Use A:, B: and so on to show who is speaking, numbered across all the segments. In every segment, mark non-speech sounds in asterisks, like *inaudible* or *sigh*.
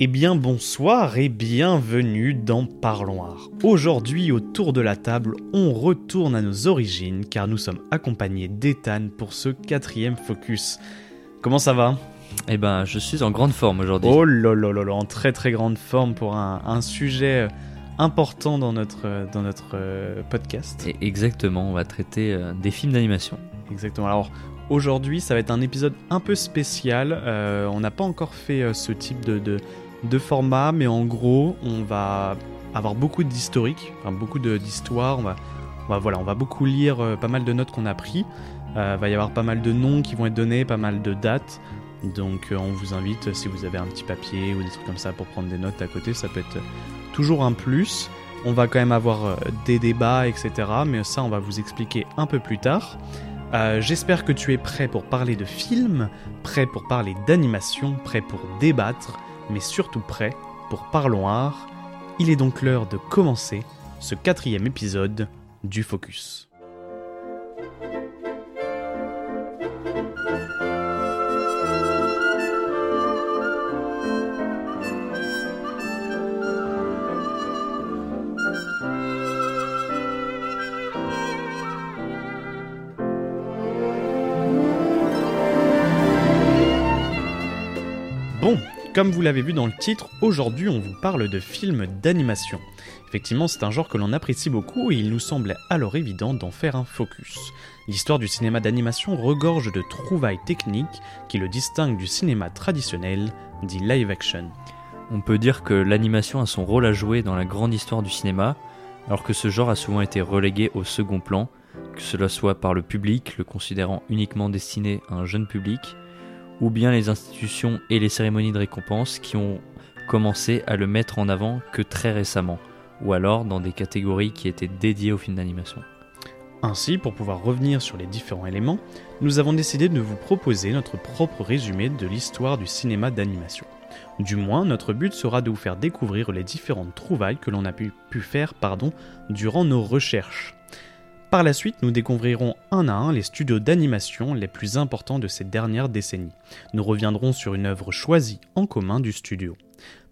A: Eh bien bonsoir et bienvenue dans Parloir. Aujourd'hui autour de la table, on retourne à nos origines car nous sommes accompagnés d'Ethan pour ce quatrième focus. Comment ça va?
B: Eh ben je suis en grande forme aujourd'hui.
A: Oh là là là en très très grande forme pour un, un sujet important dans notre, dans notre euh, podcast.
B: Et exactement, on va traiter euh, des films d'animation.
A: Exactement. Alors aujourd'hui ça va être un épisode un peu spécial. Euh, on n'a pas encore fait euh, ce type de, de, de format, mais en gros on va avoir beaucoup d'historique, enfin beaucoup d'histoires. On va, on va voilà, on va beaucoup lire euh, pas mal de notes qu'on a pris. Euh, va y avoir pas mal de noms qui vont être donnés, pas mal de dates. Donc euh, on vous invite, si vous avez un petit papier ou des trucs comme ça pour prendre des notes à côté, ça peut être toujours un plus. On va quand même avoir des débats, etc. Mais ça, on va vous expliquer un peu plus tard. J'espère que tu es prêt pour parler de films, prêt pour parler d'animation, prêt pour débattre, mais surtout prêt pour Parloir. Il est donc l'heure de commencer ce quatrième épisode du Focus. Comme vous l'avez vu dans le titre, aujourd'hui on vous parle de films d'animation. Effectivement, c'est un genre que l'on apprécie beaucoup et il nous semblait alors évident d'en faire un focus. L'histoire du cinéma d'animation regorge de trouvailles techniques qui le distinguent du cinéma traditionnel, dit live action.
B: On peut dire que l'animation a son rôle à jouer dans la grande histoire du cinéma, alors que ce genre a souvent été relégué au second plan, que cela soit par le public, le considérant uniquement destiné à un jeune public, ou bien les institutions et les cérémonies de récompense qui ont commencé à le mettre en avant que très récemment, ou alors dans des catégories qui étaient dédiées aux films d'animation.
A: Ainsi, pour pouvoir revenir sur les différents éléments, nous avons décidé de vous proposer notre propre résumé de l'histoire du cinéma d'animation. Du moins, notre but sera de vous faire découvrir les différentes trouvailles que l'on a pu, faire pardon, durant nos recherches. Par la suite, nous découvrirons un à un les studios d'animation les plus importants de ces dernières décennies. Nous reviendrons sur une œuvre choisie en commun du studio.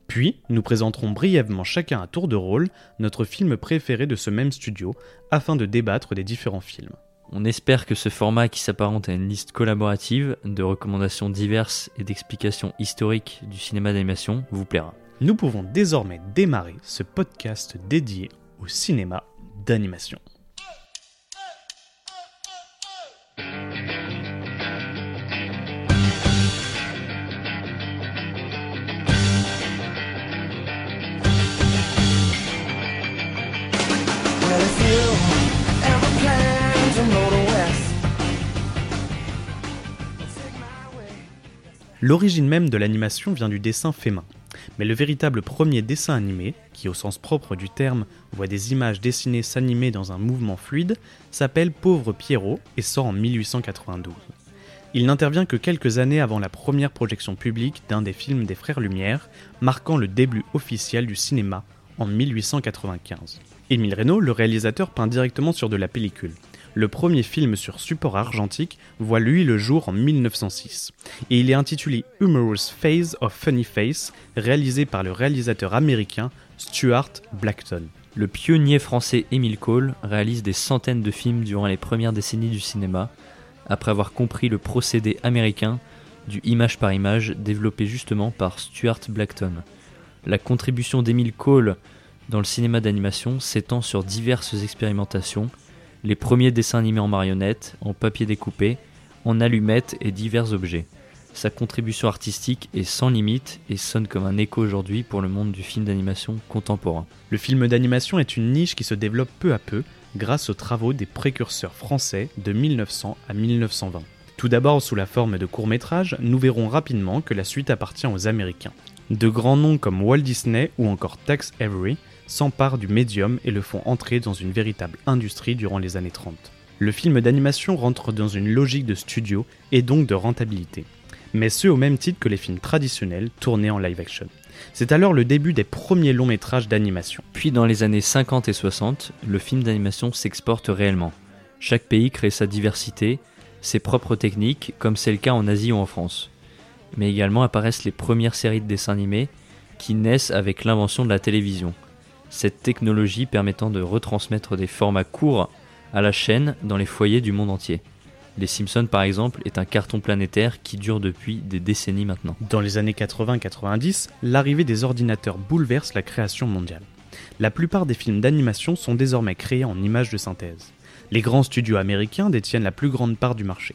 A: Puis, nous présenterons brièvement chacun à tour de rôle notre film préféré de ce même studio, afin de débattre des différents films.
B: On espère que ce format qui s'apparente à une liste collaborative de recommandations diverses et d'explications historiques du cinéma d'animation vous plaira.
A: Nous pouvons désormais démarrer ce podcast dédié au cinéma d'animation. L'origine même de l'animation vient du dessin fait main. Mais le véritable premier dessin animé, qui au sens propre du terme voit des images dessinées s'animer dans un mouvement fluide, s'appelle Pauvre Pierrot et sort en 1892. Il n'intervient que quelques années avant la première projection publique d'un des films des Frères Lumière, marquant le début officiel du cinéma en 1895. Émile Reynaud, le réalisateur, peint directement sur de la pellicule. Le premier film sur support argentique voit lui le jour en 1906 et il est intitulé Humorous Phase of Funny Face, réalisé par le réalisateur américain Stuart Blackton.
B: Le pionnier français Émile Cole réalise des centaines de films durant les premières décennies du cinéma, après avoir compris le procédé américain du image par image développé justement par Stuart Blackton. La contribution d'Émile Cole dans le cinéma d'animation s'étend sur diverses expérimentations, les premiers dessins animés en marionnettes, en papier découpé, en allumettes et divers objets. Sa contribution artistique est sans limite et sonne comme un écho aujourd'hui pour le monde du film d'animation contemporain.
A: Le film d'animation est une niche qui se développe peu à peu grâce aux travaux des précurseurs français de 1900 à 1920. Tout d'abord sous la forme de courts-métrages, nous verrons rapidement que la suite appartient aux Américains. De grands noms comme Walt Disney ou encore Tex Avery s'emparent du médium et le font entrer dans une véritable industrie durant les années 30. Le film d'animation rentre dans une logique de studio et donc de rentabilité, mais ce au même titre que les films traditionnels tournés en live action. C'est alors le début des premiers longs métrages d'animation.
B: Puis dans les années 50 et 60, le film d'animation s'exporte réellement. Chaque pays crée sa diversité, ses propres techniques, comme c'est le cas en Asie ou en France. Mais également apparaissent les premières séries de dessins animés qui naissent avec l'invention de la télévision. Cette technologie permettant de retransmettre des formats courts à la chaîne dans les foyers du monde entier. Les Simpsons par exemple est un carton planétaire qui dure depuis des décennies maintenant.
A: Dans les années 80-90, l'arrivée des ordinateurs bouleverse la création mondiale. La plupart des films d'animation sont désormais créés en images de synthèse. Les grands studios américains détiennent la plus grande part du marché.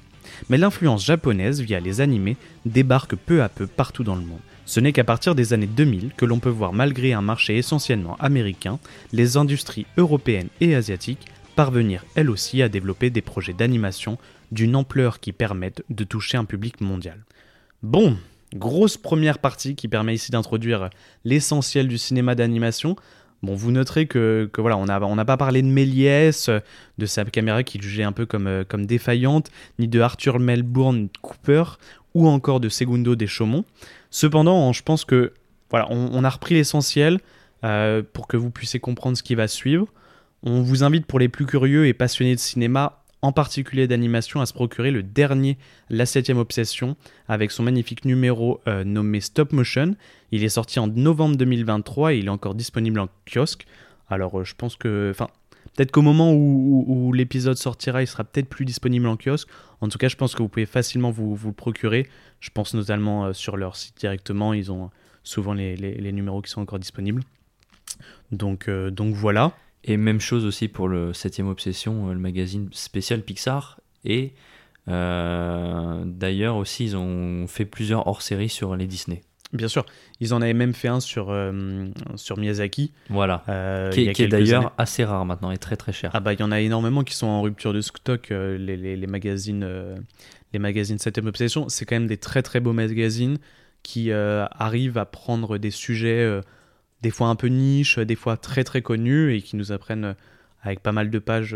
A: Mais l'influence japonaise via les animés débarque peu à peu partout dans le monde. Ce n'est qu'à partir des années 2000 que l'on peut voir, malgré un marché essentiellement américain, les industries européennes et asiatiques parvenir elles aussi à développer des projets d'animation d'une ampleur qui permettent de toucher un public mondial. Bon, grosse première partie qui permet ici d'introduire l'essentiel du cinéma d'animation. Bon, vous noterez que, voilà, on n'a pas parlé de Méliès, de sa caméra qu'il jugeait un peu comme, euh, défaillante, ni de Arthur Melbourne Cooper, ou encore de Segundo Deschamps. Cependant, je pense que voilà, on, a repris l'essentiel euh, pour que vous puissiez comprendre ce qui va suivre. On vous invite pour les plus curieux et passionnés de cinéma, en particulier d'animation, à se procurer le dernier La 7 Obsession avec son magnifique numéro euh, nommé Stop Motion. Il est sorti en novembre 2023 et il est encore disponible en kiosque. Alors euh, je pense que... Enfin, peut-être qu'au moment où, l'épisode sortira, il sera peut-être plus disponible en kiosque. En tout cas, je pense que vous pouvez facilement vous, procurer. Je pense notamment euh, sur leur site directement. Ils ont souvent les, numéros qui sont encore disponibles. Donc, euh, donc voilà.
B: Et même chose aussi pour le 7 Obsession, euh, le magazine spécial Pixar. Et euh, d'ailleurs aussi, ils ont fait plusieurs hors-séries sur les Disney.
A: Bien sûr, ils en avaient même fait un sur, euh, sur Miyazaki.
B: Voilà.
A: euh,
B: qui est, qui est
A: quelques
B: d'ailleurs assez rare maintenant et très très cher.
A: Ah bah il y en a énormément qui sont en rupture de stock, euh, les, les- les magazines les magazines 7 Obsession. C'est quand même des très très beaux magazines qui arrivent à prendre des sujets des fois un peu niche, des fois très très connus et qui nous apprennent avec pas mal de pages.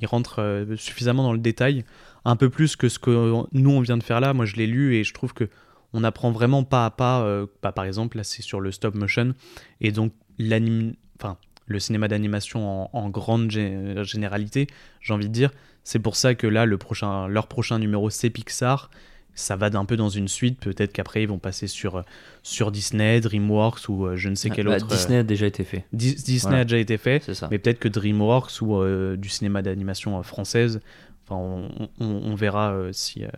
A: ils rentrent suffisamment dans le détail, un peu plus que ce que nous on vient de faire là. Moi je l'ai lu et je trouve que on apprend vraiment pas à pas. euh, bah, par exemple là c'est sur le stop motion et donc enfin le cinéma d'animation en, en grande gé- généralité, j'ai envie de dire. C'est pour ça que là, le prochain, leur prochain numéro, c'est Pixar. Ça va d'un peu dans une suite. Peut-être qu'après, ils vont passer sur, euh, sur Disney, DreamWorks ou euh, je ne sais quel
B: Bah,
A: autre. euh,
B: Disney a déjà été fait,
A: Dis- Disney
B: Voilà.
A: a déjà été fait.
B: ça.
A: Mais peut-être que DreamWorks ou euh, du cinéma d'animation euh, française, enfin, on, on- on verra euh, si, euh,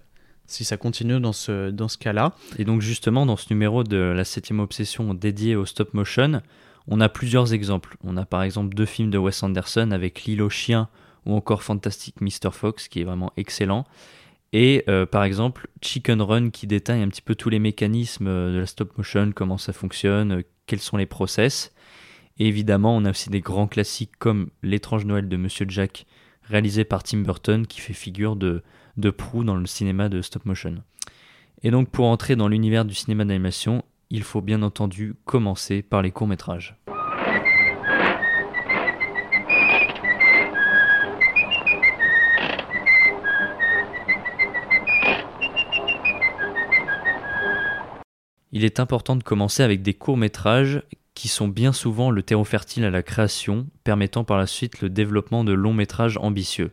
A: si ça continue dans ce, dans ce cas-là.
B: Et donc justement, dans ce numéro de la 7 Obsession dédié au stop motion, on a plusieurs exemples. On a par exemple deux films de Wes Anderson avec L'île aux chiens ou encore Fantastic Mr. Fox qui est vraiment excellent. Et euh, par exemple Chicken Run qui détaille un petit peu tous les mécanismes euh, de la stop motion, comment ça fonctionne, euh, quels sont les process. Et évidemment, on a aussi des grands classiques comme L'étrange Noël de Monsieur Jack, réalisé par Tim Burton, qui fait figure de, de proue dans le cinéma de stop motion. Et donc pour entrer dans l'univers du cinéma d'animation, il faut bien entendu commencer par les courts-métrages. Il est important de commencer avec des courts-métrages qui sont bien souvent le terreau fertile à la création, permettant par la suite le développement de longs-métrages ambitieux.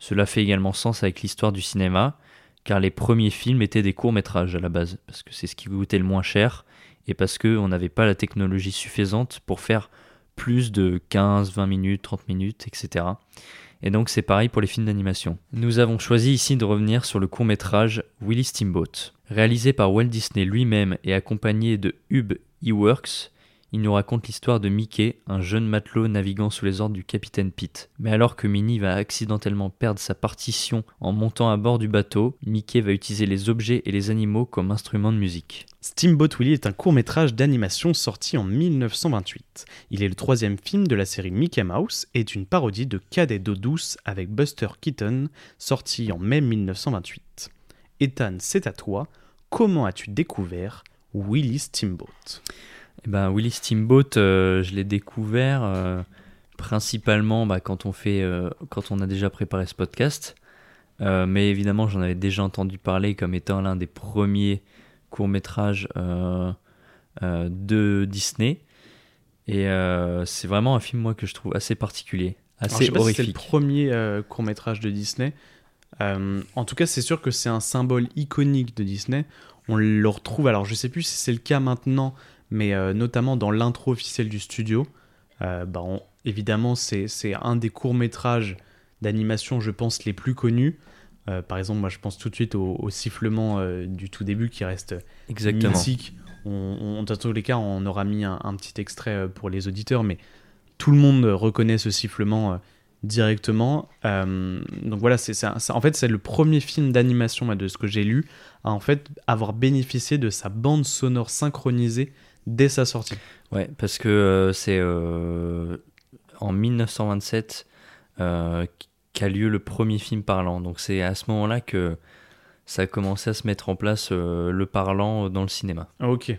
B: Cela fait également sens avec l'histoire du cinéma, car les premiers films étaient des courts-métrages à la base, parce que c'est ce qui coûtait le moins cher, et parce qu'on n'avait pas la technologie suffisante pour faire plus de 15, 20 minutes, 30 minutes, etc. Et donc c'est pareil pour les films d'animation. Nous avons choisi ici de revenir sur le court-métrage Willy Steamboat. Réalisé par Walt Disney lui-même et accompagné de Hub Eworks, il nous raconte l'histoire de Mickey, un jeune matelot naviguant sous les ordres du capitaine Pete. Mais alors que Minnie va accidentellement perdre sa partition en montant à bord du bateau, Mickey va utiliser les objets et les animaux comme instruments de musique.
A: Steamboat Willie est un court-métrage d'animation sorti en 1928. Il est le troisième film de la série Mickey Mouse et est une parodie de Cadet d'eau douce avec Buster Keaton, sorti en mai 1928. Ethan, c'est à toi. Comment as-tu découvert Willie Steamboat?
B: Eh ben, Willy Steamboat, euh, je l'ai découvert euh, principalement bah, quand, on fait, euh, quand on a déjà préparé ce podcast. Mais évidemment, j'en avais déjà entendu parler comme étant l'un des premiers courts-métrages de Disney. Et c'est vraiment un film, moi, que je trouve assez particulier,
A: Alors,
B: assez
A: je sais pas si c'est le
B: horrifique.
A: premier court-métrage de Disney. En tout cas, c'est sûr que c'est un symbole iconique de Disney. On le retrouve, alors je sais plus si c'est le cas maintenant, mais euh, notamment dans l'intro officielle du studio. Euh, bah, on- évidemment, c'est un des courts-métrages d'animation, je pense, les plus connus. Euh, par exemple, moi, je pense tout de suite au, au sifflement du tout début qui reste
B: Exactement.
A: mythique. On, on- dans tous les cas, on aura mis un, un petit extrait pour les auditeurs, mais tout le monde reconnaît ce sifflement directement. Euh, donc voilà, c'est en fait c'est le premier film d'animation de ce que j'ai lu à en fait avoir bénéficié de sa bande sonore synchronisée dès sa sortie.
B: Ouais, parce que euh, c'est euh, en 1927 euh, qu'a lieu le premier film parlant. Donc c'est à ce moment-là que ça a commencé à se mettre en place euh, le parlant dans le cinéma.
A: Ah, ok.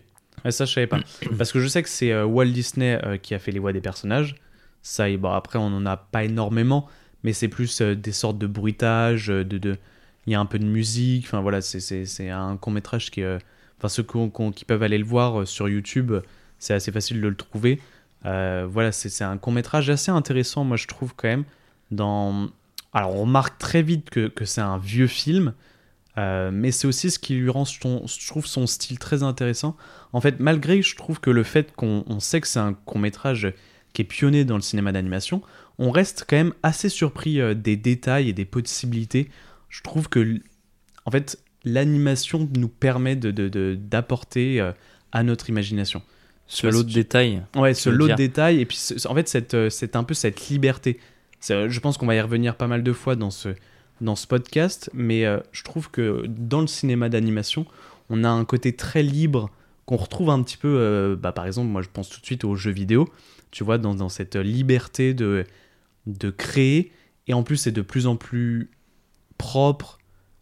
A: Ouais, ça je savais pas. *clears throat* Parce que je sais que c'est euh, Walt Disney euh, qui a fait les voix des personnages. Ça, et bon, après on en a pas énormément, mais c'est plus des sortes de bruitages, de, de... il y a un peu de musique. Enfin voilà, c'est- un court métrage qui, euh, enfin ceux qui peuvent aller le voir euh, sur YouTube, c'est assez facile de le trouver. Euh, voilà, c'est un court métrage assez intéressant, moi je trouve quand même. Dans, alors on remarque très vite que, c'est un vieux film. euh, mais c'est aussi ce qui lui rend, son- son style très intéressant. En fait, malgré, je trouve que le fait qu'on on sait que c'est un court métrage qui est pionnier dans le cinéma d'animation, on reste quand même assez surpris des détails et des possibilités. Je trouve que, en fait, l'animation nous permet de, de- de- d'apporter euh, à notre imagination.
B: Ce lot de
A: tu-
B: détails,
A: Ouais, ce lot de détails et puis ce- en fait cette, euh, c'est un peu cette liberté. Euh, Je pense qu'on va y revenir pas mal de fois dans ce, dans ce podcast, mais euh, je trouve que dans le cinéma d'animation, on a un côté très libre qu'on retrouve un petit peu, euh, bah, par exemple, moi je pense tout de suite aux jeux vidéo, tu vois, dans, dans cette liberté de, de créer, et en plus c'est de plus en plus propre,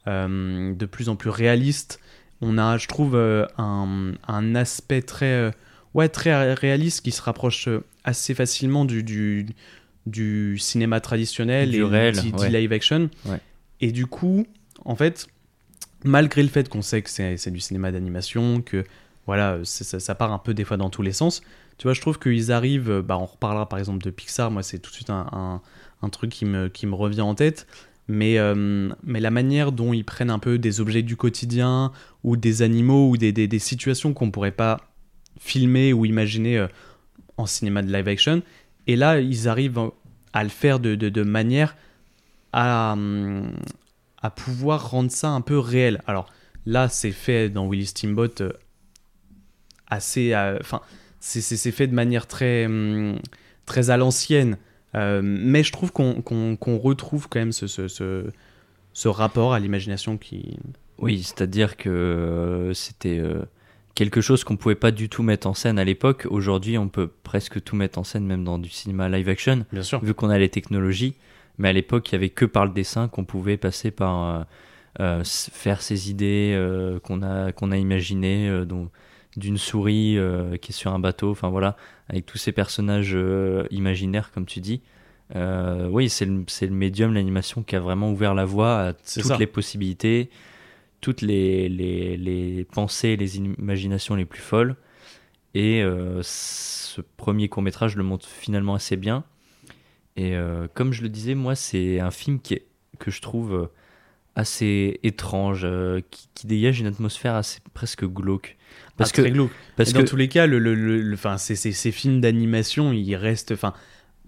A: de plus en plus réaliste. On a, je trouve, euh, un, un aspect très, euh, ouais, très réaliste qui se rapproche euh, assez facilement du, du, du cinéma traditionnel
B: Du
A: et
B: réel, ouais.
A: live action.
B: Ouais.
A: Et du coup, en fait, malgré le fait qu'on sait que c'est du cinéma d'animation, que voilà, ça, ça part un peu des fois dans tous les sens, tu vois, je trouve qu'ils arrivent, euh, bah, on reparlera par exemple de Pixar, moi c'est tout de suite un, un, un truc qui me, qui me revient en tête, mais, euh, mais la manière dont ils prennent un peu des objets du quotidien, ou des animaux, ou des, des, situations qu'on pourrait pas filmer ou imaginer euh, en cinéma de live action, et là ils arrivent à le faire de, de, manière à, hum, à pouvoir rendre ça un peu réel. Alors là, c'est fait dans Willy Steamboat euh, assez. Enfin, c'est fait de manière très, hum, très à l'ancienne. Euh, mais je trouve qu'on retrouve quand même ce, ce, ce, ce rapport à l'imagination qui.
B: Oui, c'est-à-dire que euh, c'était euh, quelque chose qu'on pouvait pas du tout mettre en scène à l'époque. Aujourd'hui, on peut presque tout mettre en scène, même dans du cinéma live action,
A: Bien sûr.
B: vu qu'on a les technologies. Mais à l'époque, il y avait que par le dessin qu'on pouvait passer par euh, euh, faire ces idées euh, qu'on a qu'on a imaginées, dont- d'une souris euh, qui est sur un bateau. Enfin voilà, avec tous ces personnages euh, imaginaires, comme tu dis. Euh, oui, c'est le, médium, l'animation, qui a vraiment ouvert la voie à toutes
A: ça.
B: les possibilités, toutes les, les, les pensées, les imaginations les plus folles. Et ce premier court métrage le montre finalement assez bien. Et comme je le disais, moi, c'est un film qui est, que je trouve assez étrange, euh, qui, qui dégage une atmosphère assez presque glauque. Parce
A: Ah,
B: que,
A: très glauque.
B: parce
A: Et
B: que
A: dans tous les cas, le, le, le- le- ces, ces- ces films d'animation, ils restent, enfin,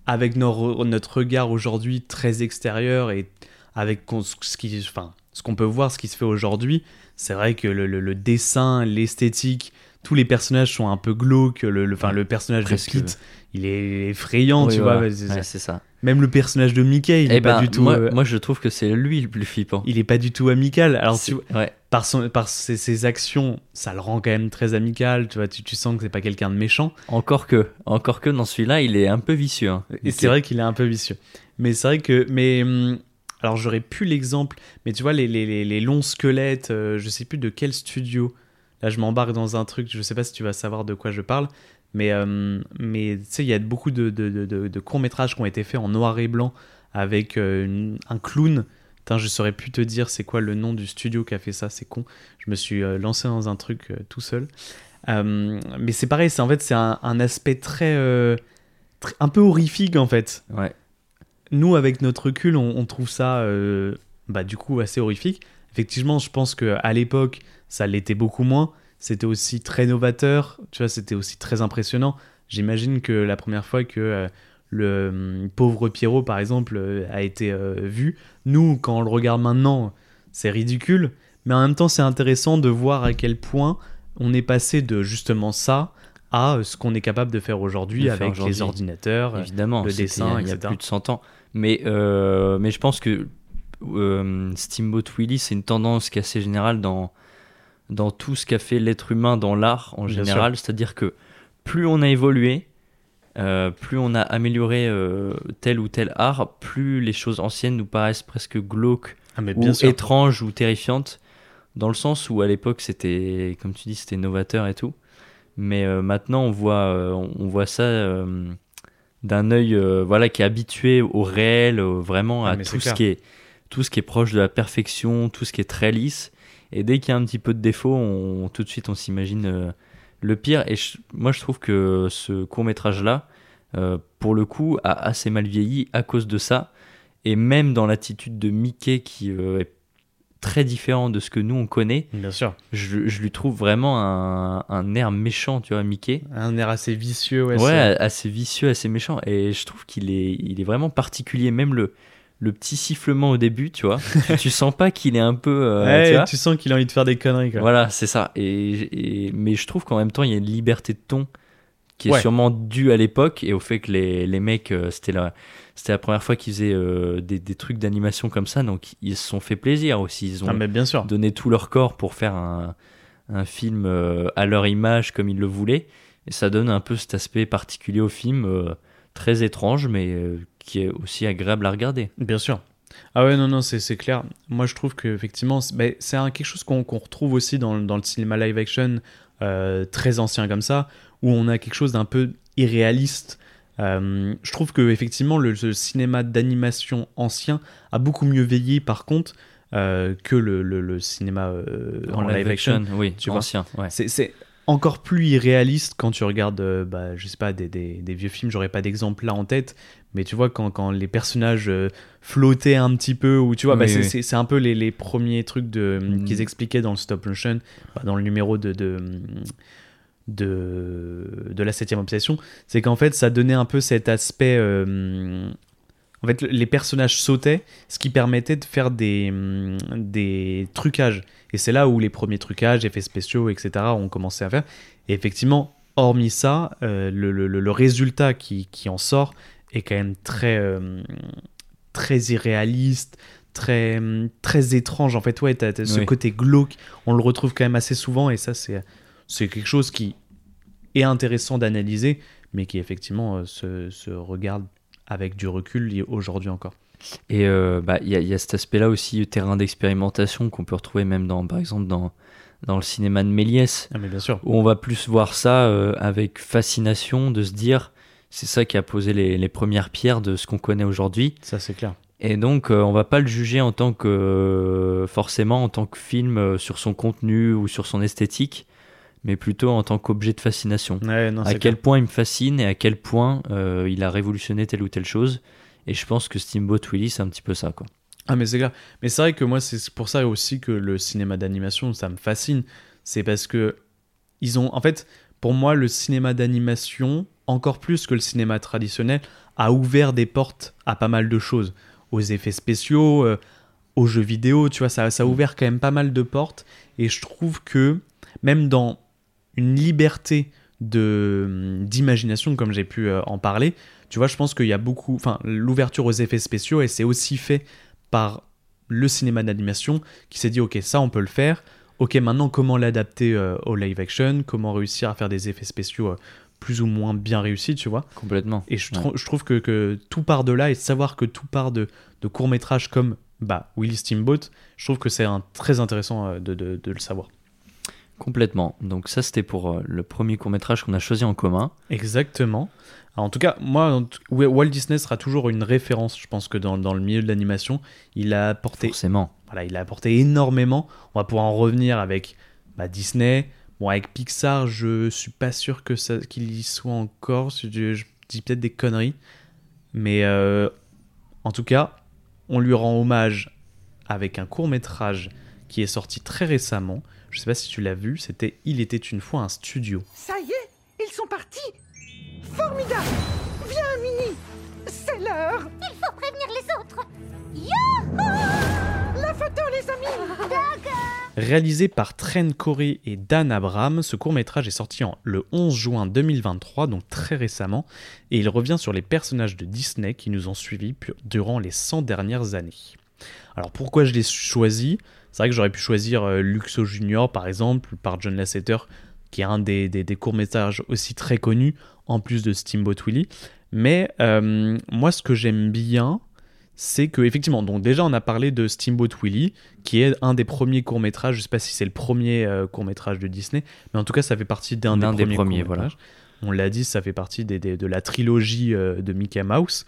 A: avec nos- notre regard aujourd'hui très extérieur et avec ce qui, enfin, ce qu'on peut voir, ce qui se fait aujourd'hui, c'est vrai que le, dessin, l'esthétique, tous les personnages sont un peu glauques. Le, enfin, le personnage
B: Presque.
A: de Pete, il est effrayant,
B: Oui,
A: tu vois. c'est-
B: Ouais, c'est ça.
A: Même le personnage de Mickey, il
B: Eh
A: est pas
B: ben,
A: du tout,
B: moi,
A: euh,
B: moi, je trouve que c'est lui le plus flippant.
A: il est pas du tout amical. Alors tu
B: ouais.
A: par, son, par ses, ses actions, ça le rend quand même très amical. Tu vois, tu, tu sens que c'est pas quelqu'un de méchant.
B: Encore que, encore que dans celui-là, il est un peu vicieux. hein.
A: Et c'est vrai qu'il est un peu vicieux. Mais c'est vrai que. Mais. hum, Alors j'aurais pu l'exemple, mais tu vois, les, les, les, les longs squelettes, euh, je sais plus de quel studio. Là, je m'embarque dans un truc, je sais pas si tu vas savoir de quoi je parle. Mais, euh, mais tu sais, il y a beaucoup de, de, de, courts-métrages qui ont été faits en noir et blanc avec euh, une- un clown. Putain, je saurais plus te dire c'est quoi le nom du studio qui a fait ça, c'est con. Je me suis euh, lancé dans un truc tout seul. Mais c'est pareil, c'est en fait c'est un, un aspect très, très- un peu horrifique en fait.
B: Ouais.
A: Nous avec notre recul, on, on trouve ça bah du coup assez horrifique. Effectivement, je pense que à l'époque ça l'était beaucoup moins. C'était aussi très novateur, tu vois, c'était aussi très impressionnant. J'imagine que la première fois que euh, le hum, pauvre Pierrot, par exemple, euh, a été euh, vu, nous, quand on le regarde maintenant, c'est ridicule, mais en même temps, c'est intéressant de voir à quel point on est passé de justement ça à ce qu'on est capable de faire aujourd'hui avec les ordinateurs.
B: Évidemment,
A: le dessin,
B: il y a
A: etc.
B: plus de 100 ans. Mais, euh, mais je pense que euh, Steamboat Willie, c'est une tendance qui est assez générale dans, dans tout ce qu'a fait l'être humain dans l'art en
A: Bien
B: général. C'est-à-dire que plus on a évolué, euh, plus on a amélioré euh, tel ou tel art, plus les choses anciennes nous paraissent presque glauques
A: Ah, mais
B: ou
A: sûr.
B: étranges ou terrifiantes. Dans le sens où à l'époque c'était, comme tu dis, c'était novateur et tout. Mais euh, maintenant on voit, on voit ça d'un œil voilà, qui est habitué au réel, vraiment
A: Ah,
B: à tout ce,
A: clair.
B: qui est, tout ce qui est proche de la perfection, tout ce qui est très lisse. Et dès qu'il y a un petit peu de défaut, on, tout de suite on s'imagine euh, le pire. Et je- moi je trouve que ce court métrage là, pour le coup, a assez mal vieilli à cause de ça. Et même dans l'attitude de Mickey qui euh, est très différent de ce que nous on connaît,
A: Bien sûr.
B: je, je lui trouve vraiment un, un air méchant, tu vois, Mickey.
A: Un air assez vicieux, ouais.
B: Ouais, assez vicieux, assez méchant. Et je trouve qu'il est, il est vraiment particulier. Même le, le petit sifflement au début, tu vois. tu, tu sens pas qu'il est un peu. euh,
A: Ouais,
B: tu vois
A: tu sens qu'il a envie de faire des conneries, quoi.
B: voilà, c'est ça. Et, et- mais je trouve qu'en même temps, il y a une liberté de ton qui est
A: Ouais.
B: sûrement due à l'époque et au fait que les, les mecs, euh, c'était la, c'était la première fois qu'ils faisaient euh, des, des trucs d'animation comme ça. Donc ils se sont fait plaisir aussi. Ils ont
A: Ah, mais bien sûr.
B: donné tout leur corps pour faire un, un film à leur image comme ils le voulaient. Et ça donne un peu cet aspect particulier au film, très étrange, mais qui est aussi agréable à regarder.
A: Bien sûr. Ah ouais, non, non, c'est clair. Moi, je trouve qu'effectivement, c'est quelque chose qu'on retrouve aussi dans, le- dans le cinéma live action euh, très ancien comme ça, où on a quelque chose d'un peu irréaliste. Euh, je trouve que effectivement le, le cinéma d'animation ancien a beaucoup mieux veillé par contre euh, que le, le- le cinéma en, live action.
B: oui,
A: tu
B: ancien. Ouais.
A: C'est- encore plus irréaliste quand tu regardes, bah, je sais pas, des, des- des vieux films, j'aurais pas d'exemple là en tête, mais tu vois, quand, quand les personnages euh, flottaient un petit peu, ou tu vois, bah,
B: Oui,
A: c'est
B: oui.
A: un peu les, les premiers trucs de,
B: Mm.
A: qu'ils expliquaient dans le stop motion, bah, dans le numéro de, de, de, de la septième obsession, c'est qu'en fait, ça donnait un peu cet aspect. euh, en fait, les personnages sautaient, ce qui permettait de faire des, hum, des trucages. Et c'est là où les premiers trucages, effets spéciaux, etc., ont commencé à faire. Et effectivement, hormis ça, euh, le, le- le- le résultat qui, qui en sort est quand même très, euh, très irréaliste, très, très étrange. En fait, ouais, ce
B: Oui.
A: côté glauque, on le retrouve quand même assez souvent. Et ça, c'est, c'est quelque chose qui est intéressant d'analyser, mais qui effectivement euh, se, se regarde avec du recul aujourd'hui encore.
B: Et euh, bah, il y, a- y a cet aspect-là aussi, terrain d'expérimentation qu'on peut retrouver même dans, par exemple, dans, dans le cinéma de Méliès,
A: Ah, mais bien sûr.
B: où on va plus voir ça euh, avec fascination, de se dire, c'est ça qui a posé les, les premières pierres de ce qu'on connaît aujourd'hui.
A: Ça, c'est clair.
B: Et donc, euh, on va pas le juger en tant que euh, forcément en tant que film euh, sur son contenu ou sur son esthétique, mais plutôt en tant qu'objet de fascination.
A: Ouais, non,
B: à quel
A: clair.
B: point il me fascine et à quel point euh, il a révolutionné telle ou telle chose. Et je pense que Steamboat Willie, c'est un petit peu ça, quoi.
A: Ah, mais c'est clair. Mais c'est vrai que moi, c'est pour ça aussi que le cinéma d'animation, ça me fascine. C'est parce que ils ont. En fait, pour moi, le cinéma d'animation, encore plus que le cinéma traditionnel, a ouvert des portes à pas mal de choses. Aux effets spéciaux, euh, aux jeux vidéo, tu vois, ça, ça a ouvert quand même pas mal de portes. Et je trouve que même dans une liberté de d'imagination, comme j'ai pu euh, en parler, tu vois, je pense qu'il y a beaucoup. Enfin, l'ouverture aux effets spéciaux, et c'est aussi fait par le cinéma d'animation qui s'est dit ok ça on peut le faire ok maintenant comment l'adapter euh, au live action? Comment réussir à faire des effets spéciaux euh, plus ou moins bien réussis tu vois
B: Complètement.
A: et je,
B: Ouais.
A: trou- je trouve que, que tout part de là et de savoir que tout part de, de courts métrages comme bah, Willy Steamboat je trouve que c'est très intéressant euh, de, de- de le savoir
B: Complètement. Donc ça, c'était pour euh, le premier court métrage qu'on a choisi en commun.
A: exactement Alors, en tout cas moi Walt Disney sera toujours une référence je pense que dans, dans le milieu de l'animation il a apporté
B: Forcément.
A: Voilà, il a apporté énormément. On va pouvoir en revenir avec bah, Disney. Bon, avec Pixar, je suis pas sûr que ça qu'il y soit encore. Je, je dis peut-être des conneries. Mais euh, en tout cas, on lui rend hommage avec un court métrage qui est sorti très récemment. Je sais pas si tu l'as vu, c'était Il était une fois un studio.
C: Ça y est, ils sont partis Formidable Viens, Mini C'est l'heure
D: Il faut prévenir les autres.
C: La photo, les amis
A: Réalisé par Tren Corey et Dan Abraham, ce court-métrage est sorti en- le 11 juin 2023, donc très récemment, et il revient sur les personnages de Disney qui nous ont suivis durant les 100 dernières années. Alors pourquoi je l'ai choisi? C'est vrai que j'aurais pu choisir euh, Luxo Junior par exemple, par John Lasseter, qui est un des, des- des courts-métrages aussi très connus, en plus de Steamboat Willie. Mais euh, moi ce que j'aime bien, c'est que effectivement, donc déjà on a parlé de Steamboat Willie, qui est un des premiers courts-métrages, je sais pas si c'est le premier euh, court-métrage de Disney, mais en tout cas ça fait partie d'un des, premiers,
B: premiers,
A: courts-métrages. On l'a dit, ça fait partie des- des- de la trilogie euh, de Mickey Mouse.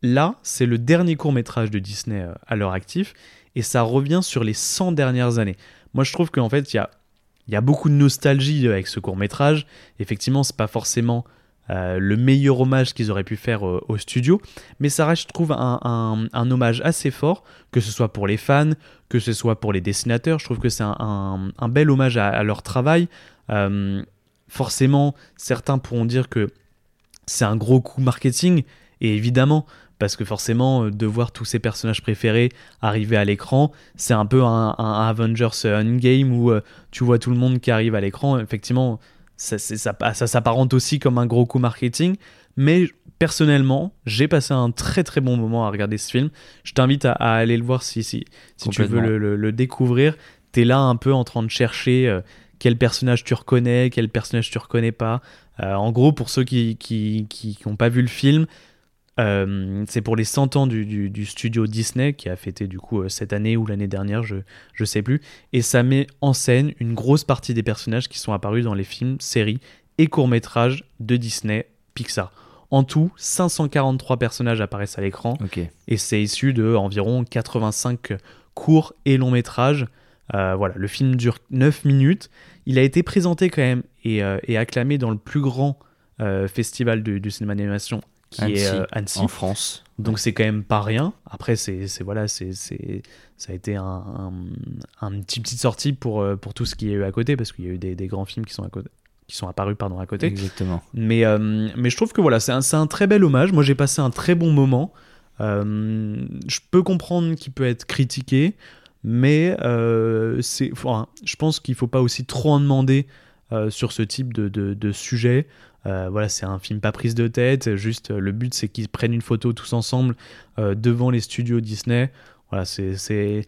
A: Là, c'est le dernier court-métrage de Disney euh, à l'heure active, et ça revient sur les 100 dernières années. Moi je trouve qu'en fait, il y a, y a beaucoup de nostalgie avec ce court-métrage. Effectivement, c'est pas forcément euh, le meilleur hommage qu'ils auraient pu faire euh, au studio, mais ça reste, je trouve, un, un- hommage assez fort, que ce soit pour les fans, que ce soit pour les dessinateurs. Je trouve que c'est un, un- bel hommage à, leur travail. Euh, forcément, certains pourront dire que c'est un gros coup marketing, et évidemment, parce que forcément, de voir tous ces personnages préférés arriver à l'écran, c'est un peu un, un Avengers Endgame où tu vois tout le monde qui arrive à l'écran. Effectivement, ça, c'est- ça, ça s'apparente aussi comme un gros coup marketing, mais personnellement, j'ai passé un très très bon moment à regarder ce film. Je t'invite à, à aller le voir si, si, si tu veux le, le- le découvrir. T'es là un peu en train de chercher euh, quel personnage tu reconnais, quel personnage tu reconnais pas. Euh, en gros, pour ceux qui qui, qui, qui ont pas vu le film, euh, c'est pour les 100 ans du, du- du studio Disney qui a fêté du coup euh, cette année ou l'année dernière, je, je sais plus. Et ça met en scène une grosse partie des personnages qui sont apparus dans les films, séries et courts-métrages de Disney Pixar. En tout, 543 personnages apparaissent à l'écran et c'est issu de environ 85 courts et longs métrages. Euh, voilà, le film dure 9 minutes. Il a été présenté quand même et, euh, et acclamé dans le plus grand festival du, du cinéma d'animation qui est
B: Annecy,
A: euh, Annecy.
B: En France.
A: Donc c'est quand même pas rien. Après, c'est voilà, c'est ça a été un, un, un petit petite sortie pour, euh, pour tout ce qui est eu à côté parce qu'il y a eu des, des grands films qui sont à côté qui sont apparus pardon à côté.
B: Exactement.
A: Mais, euh, mais je trouve que voilà, c'est un, un très bel hommage. Moi, j'ai passé un très bon moment. Euh, je peux comprendre qu'il peut être critiqué, mais c'est, enfin, je pense qu'il faut pas aussi trop en demander euh, sur ce type de, de, de sujet. Euh, voilà, c'est un film pas prise de tête. Juste, euh, le but, c'est qu'ils prennent une photo tous ensemble devant les studios Disney. Voilà, c'est,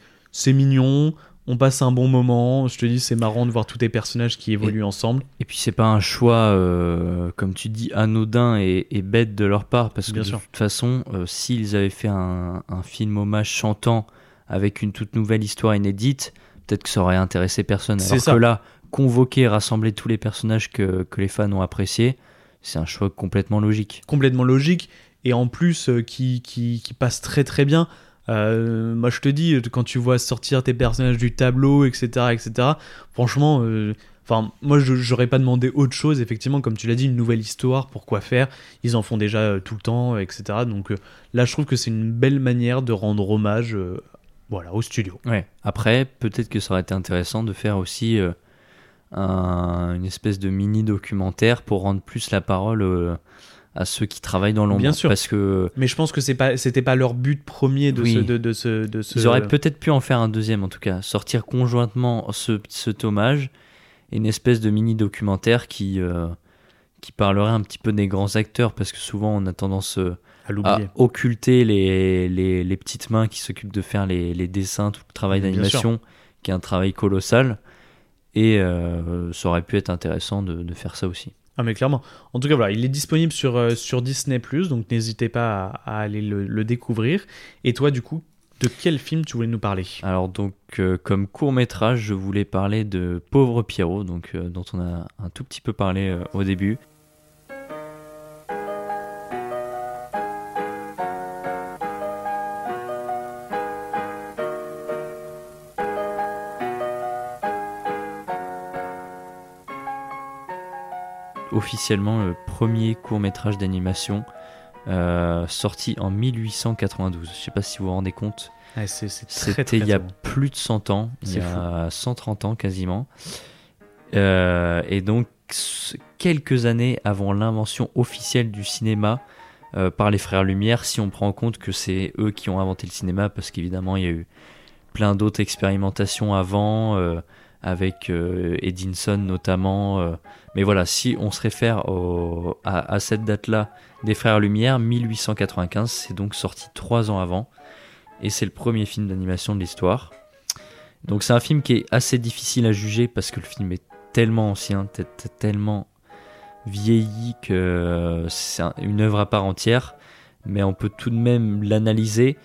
A: mignon. On passe un bon moment. Je te dis, c'est marrant de voir tous tes personnages qui évoluent ensemble.
B: Et puis c'est pas un choix, euh, comme tu dis, anodin et, et bête de leur part, parce que
A: Bien
B: de
A: sûr.
B: toute façon, euh, s'ils avaient fait un, un film hommage chantant avec une toute nouvelle histoire inédite, peut-être que ça aurait intéressé personne.
A: C'est
B: Alors
A: ça.
B: que là, convoquer et rassembler tous les personnages que, que les fans ont appréciés, c'est un choix complètement logique.
A: complètement logique et en plus euh, qui, qui, qui passe très très bien. Euh, moi je te dis, quand tu vois sortir tes personnages du tableau, etc., etc., franchement, euh, enfin moi je j'aurais pas demandé autre chose, effectivement, comme tu l'as dit, une nouvelle histoire, pourquoi faire? Ils en font déjà euh, tout le temps, etc. Donc euh, là je trouve que c'est une belle manière de rendre hommage euh, voilà, au studio.
B: Ouais. Après, peut-être que ça aurait été intéressant de faire aussi euh, un- une espèce de mini documentaire pour rendre plus la parole euh, à ceux qui travaillent dans l'ombre.
A: Bien sûr.
B: Parce que
A: Mais je pense que c'est pas, c'était pas leur but premier de
B: Oui.
A: ce, de, de ce, de ce-
B: Ils auraient peut-être pu en faire un deuxième en tout cas, sortir conjointement ce, hommage et une espèce de mini documentaire qui, euh, qui parlerait un petit peu des grands acteurs parce que souvent on a tendance euh,
A: à
B: à occulter les, les, les petites mains qui s'occupent de faire les, les dessins, tout le travail d'animation qui est un travail colossal et euh, ça aurait pu être intéressant de, de faire ça aussi.
A: Ah mais clairement. En tout cas voilà, il est disponible sur, euh, sur Disney ⁇ donc n'hésitez pas à, à aller le, le découvrir. Et toi du coup, de quel film tu voulais nous parler?
B: Alors donc euh, comme court métrage, je voulais parler de Pauvre Pierrot, donc dont on a un tout petit peu parlé au début. Officiellement le premier court métrage d'animation euh, sorti en 1892. Je sais pas si vous vous rendez compte.
A: Ouais, très,
B: C'était il y a plus de 100 ans, il y a 130 ans quasiment. Euh, et donc, quelques années avant l'invention officielle du cinéma euh, par les frères Lumière, si on prend en compte que c'est eux qui ont inventé le cinéma, parce qu'évidemment, il y a eu plein d'autres expérimentations avant, avec Edinson notamment. Mais voilà, si on se réfère à, cette date-là des frères Lumière, 1895, c'est donc sorti trois ans avant. Et c'est le premier film d'animation de l'histoire. Donc c'est un film qui est assez difficile à juger parce que le film est tellement ancien, tellement vieilli que euh, c'est un- une œuvre à part entière, mais on peut tout de même l'analyser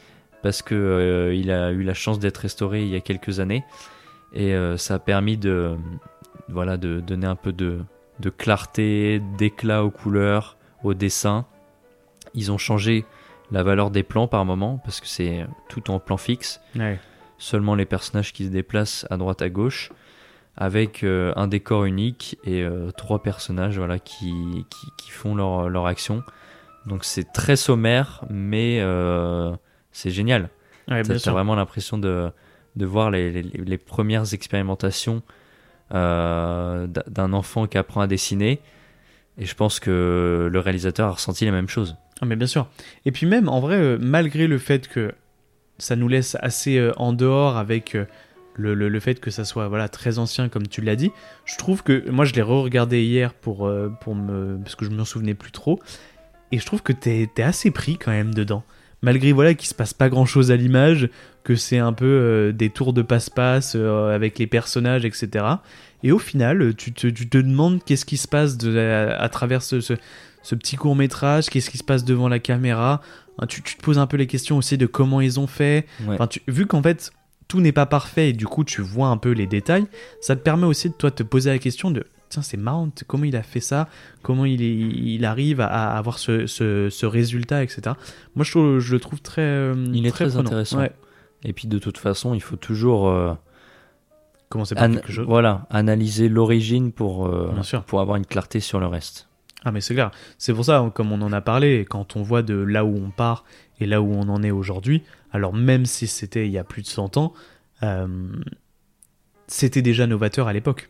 B: parce que euh, il a eu la chance d'être restauré il y a quelques années. Et euh, ça a permis de voilà de donner un peu de, de clarté, d'éclat aux couleurs, au dessin. Ils ont changé la valeur des plans par moment parce que c'est tout en plan fixe
A: Ouais.
B: seulement les personnages qui se déplacent à droite à gauche avec euh, un décor unique et euh, trois personnages voilà qui, qui, qui font leur, leur action donc c'est très sommaire mais euh, c'est génial
A: Ouais,
B: T'as vraiment l'impression de, de voir les, les, les premières expérimentations euh, d'un enfant qui apprend à dessiner et je pense que le réalisateur a ressenti la même chose
A: Ah, mais bien sûr. Et puis même, en vrai, euh, malgré le fait que ça nous laisse assez euh, en dehors avec le, le- fait que ça soit voilà, très ancien, comme tu l'as dit, je trouve que... Moi, je l'ai re-regardé hier pour, pour me... parce que je me souvenais plus trop. Et je trouve que t'es es assez pris quand même dedans. Malgré voilà qu'il se passe pas grand chose à l'image, que c'est un peu euh, des tours de passe-passe euh, avec les personnages, etc. Et au final, tu te, tu te demandes qu'est-ce qui se passe de, à, à travers ce, ce, ce petit court métrage, qu'est-ce qui se passe devant la caméra. Hein, Tu, tu te poses un peu les questions aussi de comment ils ont fait.
B: Ouais.
A: Enfin, tu- vu qu'en fait tout n'est pas parfait et du coup tu vois un peu les détails, ça te permet aussi de toi te poser la question de tiens c'est marrant t- comment il a fait ça, comment il, arrive à, avoir ce, ce- ce résultat etc. Moi je, trouve- je le trouve très euh,
B: Il est très intéressant.
A: Ouais.
B: et puis de toute façon il faut toujours euh,
A: Commencer par
B: An-
A: quelque chose.
B: Voilà, analyser l'origine pour, euh, pour avoir une clarté sur le reste.
A: Ah mais c'est clair. C'est pour ça, comme on en a parlé, quand on voit de là où on part et là où on en est aujourd'hui, alors même si c'était il y a plus de 100 ans, euh, c'était déjà novateur à l'époque.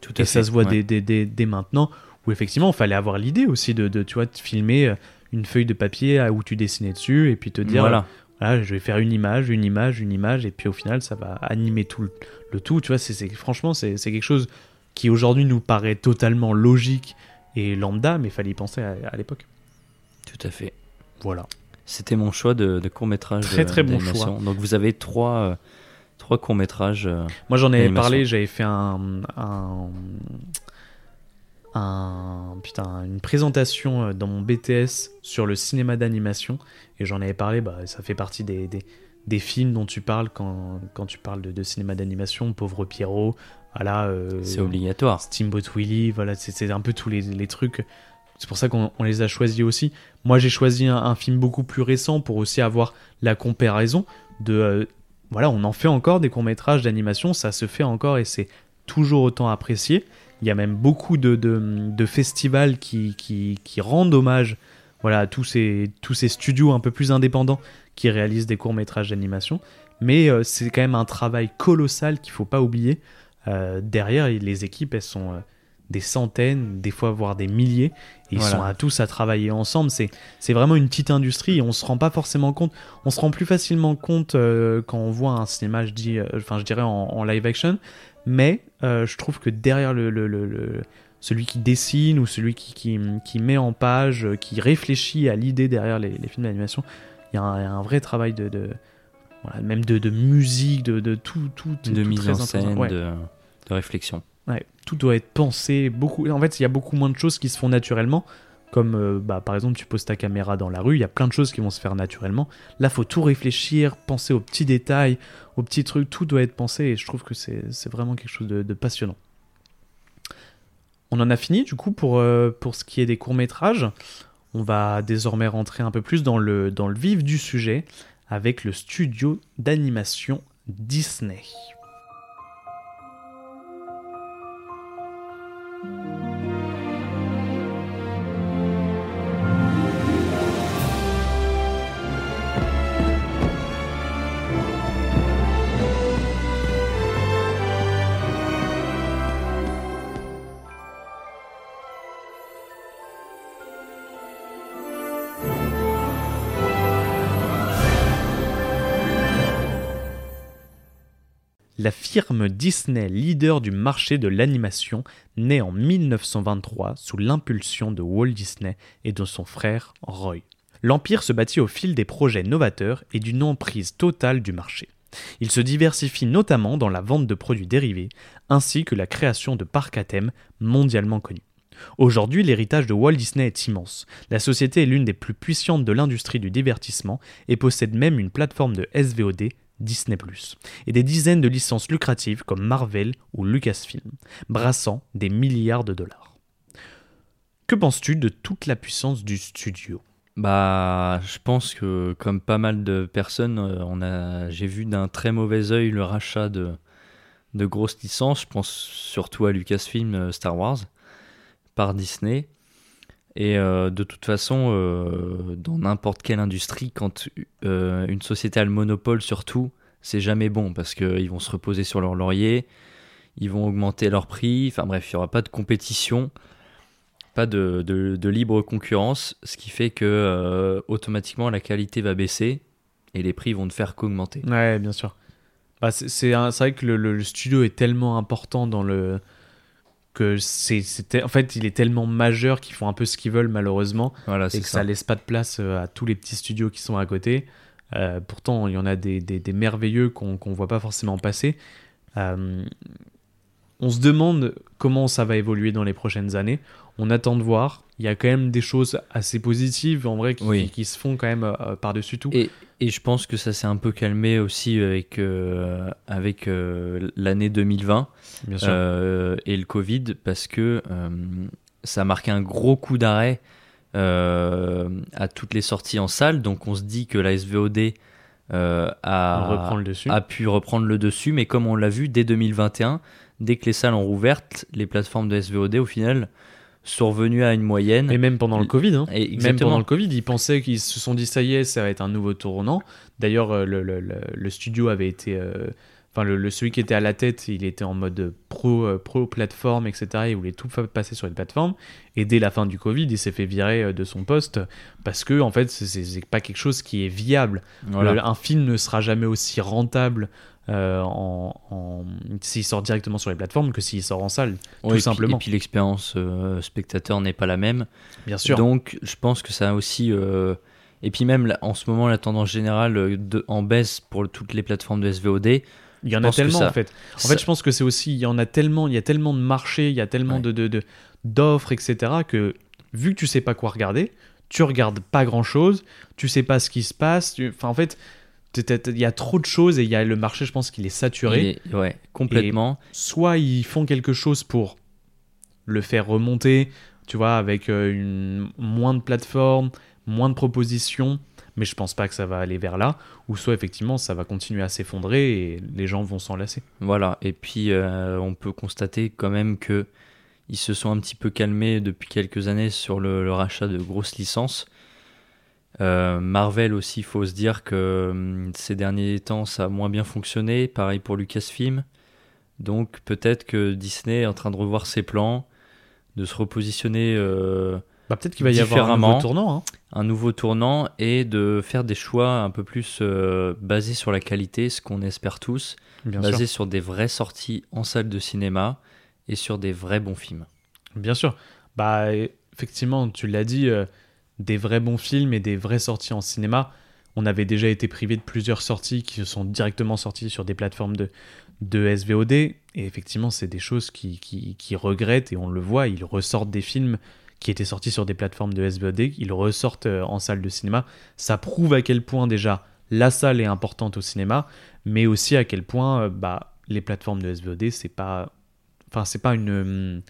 B: Tout
A: Et ça se voit dès, dès- dès- dès maintenant, où effectivement, il fallait avoir l'idée aussi de, de, tu vois, de filmer euh, une feuille de papier euh, où tu dessinais dessus et puis te dire,
B: voilà.
A: voilà, je vais faire une image, une image, une image, et puis au final, ça va animer tout le, le tout. Tu vois, c'est, franchement, c'est, quelque chose qui aujourd'hui nous paraît totalement logique et lambda, mais il fallait y penser à, à l'époque.
B: Tout à fait.
A: Voilà.
B: C'était mon choix de, de court-métrage.
A: Très,
B: euh,
A: très bon
B: d'animation. Donc vous avez trois, euh, trois courts-métrages. euh,
A: Moi, j'en avais
B: L'animation.
A: parlé, j'avais fait un, un, un- putain, une présentation euh, dans mon BTS sur le cinéma d'animation, et j'en avais parlé, bah, ça fait partie des, des, des films dont tu parles quand, quand tu parles de, de cinéma d'animation, Pauvre Pierrot, voilà, euh,
B: C'est obligatoire.
A: Steamboat Willie, voilà, c'est un peu tous les, les trucs. C'est pour ça qu'on on les a choisis aussi. Moi, j'ai choisi un, un film beaucoup plus récent pour aussi avoir la comparaison de. euh, voilà, on en fait encore des courts-métrages d'animation, ça se fait encore et c'est toujours autant apprécié. Il y a même beaucoup de, festivals qui, rendent hommage voilà, à tous ces, studios un peu plus indépendants qui réalisent des courts-métrages d'animation. Mais euh, c'est quand même un travail colossal qu'il faut pas oublier. Euh, derrière, les équipes, elles sont euh, des centaines, des fois voire des milliers. Et ils
B: Voilà.
A: sont à tous à travailler ensemble. C'est, c'est vraiment une petite industrie et on se rend pas forcément compte. On se rend plus facilement compte euh, quand on voit un cinéma, je, dis, euh, je dirais en, en live action. Mais euh, je trouve que derrière le, le- le- le- celui qui dessine ou celui qui, qui, qui met en page, qui réfléchit à l'idée derrière les, les films d'animation, il y, a un il y a un vrai travail de, de- voilà, même de, de musique, de, de tout, tout,
B: De
A: tout
B: mise en scène,
A: Ouais.
B: de réflexion.
A: Tout doit être pensé. Beaucoup... En fait, il y a beaucoup moins de choses qui se font naturellement. Comme euh, bah, par exemple, tu poses ta caméra dans la rue, il y a plein de choses qui vont se faire naturellement. Là, faut tout réfléchir, penser aux petits détails, aux petits trucs, tout doit être pensé et je trouve que c'est vraiment quelque chose de, de passionnant. On en a fini du coup pour, euh, pour ce qui est des courts-métrages. On va désormais rentrer un peu plus dans le, dans le vif du sujet avec le studio d'animation Disney. La firme Disney, leader du marché de l'animation, naît en 1923 sous l'impulsion de Walt Disney et de son frère Roy. L'empire se bâtit au fil des projets novateurs et d'une emprise totale du marché. Il se diversifie notamment dans la vente de produits dérivés, ainsi que la création de parcs à thème mondialement connus. Aujourd'hui, l'héritage de Walt Disney est immense. La société est l'une des plus puissantes de l'industrie du divertissement et possède même une plateforme de SVOD, Disney ⁇ et des dizaines de licences lucratives comme Marvel ou Lucasfilm, brassant des milliards de dollars. Que penses-tu de toute la puissance du studio?
B: Bah, je pense que comme pas mal de personnes, euh, on a, j'ai vu d'un très mauvais œil le rachat de, de grosses licences. Je pense surtout à Lucasfilm, euh, Star Wars, par Disney. Et euh, de toute façon, euh, dans n'importe quelle industrie, quand euh, une société a le monopole sur tout, c'est jamais bon parce qu'ils vont se reposer sur leur laurier, ils vont augmenter leur prix. Enfin bref, il n'y aura pas de compétition, pas de, libre concurrence, ce qui fait que automatiquement la qualité va baisser et les prix vont ne faire qu'augmenter.
A: Ouais, bien sûr. Bah, c'est vrai que le studio est tellement important dans le que c'était en fait il est tellement majeur qu'ils font un peu ce qu'ils veulent malheureusement
B: Voilà,
A: et
B: c'est
A: que ça.
B: ça.
A: laisse pas de place euh, à tous les petits studios qui sont à côté. Euh, pourtant, il y en a des, des- des merveilleux qu'on qu'on voit pas forcément passer. Euh, on se demande comment ça va évoluer dans les prochaines années. On attend de voir. Il y a quand même des choses assez positives en vrai qui,
B: Oui.
A: qui se font quand même euh, par-dessus tout.
B: Et, et je pense que ça s'est un peu calmé aussi avec, euh, avec euh, l'année 2020
A: bien sûr.
B: euh, et le Covid parce que ça a marqué un gros coup d'arrêt à toutes les sorties en salle. Donc on se dit que la SVOD a,
A: le
B: a pu reprendre le dessus, mais comme on l'a vu dès 2021, dès que les salles ont rouvert, les plateformes de SVOD au final sont à une moyenne.
A: Et même pendant le Covid, hein.
B: Et
A: même pendant le Covid, ils pensaient qu'ils se sont dit ça y est, ça va être un nouveau tournant. D'ailleurs, euh, le, le- le- le studio avait été, euh, enfin le, celui qui était à la tête, il était en mode pro, euh, pro plateforme, etc. Il voulait tout passer sur une plateforme. Et dès la fin du Covid, il s'est fait virer de son poste parce que en fait, c'est- pas quelque chose qui est viable.
B: Voilà.
A: Un film ne sera jamais aussi rentable. Euh, en, en- s'il sort directement sur les plateformes que s'il sort en salle,
B: Ouais,
A: tout
B: et puis-
A: simplement.
B: Et puis l'expérience euh, spectateur n'est pas la même.
A: bien sûr.
B: Donc, je pense que ça a aussi. euh, Et puis, même là, en ce moment, la tendance générale de... en baisse pour toutes les plateformes de SVOD.
A: Il y en a tellement
B: ça-
A: en fait. En
B: ça-
A: fait, je pense que c'est aussi, il y en a tellement, il y a tellement de marchés, il y a tellement
B: Ouais.
A: de d'offres, etc. que vu que tu sais pas quoi regarder, tu regardes pas grand chose, tu sais pas ce qui se passe. tu- Enfin, en fait, il y a trop de choses et il y a le marché, je pense qu'il est saturé.
B: il est- Ouais, complètement.
A: Soit ils font quelque chose pour le faire remonter, tu vois, avec euh, une moins de plateformes, moins de propositions. Mais je pense pas que ça va aller vers là, ou soit effectivement ça va continuer à s'effondrer et les gens vont s'en lasser.
B: Voilà. Et puis, euh, on peut constater quand même que ils se sont un petit peu calmés depuis quelques années sur le, le rachat de grosses licences. Euh, Marvel aussi, il faut se dire que hum, ces derniers temps, ça a moins bien fonctionné. Pareil pour Lucasfilm. Donc peut-être que Disney est en train de revoir ses plans, de se repositionner euh,
A: Bah, peut-être qu'il va y avoir un nouveau tournant. hein.
B: un nouveau tournant et de faire des choix un peu plus euh, basés sur la qualité, ce qu'on espère tous,
A: Bien
B: basés
A: sûr.
B: sur des vraies sorties en salle de cinéma et sur des vrais bons films.
A: Bien sûr. Bah, effectivement, tu l'as dit, euh, des vrais bons films et des vraies sorties en cinéma. On avait déjà été privé de plusieurs sorties qui sont directement sorties sur des plateformes de, de SVOD. Et effectivement, c'est des choses qui, qui, qui regrettent et on le voit, ils ressortent des films qui étaient sortis sur des plateformes de SVOD, ils ressortent euh, en salle de cinéma. Ça prouve à quel point déjà la salle est importante au cinéma, mais aussi à quel point euh, bah, les plateformes de SVOD, c'est pas, enfin c'est pas une hum,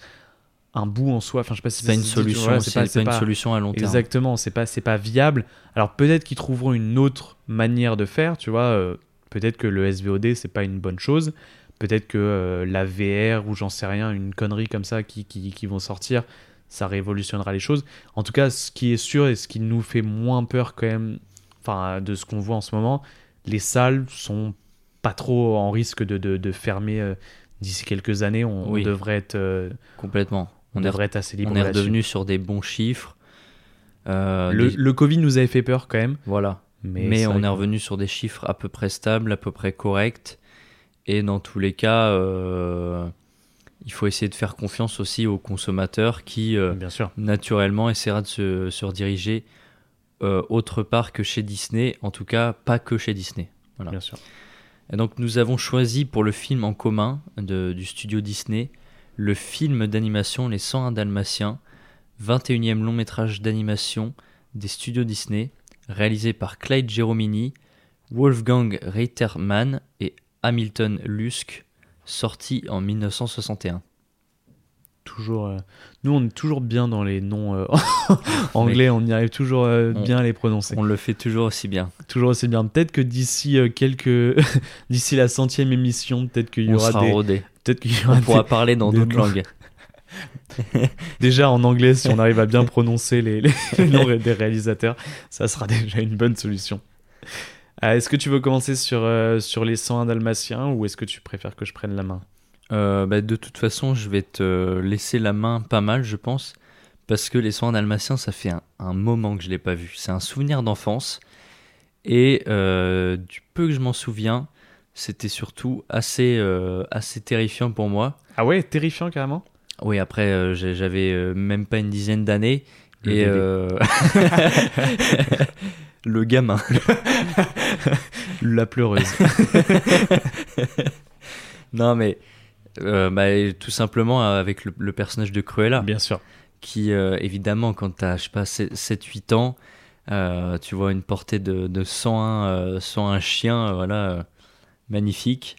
A: un bout en soi. Enfin, je sais pas si
B: C'est pas une solution,
A: voilà,
B: c'est pas, une solution à long terme.
A: Exactement, c'est pas c'est pas viable. Alors peut-être qu'ils trouveront une autre manière de faire, tu vois. euh, peut-être que le SVOD c'est pas une bonne chose. Peut-être que euh, la VR ou j'en sais rien, une connerie comme ça qui, qui, qui vont sortir, ça révolutionnera les choses. En tout cas, ce qui est sûr et ce qui nous fait moins peur quand même, enfin de ce qu'on voit en ce moment, les salles sont pas trop en risque de, de, de fermer euh, d'ici quelques années. On, devrait être,
B: Complètement.
A: On devrait être assez libre
B: on est redevenu sur des bons chiffres. Euh,
A: Le,
B: des-
A: le Covid nous avait fait peur quand même.
B: Voilà.
A: Mais,
B: on est revenu sur des chiffres à peu près stables, à peu près corrects. Et dans tous les cas, euh, il faut essayer de faire confiance aussi aux consommateurs qui, euh,
A: Bien sûr.
B: naturellement, essaiera de se, se rediriger autre part que chez Disney. En tout cas, pas que chez Disney. Voilà.
A: Bien sûr.
B: Et donc nous avons choisi pour le film en commun de- du studio Disney le film d'animation Les 101 Dalmatiens, 21e long métrage d'animation des studios Disney, réalisé par Clyde Geromini, Wolfgang Reitermann et Hamilton Lusk, sorti en 1961.
A: Toujours, euh, nous, on est toujours bien dans les noms euh, *laughs* anglais. On y arrive toujours euh,
B: On-
A: bien à les prononcer.
B: On le fait toujours aussi bien.
A: Toujours aussi bien. Peut-être que d'ici quelques, *laughs* d'ici la centième émission, peut-être qu'il y
B: On
A: aura des. Peut-être qu'il y aura
B: On pourra parler dans d'autres langues. *laughs*
A: déjà en anglais si on arrive à bien prononcer les, les- *laughs* les noms des réalisateurs, ça sera déjà une bonne solution. Euh, est-ce que tu veux commencer sur euh, sur les 101 dalmatiens ou est-ce que tu préfères que je prenne la main?
B: Euh, bah, de toute façon, je vais te laisser la main pas mal, je pense, parce que les soins dalmatiens, ça fait un, un moment que je l'ai pas vu. C'est un souvenir d'enfance, et euh, du peu que je m'en souviens, c'était surtout assez, euh, assez terrifiant pour moi.
A: Ah ouais, terrifiant carrément.
B: Oui, après, euh, j'avais euh, même pas une dizaine d'années, et *laughs* le gamin. *laughs*
A: La pleureuse. *laughs*
B: Non, mais euh, bah, tout simplement avec le, le personnage de Cruella.
A: Bien sûr.
B: qui euh, évidemment quand tu as je sais pas 7-8 ans euh, tu vois une portée de, de 101 euh, 101 chiens voilà magnifique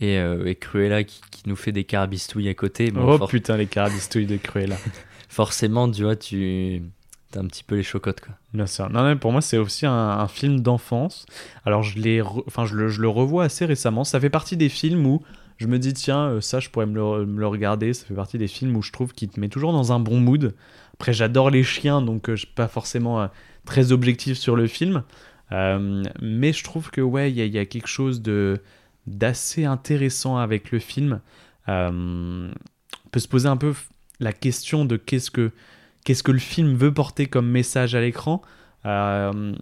B: et, euh, et Cruella qui, qui nous fait des carabistouilles à côté bon,
A: oh
B: for-
A: putain les carabistouilles de Cruella. *laughs*
B: forcément tu vois tu as un petit peu les chocottes quoi
A: Bien sûr. Non, mais pour moi, c'est aussi un, un film d'enfance. Alors, je, l'ai re- enfin, je, le, je le revois assez récemment. Ça fait partie des films où je me dis, tiens, euh, ça, je pourrais me le, me le regarder. Ça fait partie des films où je trouve qu'il te met toujours dans un bon mood. Après, j'adore les chiens, donc euh, je suis pas forcément très objectif sur le film. Euh, mais je trouve que, ouais, il y, a- quelque chose de d'assez intéressant avec le film. Euh, on peut se poser un peu la question de qu'est-ce que qu'est-ce que le film veut porter comme message à l'écran. Euh,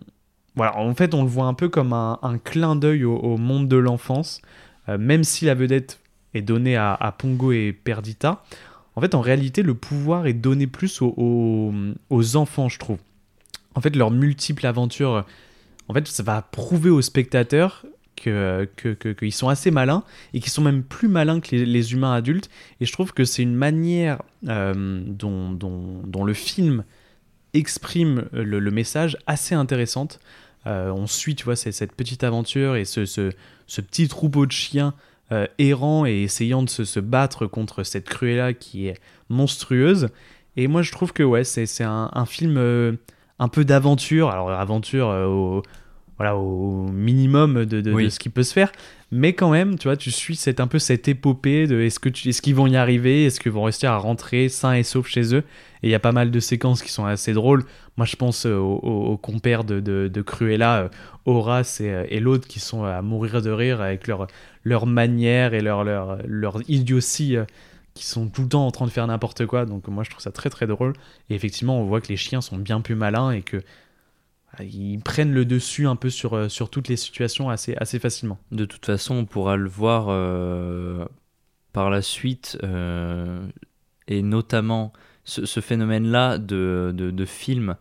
A: voilà, en fait, on le voit un peu comme un, clin d'œil au, monde de l'enfance, même si la vedette est donnée à, à Pongo et Perdita. En fait, en réalité, le pouvoir est donné plus aux, aux- aux enfants, je trouve. En fait, leurs multiples aventures, en fait, ça va prouver aux spectateurs que, que, qu'ils sont assez malins et qu'ils sont même plus malins que les, humains adultes. Et je trouve que c'est une manière euh, dont, dont, le film exprime le, message assez intéressante. Euh, on suit, tu vois, cette petite aventure et ce, ce, petit troupeau de chiens euh, errant et essayant de se, se battre contre cette Cruella qui est monstrueuse. Et moi, je trouve que ouais, c'est un, film un peu d'aventure. Alors, aventure euh, au, voilà, au minimum de, de-
B: Oui.
A: de ce qui peut se faire. Mais quand même, tu vois, tu suis cette, un peu cette épopée de est-ce qu'ils vont y arriver Est-ce qu'ils vont réussir à rentrer sains et saufs chez eux Et il y a pas mal de séquences qui sont assez drôles. Moi, je pense euh, au, au- au compère de, de, de Cruella, euh, Horace et, euh, et l'autre, qui sont à mourir de rire avec leur, leur manière et leur, leur, leur idiotie, euh, qui sont tout le temps en train de faire n'importe quoi. Donc, moi, je trouve ça très très drôle. Et effectivement, on voit que les chiens sont bien plus malins et que euh, ils prennent le dessus un peu sur, euh, sur toutes les situations assez, assez facilement.
B: de toute façon on pourra le voir euh, par la suite euh, et notamment ce, ce phénomène là de, de, de film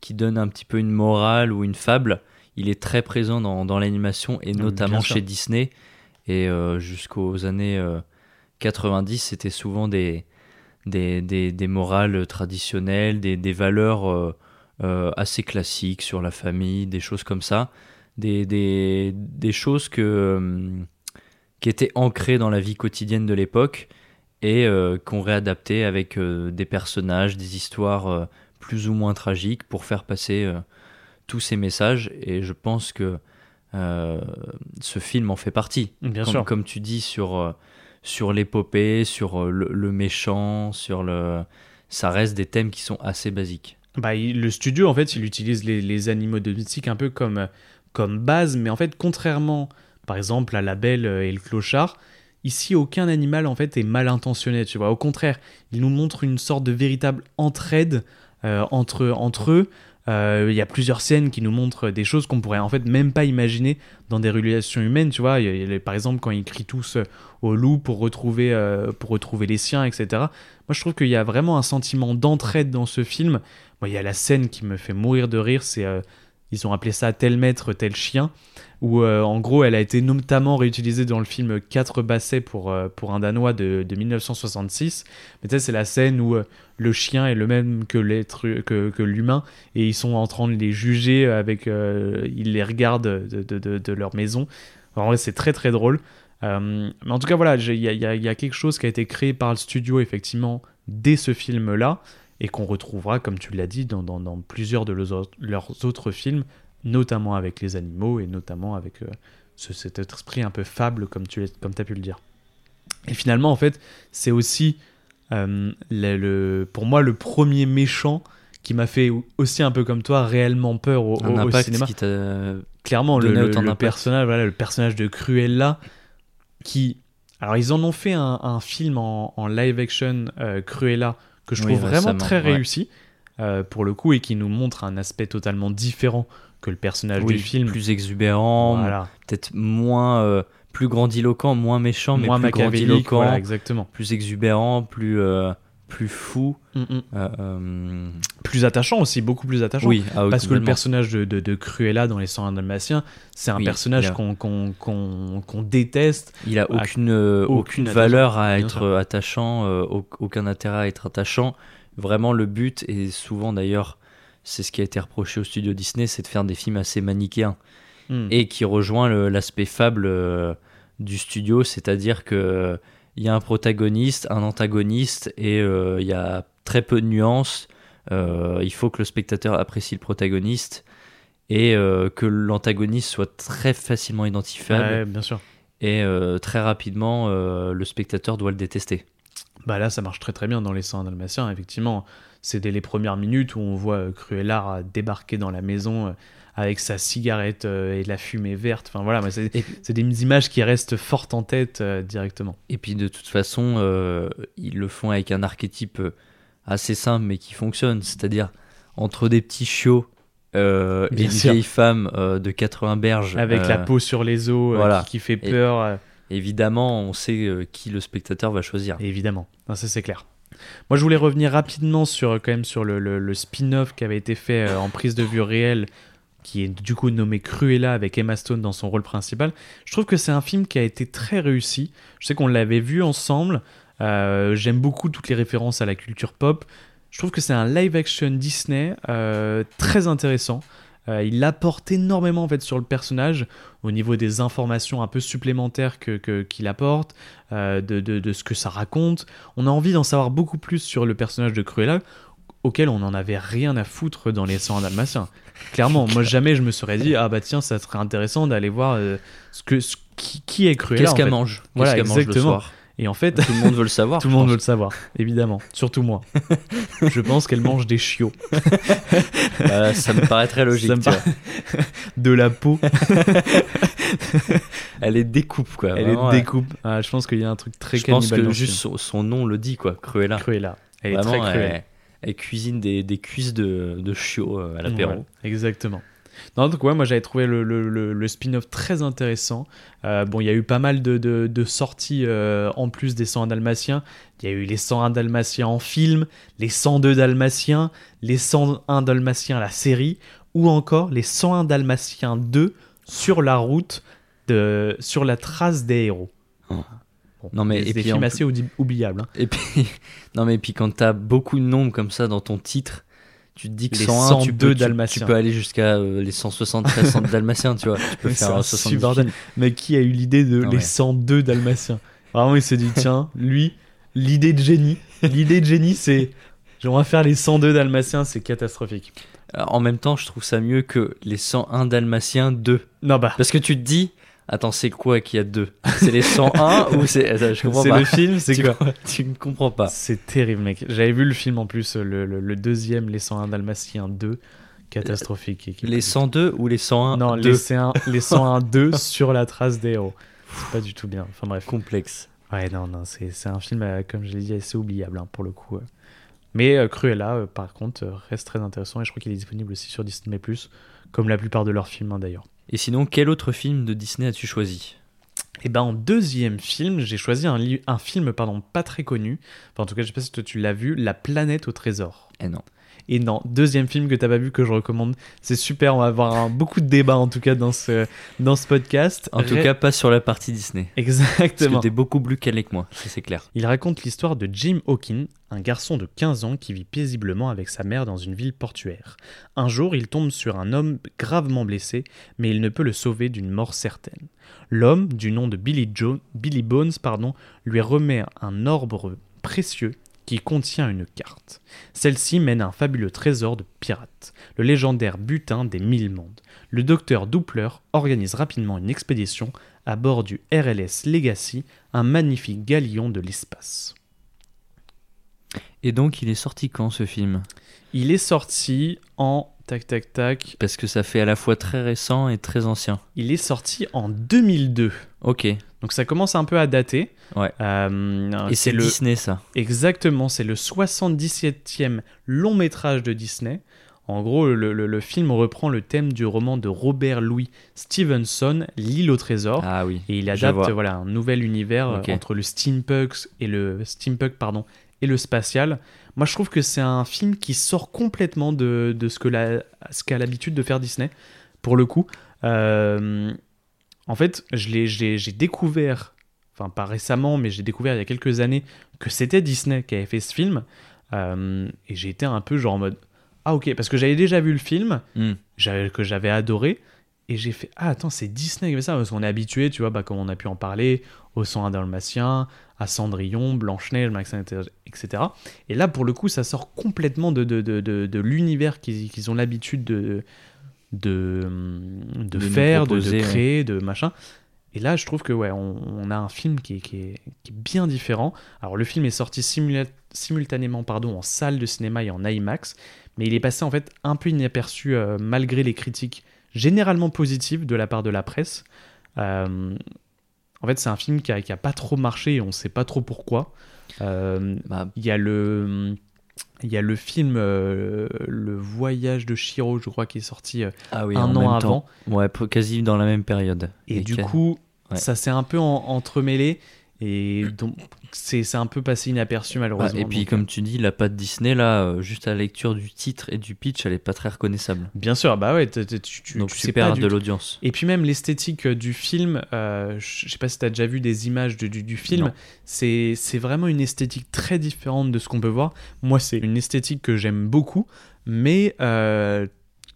B: qui donne un petit peu une morale ou une fable il est très présent dans, dans l'animation et
A: bien
B: notamment chez Disney et euh, jusqu'aux années 90 c'était souvent des, des, des, des morales traditionnelles des, des valeurs euh, euh, assez classiques sur la famille des choses comme ça des, des, des choses que, euh, qui étaient ancrées dans la vie quotidienne de l'époque et qu'on réadaptait avec des personnages, des histoires plus ou moins tragiques pour faire passer tous ces messages. Et je pense que ce film en fait partie.
A: Bien
B: comme,
A: sûr.
B: comme tu dis sur, sur l'épopée, sur euh, le, méchant, sur le... Ça reste des thèmes qui sont assez basiques.
A: Bah, le studio, en fait, il utilise les, les animaux domestiques un peu comme, comme base, mais en fait, contrairement, par exemple, à la belle et le clochard, ici, aucun animal, en fait, est mal intentionné, tu vois. Au contraire, il nous montre une sorte de véritable entraide euh, entre, entre eux. Euh, Il y a plusieurs scènes qui nous montrent des choses qu'on pourrait en fait même pas imaginer dans des relations humaines. Tu vois, par exemple, quand ils crient tous euh, au loup pour retrouver, euh, pour retrouver les siens, etc. Moi, je trouve qu'il y a vraiment un sentiment d'entraide dans ce film. Moi, il y a la scène qui me fait mourir de rire. C'est ils ont appelé ça tel maître, tel chien, où euh, en gros, elle a été notamment réutilisée dans le film 4 bassets pour, euh, pour un Danois de, de 1966. Mais tu sais, c'est la scène où euh, le chien est le même que l'être que, que l'humain et ils sont en train de les juger avec ils les regardent de, de, de- leur maison. En vrai c'est très très drôle. Mais en tout cas voilà il y a, quelque chose qui a été créé par le studio effectivement dès ce film là et qu'on retrouvera comme tu l'as dit dans, dans, dans plusieurs de leurs autres, leurs autres films notamment avec les animaux et notamment avec euh, ce- cet esprit un peu fable comme tu comme as pu le dire. Et finalement en fait c'est aussi euh, le, le- pour moi le premier méchant qui m'a fait aussi un peu comme toi réellement peur au,
B: Un
A: au- cinéma.
B: qui
A: clairement le, le- personnage voilà le personnage de Cruella qui alors ils en ont fait un, un film en, en live action euh, Cruella que je
B: Oui,
A: trouve vraiment très
B: ouais.
A: réussi euh, pour le coup et qui nous montre un aspect totalement différent que le personnage
B: Oui,
A: du film
B: plus exubérant,
A: voilà
B: peut-être moins. euh, plus grandiloquent, moins méchant, mais plus grandiloquent,
A: voilà, exactement
B: plus exubérant, plus. euh, plus fou.
A: Mm, mm.
B: euh, euh,
A: plus attachant aussi beaucoup plus attachant
B: oui, ah
A: Parce que le personnage de, de, de Cruella dans Les 101 Dalmatiens, c'est un
B: Oui,
A: personnage
B: a-
A: qu'on déteste.
B: Il a aucune, euh,
A: aucune
B: aucune valeur à être attachant, euh, au- aucun intérêt à être attachant. Vraiment, le but, et souvent d'ailleurs, c'est ce qui a été reproché au studio Disney, c'est de faire des films assez manichéens.
A: Hmm.
B: Et qui rejoint l'aspect fable euh, du studio, c'est-à-dire que il y a un protagoniste, un antagoniste, et euh, il y a très peu de nuances. Euh, il faut que le spectateur apprécie le protagoniste et euh, que l'antagoniste soit très facilement identifiable.
A: Ouais, bien sûr.
B: Et très rapidement, le spectateur doit le détester.
A: Bah là, ça marche très très bien dans Les 101 Dalmatiens. Effectivement, c'est dès les premières minutes où on voit euh, Cruella débarquer dans la maison avec sa cigarette euh, et la fumée verte. Enfin voilà, c'est des images qui restent fortes en tête euh, directement.
B: Et puis de toute façon, euh, ils le font avec un archétype assez simple mais qui fonctionne. C'est-à-dire entre des petits chiots euh, et une vieille femme euh, de 80 berges.
A: Avec
B: euh,
A: la peau sur les os
B: voilà.
A: qui, qui fait peur.
B: Évidemment, on sait qui le spectateur va choisir.
A: Évidemment, Non, ça c'est clair. Moi je voulais revenir rapidement sur quand même sur le, le- le spin-off qui avait été fait en prise de vue réelle, qui est du coup nommé Cruella avec Emma Stone dans son rôle principal. Je trouve que c'est un film qui a été très réussi. Je sais qu'on l'avait vu ensemble. Euh, J'aime beaucoup toutes les références à la culture pop. Je trouve que c'est un live action Disney euh, très intéressant. Euh, il apporte énormément en fait sur le personnage au niveau des informations un peu supplémentaires que qu'il apporte, de, de- de ce que ça raconte. On a envie d'en savoir beaucoup plus sur le personnage de Cruella, auquel on n'en avait rien à foutre dans les 100 dalmatiens. Clairement, moi jamais je me serais dit ah bah tiens ça serait intéressant d'aller voir euh, ce que ce- qui, qui est Cruella.
B: Qu'est-ce qu'elle mange Qu'est-ce
A: Voilà,
B: qu'elle mange le soir
A: Et en fait,
B: Tout le monde veut le savoir. *laughs*
A: tout le monde veut le savoir, évidemment, surtout moi. *laughs* je pense qu'elle mange des chiots,
B: Bah, ça me paraît très logique.
A: Ça me *laughs* de la peau,
B: Elle est découpe quoi.
A: elle
B: vraiment,
A: est
B: ouais.
A: découpe. Ah, je pense qu'il y a un truc très
B: Je pense que juste son, son nom le dit quoi. Cruella.
A: Cruella. Elle est
B: Vraiment,
A: très cruelle.
B: elle, elle cuisine des, des cuisses de, de chiots euh, à l'apéro.
A: Ouais, exactement. Non, donc ouais, moi j'avais trouvé le, le- le- le spin-off très intéressant. Euh, bon, il y a eu pas mal de, de- de sorties euh, en plus des 101 Dalmatiens. Il y a eu les 101 Dalmatiens en film, les 102 Dalmatiens, les 101 Dalmatiens la série, ou encore les 101 Dalmatiens 2 sur la route, de, sur la trace des héros.
B: Oh.
A: Bon,
B: Non, mais- et
A: des
B: puis
A: films assez oubli- oubliables. hein.
B: Et puis, *laughs* non mais puis quand t'as beaucoup de nombres comme ça dans ton titre, tu te dis que
A: Les
B: 101, tu
A: 102
B: peux, tu- tu,
A: Dalmatiens.
B: peux aller jusqu'à euh, les 173 100 *laughs* dalmatiens, tu vois. Tu peux
A: C'est
B: faire
A: un
B: euh, 70
A: super
B: films.
A: Mais qui a eu l'idée de
B: Non,
A: les
B: ouais.
A: 102 Dalmatiens? Vraiment, il s'est dit, *laughs* tiens, lui, l'idée de génie, l'idée de génie, c'est. On va faire les 102 Dalmatiens, c'est catastrophique.
B: Alors, en même temps, je trouve ça mieux que les 101 dalmatiens 2.
A: Non, bah,
B: Parce que tu te dis, attends, c'est quoi qu'il y a deux? C'est les 101 *laughs* ou c'est. Je comprends
A: c'est
B: pas.
A: le film, c'est quoi?
B: tu ne comprends pas.
A: C'est terrible, mec. J'avais vu le film en plus, le, le- le deuxième, les 101 Dalmatiens 2, catastrophique. Qui-
B: Les 2 ou les 101
A: Non,
B: 2
A: les 101, les *laughs* 101 2 sur la trace des héros. C'est pas du tout bien. Enfin bref.
B: Complexe.
A: Ouais, non, non, c'est c'est un film, euh, comme je l'ai dit, assez oubliable hein, pour le coup. euh. Mais euh, Cruella, par contre, reste très intéressant et je crois qu'il est disponible aussi sur Disney+, comme la plupart de leurs films hein, d'ailleurs.
B: Et sinon, quel autre film de Disney as-tu choisi?
A: Et ben en deuxième film, j'ai choisi un, un film pardon pas très connu. Enfin, en tout cas, je sais pas si toi tu l'as vu, La planète au trésor.
B: Eh non.
A: Et non, deuxième film que t'as pas vu que je recommande. C'est super, on va avoir un- beaucoup de débats en tout cas dans ce dans ce podcast.
B: En tout cas, pas sur la partie Disney. Parce
A: exactement.
B: que t'es beaucoup plus calé que moi, c'est clair.
A: Il raconte l'histoire de Jim Hawkin, un garçon de 15 ans qui vit paisiblement avec sa mère dans une ville portuaire. Un jour, il tombe sur un homme gravement blessé, mais il ne peut le sauver d'une mort certaine. L'homme, du nom de Billy, Jo- Billy Bones, pardon, lui remet un orbre précieux qui contient une carte. Celle-ci mène à un fabuleux trésor de pirates, le légendaire butin des mille mondes. Le docteur Doppler organise rapidement une expédition à bord du RLS Legacy, un magnifique galion de l'espace.
B: Et donc, il est sorti quand ce film?
A: Il est sorti en tac tac tac.
B: Parce que ça fait à la fois très récent et très ancien.
A: Il est sorti en 2002.
B: Ok.
A: Donc ça commence un peu à dater.
B: Ouais.
A: Euh,
B: Et c'est
A: le
B: Disney ça.
A: exactement, c'est le 77e long métrage de Disney. En gros, le, le- le film reprend le thème du roman de Robert Louis Stevenson, L'île au trésor.
B: Ah oui.
A: Et il adapte voilà, un nouvel univers euh, entre le steampunk et le steampunk pardon et le spatial. Moi, je trouve que c'est un film qui sort complètement de, de ce que la, ce qu'a l'habitude de faire Disney. Pour le coup, Euh, en fait, j'ai découvert, enfin pas récemment, mais j'ai découvert il y a quelques années que c'était Disney qui avait fait ce film. Euh, et j'ai été un peu genre en mode ah ok parce que j'avais déjà vu le film
B: Hmm.
A: que j'avais adoré. Et j'ai fait Ah, attends, c'est Disney qui fait ça. Parce qu'on est habitué, tu vois, bah, comme on a pu en parler, au sang dalmatien, à Cendrillon, Blanche-Neige, Max, etc. Et là, pour le coup, ça sort complètement de, de, de, de, de l'univers qu'ils qu'ils ont l'habitude de, de, de, faire, de, créer, de machin. Et là, je trouve que ouais, on, on a un film qui est, qui, est, qui est bien différent. Alors, le film est sorti simula- simultanément pardon, en salle de cinéma et en IMAX, mais il est passé en fait un peu inaperçu euh, malgré les critiques généralement positives de la part de la presse. Euh, en fait, c'est un film qui a, qui a pas trop marché et on sait pas trop pourquoi. Euh,
B: Bah,
A: il y a le. Il y a le film euh, Le Voyage de Shiro, je crois, qui est sorti euh,
B: ah oui,
A: un an avant.
B: temps. Ouais, quasi dans la même période.
A: Et, du coup,
B: ouais.
A: ça s'est un peu en- entremêlé. Et donc, c'est un peu passé inaperçu,
B: Ah,
A: malheureusement.
B: et puis,
A: Donc,
B: comme tu dis, la patte Disney, là, euh, juste à la lecture du titre et du pitch, elle est pas très reconnaissable.
A: Bien sûr, bah ouais, tu, tu,
B: Donc,
A: tu sais
B: perds de l'audience.
A: Et puis même l'esthétique euh, du film, euh, je sais pas si tu as déjà vu des images de- du, du film, c'est vraiment une esthétique très différente de ce qu'on peut voir. Moi, c'est une esthétique que j'aime beaucoup, mais euh,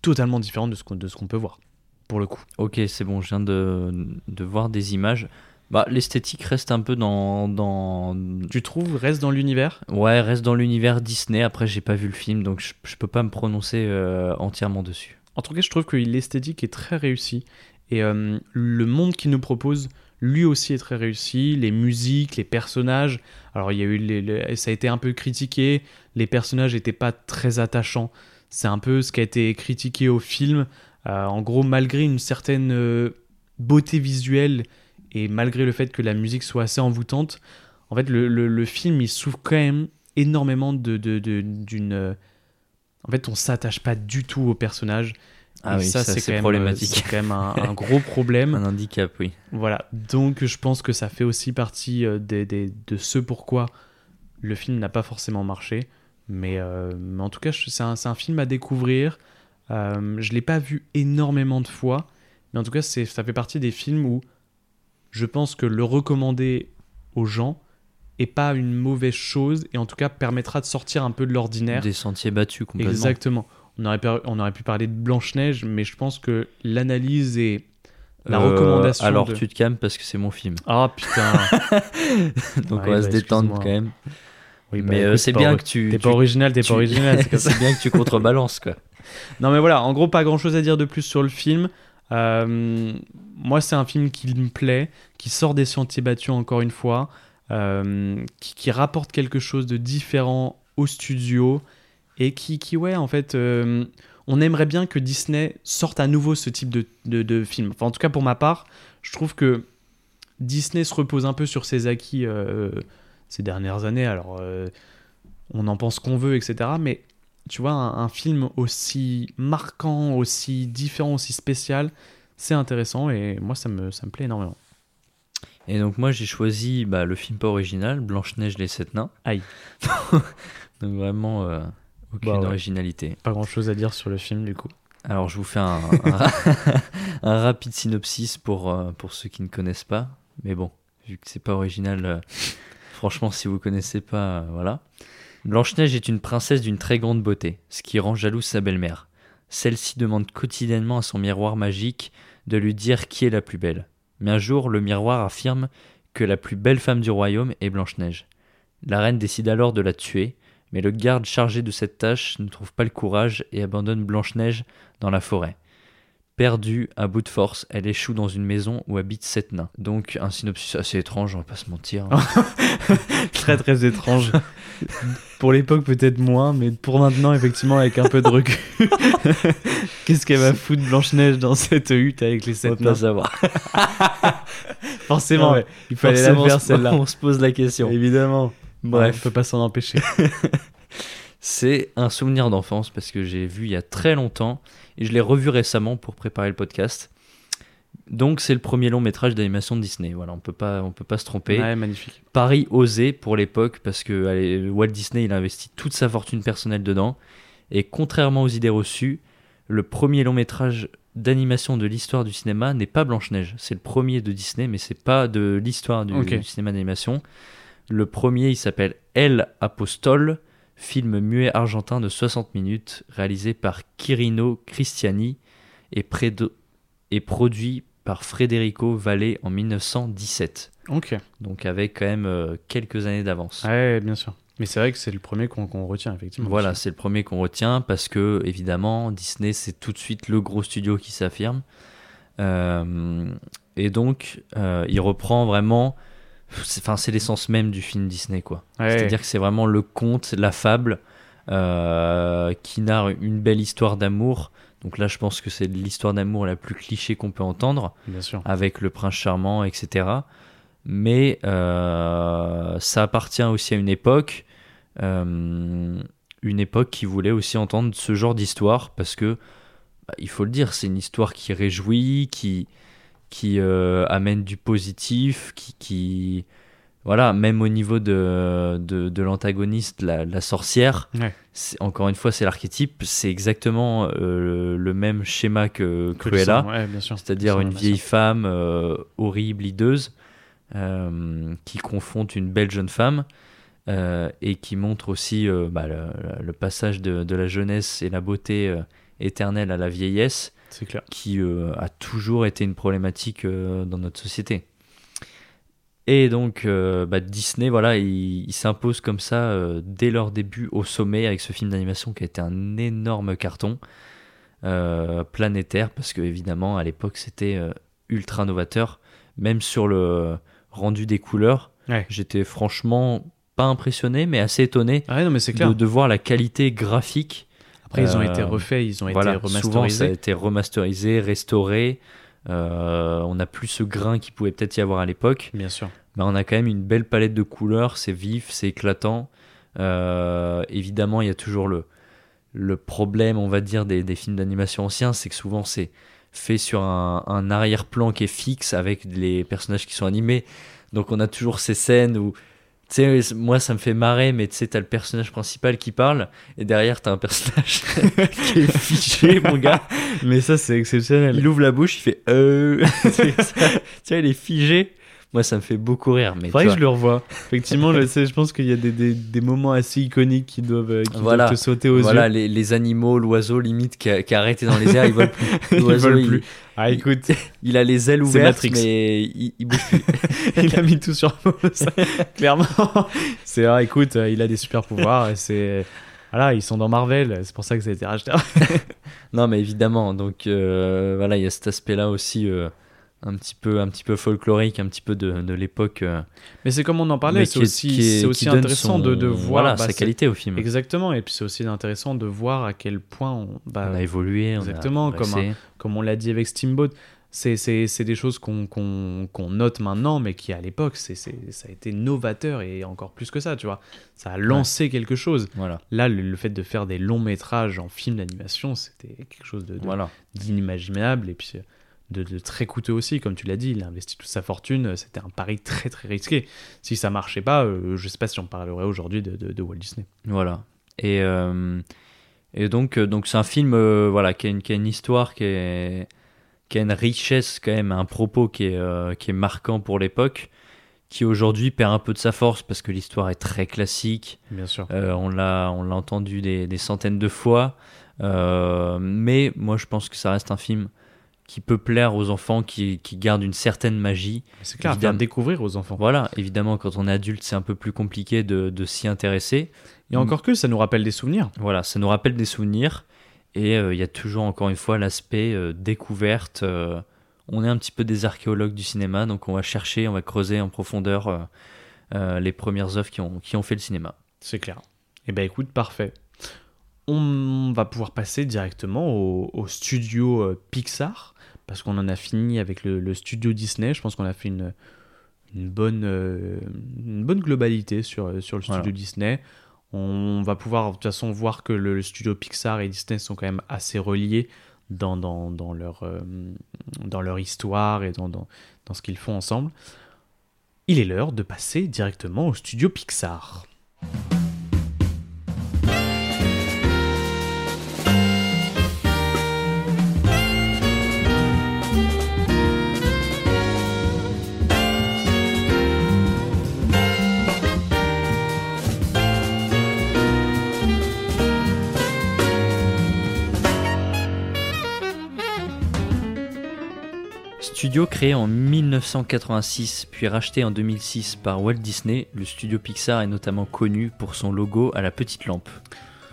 A: totalement différente de ce qu'on qu'on peut voir, pour le coup.
B: Ok, c'est bon, je viens de, de voir des images. Bah, l'esthétique reste un peu dans, dans.
A: Tu trouves, reste dans l'univers?
B: Ouais, reste dans l'univers Disney. Après, j'ai pas vu le film, donc je, je peux pas me prononcer euh, entièrement dessus.
A: En tout cas, je trouve que l'esthétique est très réussie. Et euh, le monde qu'il nous propose, lui aussi est très réussi. Les musiques, les personnages. Alors, il y a eu les- les- ça a été un peu critiqué. Les personnages n'étaient pas très attachants. C'est un peu ce qui a été critiqué au film. Euh, en gros, malgré une certaine beauté visuelle et malgré le fait que la musique soit assez envoûtante, en fait, le, le- le film, il souffre quand même énormément de, d'une... euh, En fait, on s'attache pas du tout au personnage.
B: Ah oui, ça, c'est problématique.
A: C'est quand même un, un *laughs* gros problème.
B: Un handicap, oui.
A: Voilà. Donc, je pense que ça fait aussi partie euh, des, des- de ce pourquoi le film n'a pas forcément marché. Mais, euh, mais en tout cas, c'est un, un film à découvrir. Euh, je l'ai pas vu énormément de fois. Mais en tout cas, ça fait partie des films où je pense que le recommander aux gens est pas une mauvaise chose et en tout cas permettra de sortir un peu de l'ordinaire.
B: Des sentiers battus complètement.
A: Exactement. On aurait, pu, on aurait pu parler de Blanche-Neige, mais je pense que l'analyse et la
B: Euh,
A: recommandation.
B: Alors,
A: de-
B: tu te calmes parce que c'est mon film.
A: Ah putain. *laughs*
B: Donc,
A: Ouais,
B: on va
A: bah,
B: se détendre
A: excuse-moi.
B: quand même.
A: Oui, bah,
B: mais euh, c'est bien que tu.
A: T'es
B: tu-
A: pas original, t'es
B: tu-
A: pas original. c'est *laughs*
B: bien que tu contrebalances, quoi.
A: Non, mais voilà, en gros, pas grand chose à dire de plus sur le film. Euh, moi, c'est un film qui me plaît, qui sort des sentiers battus encore une fois, euh, qui, rapporte quelque chose de différent au studio et qui, ouais, en fait, euh, on aimerait bien que Disney sorte à nouveau ce type de, film. Enfin, en tout cas, pour ma part, je trouve que Disney se repose un peu sur ses acquis euh, ces dernières années. Alors. on en pense qu'on veut, etc. Mais tu vois, un film aussi marquant, aussi différent, aussi spécial, c'est intéressant et moi, ça me, ça me plaît énormément.
B: Et donc moi j'ai choisi bah, le film pas original, Blanche-Neige les sept nains.
A: Aïe. *laughs*
B: donc vraiment euh, aucune
A: Bah ouais.
B: originalité.
A: Pas grand chose à dire sur le film, du coup.
B: Alors je vous fais un, un ra- *laughs* un rapide synopsis pour, euh, pour ceux qui ne connaissent pas. Mais bon, vu que c'est pas original, euh, franchement si vous connaissez pas, euh, voilà. Blanche-Neige est une princesse d'une très grande beauté, ce qui rend jalouse sa belle-mère. Celle-ci demande quotidiennement à son miroir magique de lui dire qui est la plus belle. Mais un jour, le miroir affirme que la plus belle femme du royaume est Blanche-Neige. La reine décide alors de la tuer, mais le garde chargé de cette tâche ne trouve pas le courage et abandonne Blanche-Neige dans la forêt. Perdue, à bout de force, elle échoue dans une maison où habitent sept nains. Donc un synopsis assez étrange, on va pas se mentir. *laughs*
A: très très étrange. pour l'époque peut-être moins, mais pour maintenant effectivement avec un peu de recul. *laughs* Qu'est-ce qu'elle va foutre Blanche-Neige dans cette hutte avec les
B: on va
A: sept
B: pas
A: nains
B: savoir. *laughs*
A: Forcément,
B: Ouais.
A: il fallait la faire
B: on
A: celle-là.
B: On se pose la question.
A: Évidemment.
B: Bref.
A: on peut pas s'en empêcher.
B: C'est un souvenir d'enfance parce que j'ai vu il y a très longtemps et je l'ai revu récemment pour préparer le podcast. Donc c'est le premier long métrage d'animation de Disney. Voilà, on peut pas, on peut pas se tromper.
A: Ouais, magnifique.
B: Paris osé pour l'époque parce que allez, Walt Disney il a investi toute sa fortune personnelle dedans et contrairement aux idées reçues, le premier long métrage d'animation de l'histoire du cinéma n'est pas Blanche-Neige. C'est le premier de Disney mais c'est pas de l'histoire du, cinéma d'animation. Le premier il s'appelle El Apostole, film muet argentin de 60 minutes réalisé par Quirino Cristiani et, produit par Federico Valle en 1917
A: Ok.
B: donc avec quand même euh, quelques années d'avance.
A: Ouais, bien sûr. Mais c'est vrai que c'est le premier qu'on retient effectivement.
B: Voilà, c'est le premier qu'on retient parce que évidemment Disney c'est tout de suite le gros studio qui s'affirme. Euh, et donc euh, il reprend vraiment, enfin c'est l'essence même du film Disney quoi.
A: Ouais.
B: C'est-à-dire que c'est vraiment le conte, la fable euh, qui narre une belle histoire d'amour. Donc là je pense que c'est l'histoire d'amour la plus cliché qu'on peut entendre.
A: Bien sûr.
B: avec le prince charmant, etc. Mais euh, ça appartient aussi à une époque, euh, une époque qui voulait aussi entendre ce genre d'histoire parce que, bah, il faut le dire, c'est une histoire qui réjouit, qui, qui euh, amène du positif, qui, qui, voilà, même au niveau de, de, de l'antagoniste, la, la sorcière,
A: Ouais.
B: encore une fois, c'est l'archétype, c'est exactement euh, le même schéma que Cruella.
A: Ouais.
B: C'est-à-dire une vieille femme euh, horrible, hideuse, euh, qui confronte une belle jeune femme et qui montre aussi bah, le, le passage de, de la jeunesse et la beauté éternelle à la vieillesse,
A: clair.
B: qui euh, a toujours été une problématique euh, dans notre société. Et donc euh, bah, Disney, voilà, il, il s'impose comme ça dès leur début au sommet avec ce film d'animation qui a été un énorme carton planétaire parce que évidemment à l'époque c'était ultra novateur, même sur le rendu des couleurs.
A: Ouais.
B: J'étais franchement pas impressionné, mais assez étonné
A: Ah ouais, non, mais c'est clair.
B: de, de voir la qualité graphique
A: Après, ils ont
B: Euh,
A: été refaits, ils ont
B: voilà,
A: été
B: souvent ça a
A: remasterisés.
B: été remasterisé, restauré. Euh, on n'a plus ce grain qui pouvait peut-être y avoir à l'époque.
A: Bien sûr.
B: Mais on a quand même une belle palette de couleurs, c'est vif, c'est éclatant. Euh, évidemment, il y a toujours le, le problème, on va dire, des, des films d'animation anciens, c'est que souvent c'est fait sur un, un arrière-plan qui est fixe avec les personnages qui sont animés. Donc on a toujours ces scènes où, tu sais, moi ça me fait marrer, mais tu sais, t'as le personnage principal qui parle, et derrière t'as un personnage *laughs* qui est figé, mon gars.
A: Mais ça, c'est exceptionnel.
B: Il ouvre la bouche, il fait euh. *laughs* *laughs* tu vois, il est figé. Moi, ça me fait beaucoup rire. Mais
A: Faudrait que je le revois. Effectivement, le- je pense qu'il y a des, des, des moments assez iconiques qui doivent, euh, qui doivent
B: Voilà.
A: te sauter aux
B: voilà,
A: yeux.
B: les, les animaux, l'oiseau limite qui a, qui a arrêté dans les airs, il vole plus. *laughs*
A: Ils
B: L'oiseau,
A: volent
B: il-
A: plus. Ah, écoute, *laughs*
B: Il a les ailes ouvertes, mais il, il bouge plus. *laughs*
A: il a mis tout sur pause. Clairement. C'est, ah, écoute, euh, il a des super pouvoirs c'est. Voilà, ils sont dans Marvel, c'est pour ça que ça a été racheté.
B: non, mais évidemment. Donc euh, voilà, il y a cet aspect-là aussi euh, un petit peu, un petit peu folklorique, un petit peu de, de l'époque. euh,
A: Mais c'est comme on en parlait, c'est aussi, c'est aussi intéressant
B: son-
A: de, de voir
B: voilà,
A: bah,
B: sa qualité au film.
A: Exactement, et puis c'est aussi intéressant de voir à quel point, on, bah,
B: on a évolué, on a
A: Exactement, comme
B: progressé.
A: comme on l'a dit avec Steamboat, c'est des choses qu'on qu'on- qu'on note maintenant, mais qui à l'époque, ça a été novateur et encore plus que ça, tu vois. Ça a lancé quelque chose.
B: Voilà.
A: Là, le, le fait de faire des longs métrages en film d'animation, c'était quelque chose de, de-
B: Voilà.
A: d'inimaginable et puis de, de très coûteux aussi, comme tu l'as dit. Il a investi toute sa fortune, euh, c'était un pari très très risqué. Si ça marchait pas, euh, je sais pas si on parlerait aujourd'hui de, de- de Walt Disney.
B: Voilà. Et, euh, et donc, euh, donc c'est un film euh, voilà, qui, a une, qui a une histoire, qui, est, qui a une richesse quand même, un propos qui est, qui est marquant pour l'époque, qui aujourd'hui perd un peu de sa force parce que l'histoire est très classique.
A: Bien sûr.
B: On l'a on l'a entendu des, des centaines de fois. Mais moi, je pense que ça reste un film qui peut plaire aux enfants, qui, qui garde une certaine magie.
A: C'est clair, à
B: évidemment.
A: découvrir aux enfants.
B: Voilà, évidemment, quand on est adulte, c'est un peu plus compliqué de, de s'y intéresser.
A: Et encore que ça nous rappelle des souvenirs.
B: Voilà, ça nous rappelle des souvenirs. Et euh, il y a toujours, encore une fois, l'aspect euh, découverte. euh, on est un petit peu des archéologues du cinéma, donc on va chercher, on va creuser en profondeur les premières œuvres qui ont, qui ont fait le cinéma.
A: C'est clair. Eh ben écoute, parfait. On va pouvoir passer directement au, au studio Pixar, parce qu'on en a fini avec le, le studio Disney. Je pense qu'on a fait une, une, bonne, euh, une bonne globalité sur, euh, sur le studio
B: Voilà.
A: Disney. On va pouvoir de toute façon voir que le, le studio Pixar et Disney sont quand même assez reliés dans, dans, dans leur, euh, dans leur histoire et dans, dans, dans ce qu'ils font ensemble. Il est l'heure de passer directement au studio Pixar.
B: Studio créé en 1986 puis racheté en 2006 par Walt Disney, le studio Pixar est notamment connu pour son logo à la petite lampe.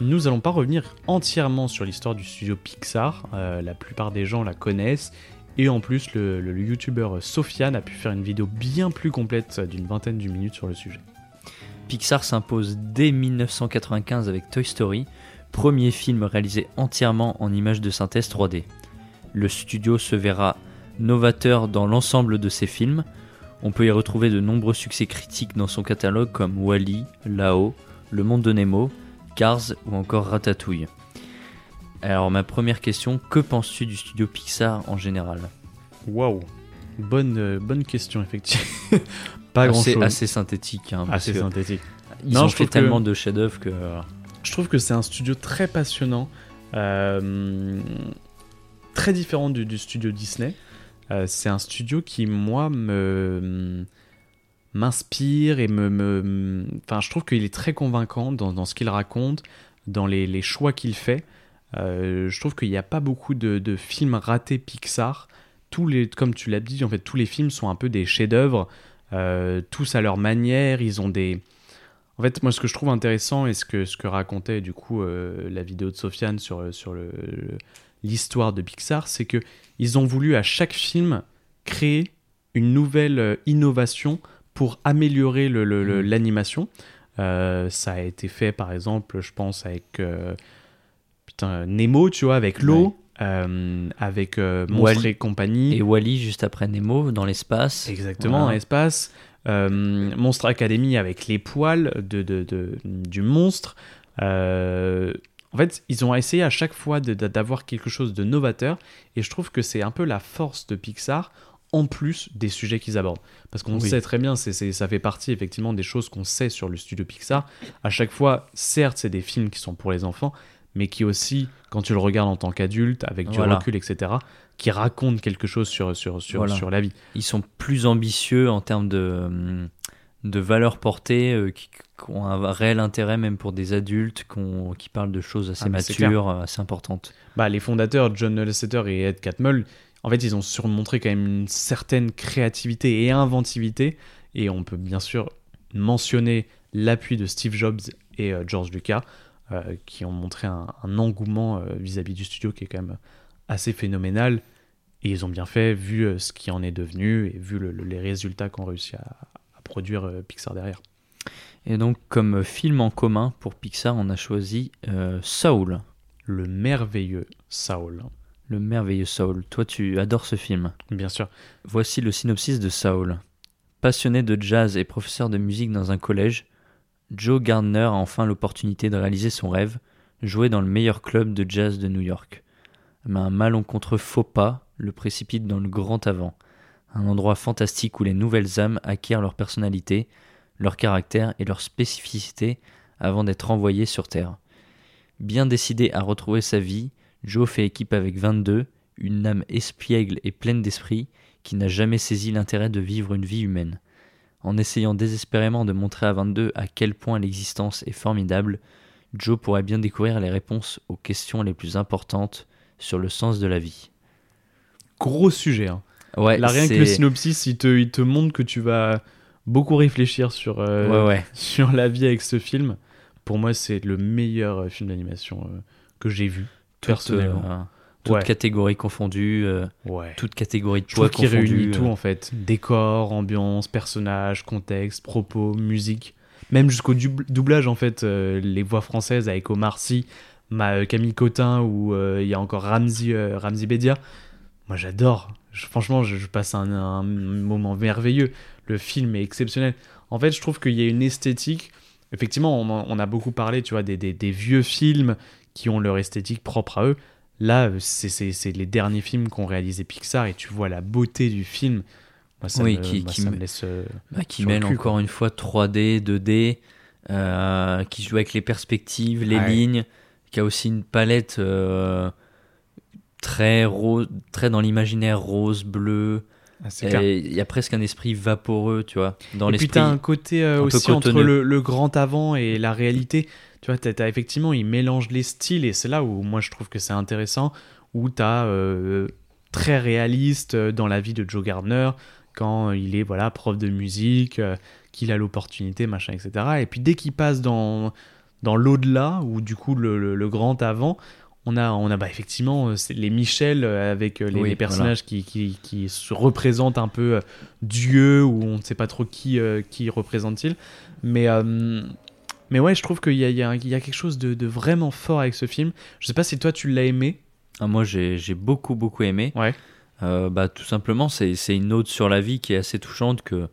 A: Nous allons pas revenir entièrement sur l'histoire du studio Pixar, euh, la plupart des gens la connaissent, et en plus le, le youtubeur Sofiane a pu faire une vidéo bien plus complète euh, d'une vingtaine de minutes sur le sujet.
B: Pixar s'impose dès 1995 avec Toy Story, premier film réalisé entièrement en images de synthèse 3D. Le studio se verra novateur dans l'ensemble de ses films. On peut y retrouver de nombreux succès critiques dans son catalogue comme Wally, Lao, Le Monde de Nemo, Cars ou encore Ratatouille. Alors ma première question, que penses-tu du studio Pixar en général?
A: Waouh Bonne, euh, bonne question, effectivement. *laughs* pas grand
B: assez,
A: chose.
B: assez synthétique. hein,
A: Assez
B: que
A: synthétique.
B: ils
A: Non,
B: ont
A: je
B: fait
A: que-
B: tellement de chefs-d'œuvre que.
A: Je trouve que c'est un studio très passionnant, euh, très différent du, du studio Disney. Euh, c'est un studio qui, moi, me m'inspire et me, me- Enfin, je trouve qu'il est très convaincant dans, dans ce qu'il raconte, dans les, les choix qu'il fait. Euh, je trouve qu'il n'y a pas beaucoup de, de films ratés Pixar. Tous les, comme tu l'as dit, en fait, tous les films sont un peu des chefs-d'œuvre, euh, tous à leur manière. Ils ont des, en fait, moi, ce que je trouve intéressant et ce que, ce que racontait du coup la vidéo de Sofiane sur, sur le- l'histoire de Pixar, c'est que ils ont voulu à chaque film créer une nouvelle euh, innovation pour améliorer
B: Mhm.
A: l'animation. Euh, ça a été fait, par exemple, je pense, avec euh, putain, Nemo, tu vois, avec l'eau, euh, avec
B: Wall-
A: et compagnie.
B: Et Wally juste après Nemo dans l'espace.
A: Exactement,
B: Voilà.
A: dans l'espace. Monstre Academy avec les poils de, de- de- du monstre. En fait, ils ont essayé à chaque fois d'avoir quelque chose de novateur. Et je trouve que c'est un peu la force de Pixar, en plus des sujets qu'ils abordent. Parce qu'on
B: Oui.
A: sait très bien, ça fait partie effectivement des choses qu'on sait sur le studio Pixar. À chaque fois, certes, c'est des films qui sont pour les enfants, mais qui aussi, quand tu le regardes en tant qu'adulte, avec du
B: Voilà.
A: recul, etc., qui racontent quelque chose sur, sur, sur,
B: Voilà.
A: sur la vie.
B: Ils sont plus ambitieux en termes de, hum, de valeurs portées, euh, qui, qui ont un réel intérêt même pour des adultes, qui, parlent de choses assez
A: Ah,
B: matures, euh, assez importantes.
A: bah, les fondateurs, John Lasseter et Ed Catmull, en fait, ils ont surmontré quand même une certaine créativité et inventivité. Et on peut bien sûr mentionner l'appui de Steve Jobs et euh, George Lucas, euh, qui ont montré un, un engouement vis-à-vis du studio qui est quand même assez phénoménal. Et ils ont bien fait, vu ce qui en est devenu et vu le- le- les résultats qu'ont réussi à produire euh, Pixar derrière.
B: Et donc, comme film en commun, pour Pixar, on a choisi euh, Soul.
A: Le merveilleux Saul.
B: Le merveilleux Saul. Toi, tu adores ce film.
A: Bien sûr.
B: Voici le synopsis de Saul. Passionné de jazz et professeur de musique dans un collège, Joe Gardner a enfin l'opportunité de réaliser son rêve, jouer dans le meilleur club de jazz de New York. Mais un malencontreux faux pas le précipite dans le grand avant, un endroit fantastique où les nouvelles âmes acquièrent leur personnalité, leur caractère et leur spécificité avant d'être envoyées sur Terre. Bien décidé à retrouver sa vie, Joe fait équipe avec 22, une âme espiègle et pleine d'esprit qui n'a jamais saisi l'intérêt de vivre une vie humaine. En essayant désespérément de montrer à 22 à quel point l'existence est formidable, Joe pourrait bien découvrir les réponses aux questions les plus importantes sur le sens de la vie.
A: Gros sujet. Hein.
B: Ouais,
A: Là, rien que le synopsis, il te, il te montre que tu vas beaucoup réfléchir sur, euh,
B: Ouais, ouais. *laughs*
A: sur la vie avec ce film. Pour moi, c'est le meilleur euh, film d'animation euh, que j'ai vu,
B: Toute,
A: personnellement.
B: euh, toute
A: Ouais.
B: catégorie confondue, toute catégorie de
A: qu'il
B: confondue.
A: réunit tout en fait. Décor, ambiance, personnages, contexte, propos, musique. Même jusqu'au dub- doublage en fait. les voix françaises avec Omar Sy, ma, Camille Cotin ou il y a encore Ramzi, Ramzi Bedia. Moi j'adore. Je- franchement, je, je passe un, un moment merveilleux. Le film est exceptionnel. En fait, je trouve qu'il y a une esthétique. Effectivement, on, a beaucoup parlé, tu vois, des, des- des vieux films qui ont leur esthétique propre à eux. Là, euh, c'est- les derniers films qu'ont réalisé Pixar et tu vois la beauté du film. Moi, ça,
B: Oui,
A: me,
B: qui-
A: moi,
B: qui
A: ça
B: me-
A: me laisse. euh,
B: Bah, qui mêle
A: cul,
B: encore une fois 3D, 2D, euh, qui joue avec les perspectives, les
A: Ouais.
B: lignes, qui a aussi une palette euh, très rose, très dans l'imaginaire rose, bleu. Et Il y a presque un esprit vaporeux, tu vois, dans
A: Et puis t'as un côté euh,
B: un
A: aussi entre le, le grand avant et la réalité. Tu vois, effectivement, il mélange les styles et c'est là où moi je trouve que c'est intéressant, où t'as euh, très réaliste euh, dans la vie de Joe Gardner quand il est voilà prof de musique, euh, qu'il a l'opportunité, machin, etc. Et puis dès qu'il passe dans dans l'au-delà ou du coup le, le- le grand avant. On a, on a bah, effectivement euh, les Michel euh, avec euh, les,
B: Oui,
A: les personnages qui, qui, qui se représentent un peu Dieu ou on ne sait pas trop qui, qui représente-t-il. Mais, euh, mais ouais, je trouve qu'il y a, il y, a, il y a quelque chose de, de vraiment fort avec ce film. Je sais pas si toi tu l'as aimé.
B: Ah, moi, j'ai beaucoup, beaucoup aimé.
A: Ouais.
B: Euh, bah, tout simplement, c'est c'est une ode sur la vie qui est assez touchante que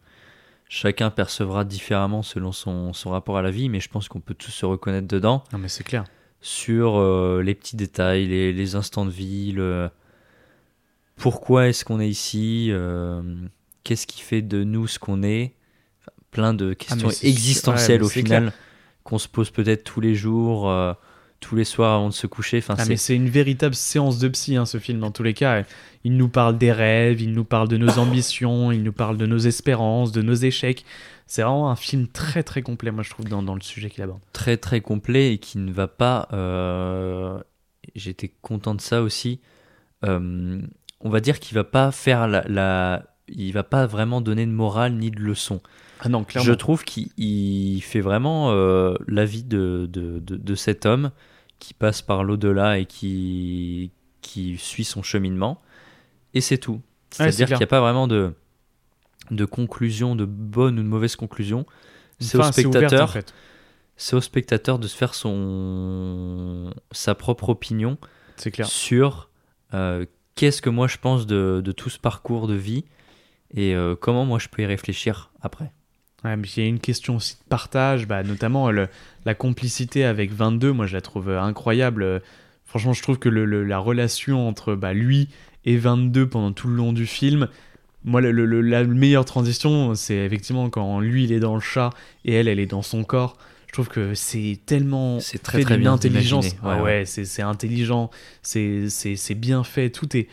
B: chacun percevra différemment selon son, son rapport à la vie, mais je pense qu'on peut tous se reconnaître dedans.
A: Non mais c'est clair.
B: Sur euh, les petits détails, les, les instants de vie, le- pourquoi est-ce qu'on est ici, euh, qu'est-ce qui fait de nous ce qu'on est, Enfin, plein de questions
A: Ah, sûr.
B: existentielles
A: Ouais,
B: au final qu'on se pose peut-être tous les jours, euh, tous les soirs avant de se coucher. Enfin,
A: Ah,
B: c'est
A: mais c'est une véritable séance de psy, hein, ce film, dans tous les cas. Il nous parle des rêves, il nous parle de nos ambitions, il nous parle de nos espérances, de nos échecs. C'est vraiment un film très très complet, moi je trouve, dans, dans le sujet qu'il aborde.
B: très très complet et qui ne va pas. euh, J'étais content de ça aussi. euh, on va dire qu'il va pas faire la, la- il va pas vraiment donner de morale ni de leçon.
A: Ah non, clairement.
B: Je trouve qu'il il fait vraiment euh, la vie de, de, de, de cet homme qui passe par l'au-delà et qui, qui suit son cheminement. Et c'est tout.
A: c'est
B: C'est-à-dire qu'il n'y a pas vraiment de, de conclusion, de bonne ou de mauvaise conclusion. C'est
A: Enfin,
B: au spectateur
A: en fait.
B: c'est au spectateur de se faire son sa propre opinion
A: C'est clair.
B: sur euh, qu'est-ce que moi je pense de, de tout ce parcours de vie et euh, comment moi je peux y réfléchir après.
A: Ouais, mais il y a une question aussi de partage, bah, notamment le- la complicité avec 22, moi je la trouve euh, incroyable. Euh, Franchement, je trouve que le- le- la relation entre bah, lui et 22 pendant tout le long du film, moi la meilleure transition, c'est effectivement quand lui il est dans le chat et elle, elle est dans son corps. Je trouve que c'est tellement
B: C'est très,
A: fait
B: très bien
A: intelligence.
B: imaginé.
A: Ah
B: Ouais,
A: c'est c'est intelligent, c'est c'est- c'est bien fait, tout est.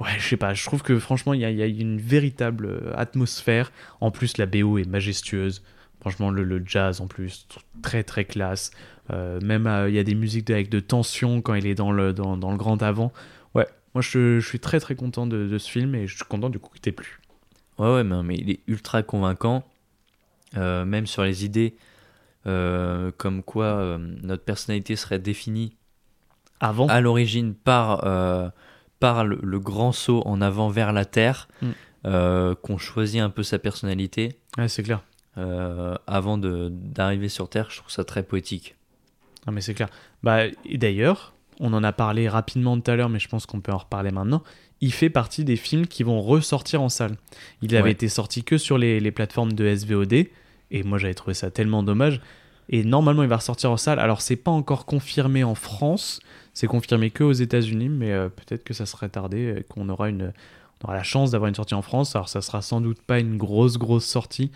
A: Ouais, je sais pas, je trouve que franchement, il y a, il y a une véritable euh, atmosphère. En plus, la BO est majestueuse. Franchement, le, le jazz en plus, tr- très très classe. Euh, même euh, il y a des musiques avec de tension quand il est dans le, dans, dans le grand avant. Ouais, moi je, je suis très très content de, de ce film et je suis content du coup qu'il t'ait plu.
B: Ouais, ouais, mais, mais il est ultra convaincant, euh, même sur les idées comme quoi notre personnalité serait définie
A: Avant,
B: à l'origine par, par le, le grand saut en avant vers la Terre,
A: Mm.
B: euh, qu'on choisit un peu sa personnalité
A: ouais, c'est clair.
B: euh, avant d'arriver sur Terre, je trouve ça très poétique.
A: Non mais c'est clair. Bah, d'ailleurs, on en a parlé rapidement tout à l'heure, mais je pense qu'on peut en reparler maintenant. Il fait partie des films qui vont ressortir en salle. Il avait
B: Ouais.
A: été sorti que sur les, les plateformes de SVOD, et moi j'avais trouvé ça tellement dommage. Et normalement, il va ressortir en salle. Alors, c'est pas encore confirmé en France, c'est confirmé que aux États-Unis, mais euh, peut-être que ça serait tardé, qu'on aura une, on aura la chance d'avoir une sortie en France. Alors, ça sera sans doute pas une grosse grosse sortie,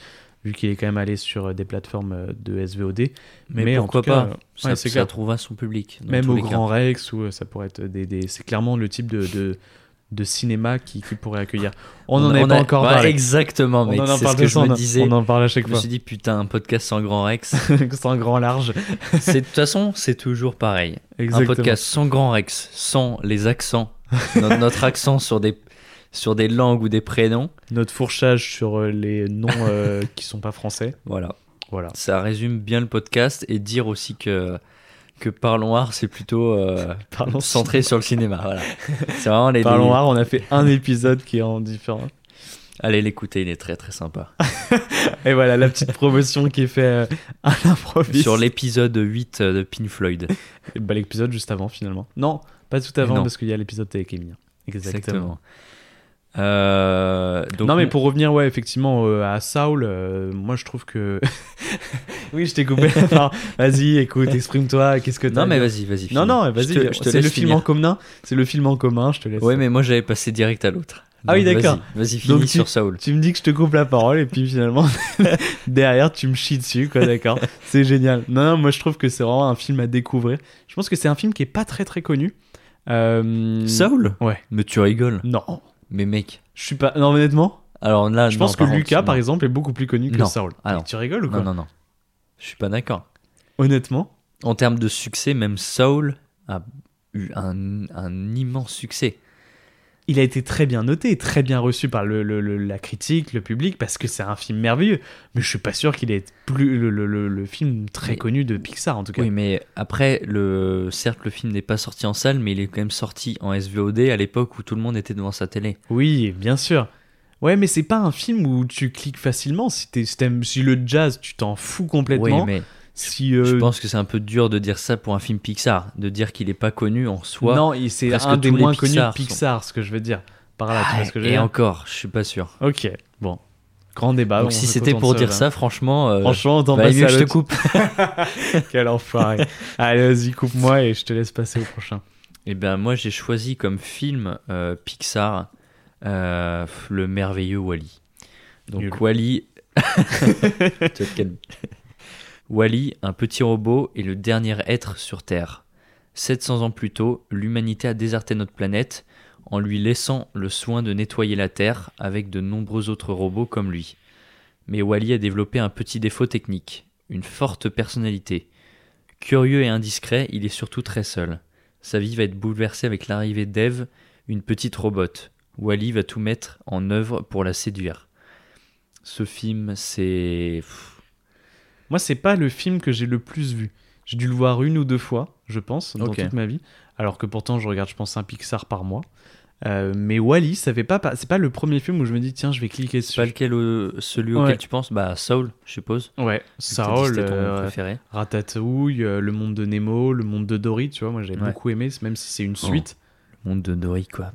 A: vu qu'il est quand même allé sur euh, des plateformes euh, de SVOD.
B: Mais,
A: en
B: pourquoi
A: tout cas,
B: pas? Ça,
A: ouais,
B: ça trouvera son public.
A: Même au
B: cas.
A: Grand Rex, où ça pourrait être des, des- c'est clairement le type de, de, de cinéma qui, qui pourrait accueillir. On n'en
B: a-
A: pas encore
B: ouais,
A: parlé.
B: Exactement,
A: on
B: mec.
A: en a
B: C'est ce que je
A: on
B: me disais.
A: On en parle à chaque
B: Je me
A: fois.
B: suis dit, putain, un podcast sans grand Rex. *laughs*
A: un grand large. *laughs*
B: De toute façon, c'est toujours pareil.
A: Exactement.
B: Un podcast sans grand Rex, sans les accents, no- *laughs* notre accent sur des, sur des langues ou des prénoms.
A: Notre fourchage sur euh, les noms euh, qui sont pas français.
B: Voilà.
A: Voilà.
B: Ça résume bien le podcast et dire aussi que, que Parlons Art, c'est plutôt euh, *laughs* centré sur le cinéma. Voilà. C'est vraiment les.
A: Parlons
B: les-
A: Art, on a fait un épisode qui est en différent.
B: Allez l'écouter, il est très très sympa. *laughs*
A: Et voilà, la petite promotion qui est faite euh, à l'improviste.
B: Sur l'épisode 8 de Pink Floyd.
A: Bah, l'épisode juste avant, finalement. Non, pas tout avant,
B: Non.
A: parce qu'il y a l'épisode avec Amy. Exactement.
B: Exactement. Euh, donc,
A: non, mais pour revenir, ouais, effectivement, euh, à Saul, euh, moi je trouve que. *laughs* oui, je t'ai coupé. *laughs* Enfin, vas-y, écoute, exprime-toi, qu'est-ce que
B: Non, mais vas-y, vas-y.
A: Non, non, vas-y, c'est le film en commun. C'est le film en commun, je te laisse.
B: Ouais, mais moi j'avais passé direct à l'autre.
A: Ah oui, d'accord.
B: Vas-y, vas-y, finis
A: Donc, tu-
B: sur Saul.
A: Tu me dis que je te coupe la parole et puis finalement *laughs* derrière tu me chies dessus quoi d'accord c'est génial non, non moi je trouve que c'est vraiment un film à découvrir je pense que c'est un film qui est pas très très connu Euh,
B: Saul
A: ouais
B: Mais tu rigoles.
A: non
B: Mais mec.
A: je suis pas non honnêtement
B: Alors là,
A: je
B: non,
A: pense que Lucas par exemple est beaucoup plus connu que
B: Non.
A: Saul
B: Ah
A: Mais
B: non.
A: tu rigoles ou quoi
B: Non, non, non. Je suis pas d'accord.
A: honnêtement
B: En termes de succès, même Saul a eu un, un immense succès.
A: il a été très bien noté très bien reçu par le, le- le- la critique le public parce que c'est un film merveilleux mais je suis pas sûr qu'il ait plus le, film très
B: Mais-
A: connu de Pixar en tout cas
B: Oui, mais après, le... certes, le film n'est pas sorti en salle, mais il est quand même sorti en SVOD à l'époque où tout le monde était devant sa télé.
A: Oui, bien sûr. Ouais, mais c'est pas un film où tu cliques facilement. Si, t'es- si le jazz, tu t'en fous complètement.
B: Oui, mais
A: si, euh,
B: je pense que c'est un peu dur de dire ça pour un film Pixar, de dire qu'il est pas connu en soi.
A: non, c'est un des moins connus de
B: Pixar sont-
A: ce que je veux dire. Par là, tu
B: Ah,
A: vois ce que je veux
B: et
A: dire
B: encore, je suis pas sûr.
A: Ok, bon. Grand débat.
B: Donc
A: on
B: si c'était pour dire ça, franchement, euh,
A: Franchement,
B: valait
A: passer
B: mieux je te coupe. *laughs*
A: Quel enfoiré. Allez, vas-y, coupe-moi et je te laisse passer au prochain.
B: Eh ben moi j'ai choisi comme film euh, Pixar euh, le merveilleux Wally. Donc
A: Nul.
B: Wally. *laughs* *laughs* Wally, un petit robot, est le dernier être sur Terre. 700 ans plus tôt, l'humanité a déserté notre planète en lui laissant le soin de nettoyer la Terre avec de nombreux autres robots comme lui. Mais Wally a développé un petit défaut technique, une forte personnalité. Curieux et indiscret, il est surtout très seul. Sa vie va être bouleversée avec l'arrivée d'Eve, une petite robot. Wally va tout mettre en œuvre pour la séduire. Ce film, c'est.
A: Moi, c'est pas le film que j'ai le plus vu. J'ai dû le voir une ou deux fois, je pense, dans toute ma vie. Alors que pourtant, je regarde, je pense, un Pixar par mois. Euh, mais Wally, ça fait pas, pa- c'est pas le premier film où je me dis tiens, je vais cliquer dessus.
B: pas lequel, euh, celui
A: Ouais.
B: auquel tu penses? Bah, Soul, je suppose.
A: Ouais,
B: ton
A: euh,
B: préféré.
A: Ratatouille, euh, Le Monde de Nemo, Le Monde de Dory, tu vois, moi j'avais
B: Ouais.
A: beaucoup aimé, même si c'est une suite.
B: Monde de Dory, quoi.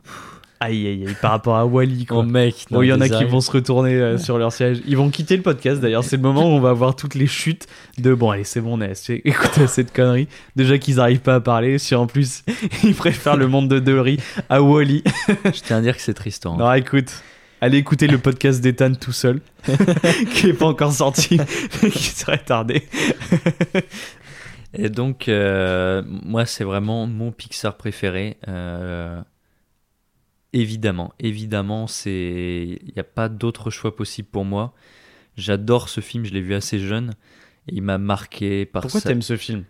A: Aïe aïe aïe, par rapport à Wally, quoi.
B: Oh mec,
A: Bon, il y en a qui vont se retourner euh, sur leur siège. Ils vont quitter le podcast d'ailleurs. C'est le moment où on va voir toutes les chutes de bon, allez, c'est bon, on *laughs* écouté cette connerie. Déjà qu'ils n'arrivent pas à parler, si en plus *laughs* ils préfèrent le monde de Dory à Wally. *laughs*
B: Je tiens à dire que c'est Tristan.
A: Non, écoute, allez écouter le podcast d'Ethan tout seul, qui est pas encore sorti, mais qui serait tardé.
B: Et donc, euh, moi, c'est vraiment mon Pixar préféré. Euh, évidemment, évidemment, c'est, il n'y a pas d'autre choix possible pour moi. J'adore ce film, je l'ai vu assez jeune. Et il m'a marqué par
A: Pourquoi
B: sa-
A: t'aimes ce film?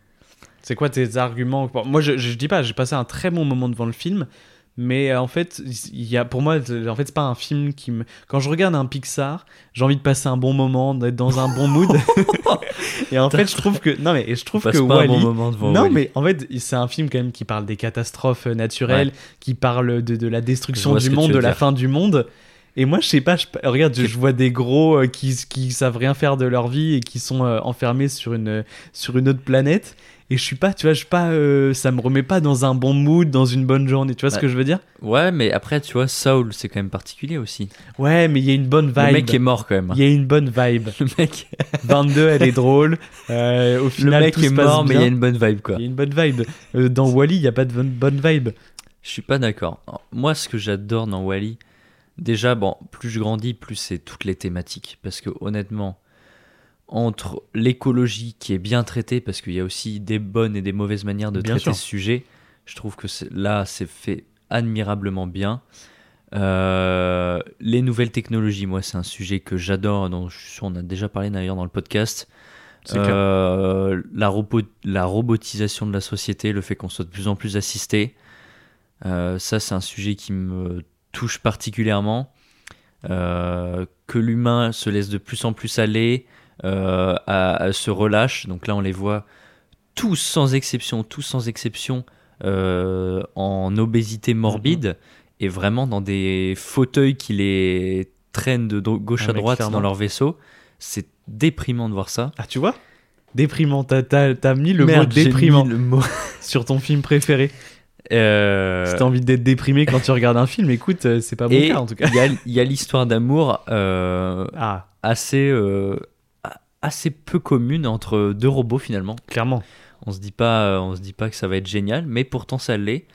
A: C'est quoi tes arguments? Moi, je, je dis pas, j'ai passé un très bon moment devant le film, mais euh, en fait, il y a, pour moi, en fait, c'est pas un film qui me. Quand je regarde un Pixar, j'ai envie de passer un bon moment, d'être dans un bon mood. *laughs* et en fait, je trouve que non mais je trouve que
B: pas un
A: Wally.
B: bon moment devant
A: non mais en fait c'est un film quand même qui parle des catastrophes euh, naturelles, qui parle de, de la destruction du monde, de la
B: dire.
A: fin du monde. Et moi je sais pas, je, regarde, je, vois des gros euh, qui qui savent rien faire de leur vie et qui sont euh, enfermés sur une sur une autre planète. Et je suis pas, tu vois, je suis pas, euh, ça me remet pas dans un bon mood, dans une bonne journée. Tu vois ce
B: Ouais.
A: que je veux dire?
B: Ouais, mais après, tu vois, Saul, c'est quand même particulier aussi.
A: Ouais, mais il y a une bonne vibe.
B: Le mec est mort quand même.
A: Il y a une bonne vibe. *laughs*
B: Le mec,
A: 22, *laughs* elle est drôle. Euh, au
B: le
A: final,
B: mec
A: tout
B: est
A: se passe
B: mort, mais il y a une bonne vibe quoi.
A: Il y a une bonne vibe. Euh, dans Wally, il y a pas de bonne, bonne vibe.
B: Je suis pas d'accord. Moi, ce que j'adore dans Wally, déjà, bon, plus je grandis, plus c'est toutes les thématiques. Parce que honnêtement, entre l'écologie qui est bien traitée, parce qu'il y a aussi des bonnes et des mauvaises manières de
A: Bien
B: traiter
A: sûr.
B: ce sujet, je trouve que là, c'est fait admirablement bien. Euh, les nouvelles technologies, moi, c'est un sujet que j'adore, dont je suis sûr on a déjà parlé d'ailleurs dans le podcast. Euh, la, robo- la robotisation de la société, le fait qu'on soit de plus en plus assisté, euh, ça c'est un sujet qui me touche particulièrement. Que l'humain se laisse de plus en plus aller, à- à se relâche. Donc là on les voit tous sans exception, tous sans exception euh, en obésité morbide et vraiment dans des fauteuils qui les traînent de gauche
A: Ah,
B: à droite dans leur vaisseau. C'est déprimant de voir ça.
A: Ah, tu vois? Déprimant. T'as, t'as- t'as mis le
B: Merde,
A: mot déprimant
B: mis le mot. *laughs*
A: sur ton film préféré.
B: Euh,
A: Si t'as envie d'être déprimé quand tu regardes un film, écoute, euh, c'est pas mon
B: et
A: cas en tout cas.
B: il y a, il y a l'histoire d'amour euh,
A: Ah,
B: assez, euh, assez peu commune entre deux robots finalement.
A: clairement.
B: On se dit pas, on se dit pas que ça va être génial, mais pourtant ça l'est.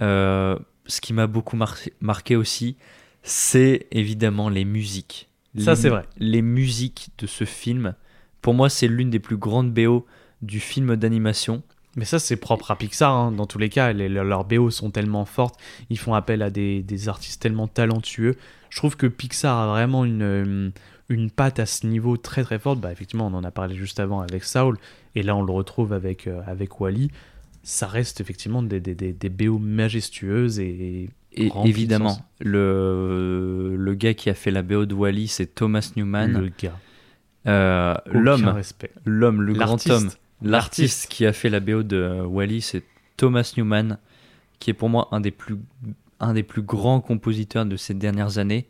B: Euh, ce qui m'a beaucoup mar- marqué aussi, c'est évidemment les musiques.
A: Ça, c'est vrai.
B: Les musiques de ce film, pour moi, c'est l'une des plus grandes BO du film d'animation.
A: Mais ça, c'est propre à Pixar. hein. Dans tous les cas, les- leurs BO sont tellement fortes. Ils font appel à des, des artistes tellement talentueux. Je trouve que Pixar a vraiment une, euh, une patte à ce niveau très très forte. Bah, effectivement, on en a parlé juste avant avec Saul. Et là, on le retrouve avec, euh, avec Wally. Ça reste effectivement des, des, des, des BO majestueuses et.
B: Évidemment, le, le gars qui a fait la BO de Wally, c'est Thomas Newman.
A: Le gars.
B: Euh, L'homme, le grand homme. L'artiste qui a fait la BO de Wally, c'est Thomas Newman, qui est pour moi un des plus, un des plus grands compositeurs de ces dernières années,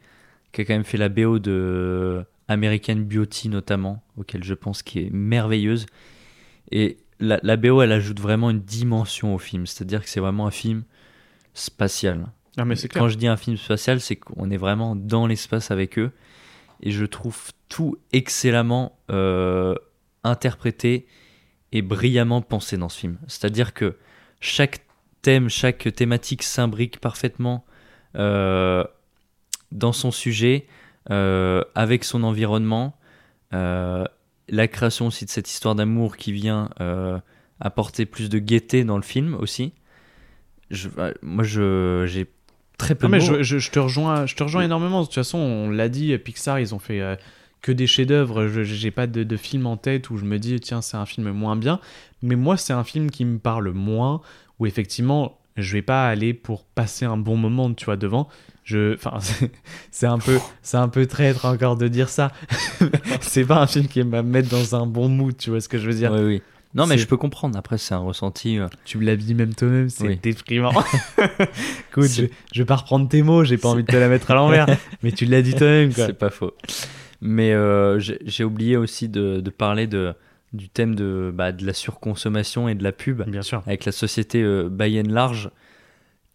B: qui a quand même fait la BO de American Beauty notamment, auquel je pense qui est merveilleuse. Et la, la BO, elle ajoute vraiment une dimension au film, c'est-à-dire que c'est vraiment un film spatial.
A: Ah, mais c'est clair.
B: Quand je dis un film spatial, c'est qu'on est vraiment dans l'espace avec eux. Et je trouve tout excellemment euh, interprété et brillamment pensé dans ce film. C'est-à-dire que chaque thème, chaque thématique s'imbrique parfaitement euh, dans son sujet, euh, avec son environnement. Euh, la création aussi de cette histoire d'amour qui vient euh, apporter plus de gaieté dans le film aussi. Je, moi, je, j'ai très peu
A: Non,
B: de
A: mais
B: mots.
A: je, je- je te rejoins, je te rejoins énormément. De toute façon, on l'a dit, Pixar, ils ont fait que des chefs-d'œuvre. Je J'ai pas de, de film en tête où je me dis, tiens, c'est un film moins bien. Mais moi, c'est un film qui me parle moins, où effectivement, je vais pas aller pour passer un bon moment, tu vois, devant. Je, enfin, *laughs* c'est- un peu, c'est un peu traître encore de dire ça. *laughs* c'est pas un film qui va me mettre dans un bon mood, tu vois ce que je veux dire.
B: Oui, oui. Non, mais je peux comprendre. Après, c'est un ressenti. euh,
A: Tu me l'as dit même toi-même, c'est
B: Oui.
A: déprimant. *laughs* Écoute, je, vais pas reprendre tes mots, j'ai pas envie de te la mettre à l'envers, mais tu l'as dit toi-même, quoi.
B: C'est pas faux. Mais euh, j'ai j'ai oublié aussi de, de parler de, du thème de, bah, de la surconsommation et de la pub
A: Bien sûr.
B: avec la société euh, by and large,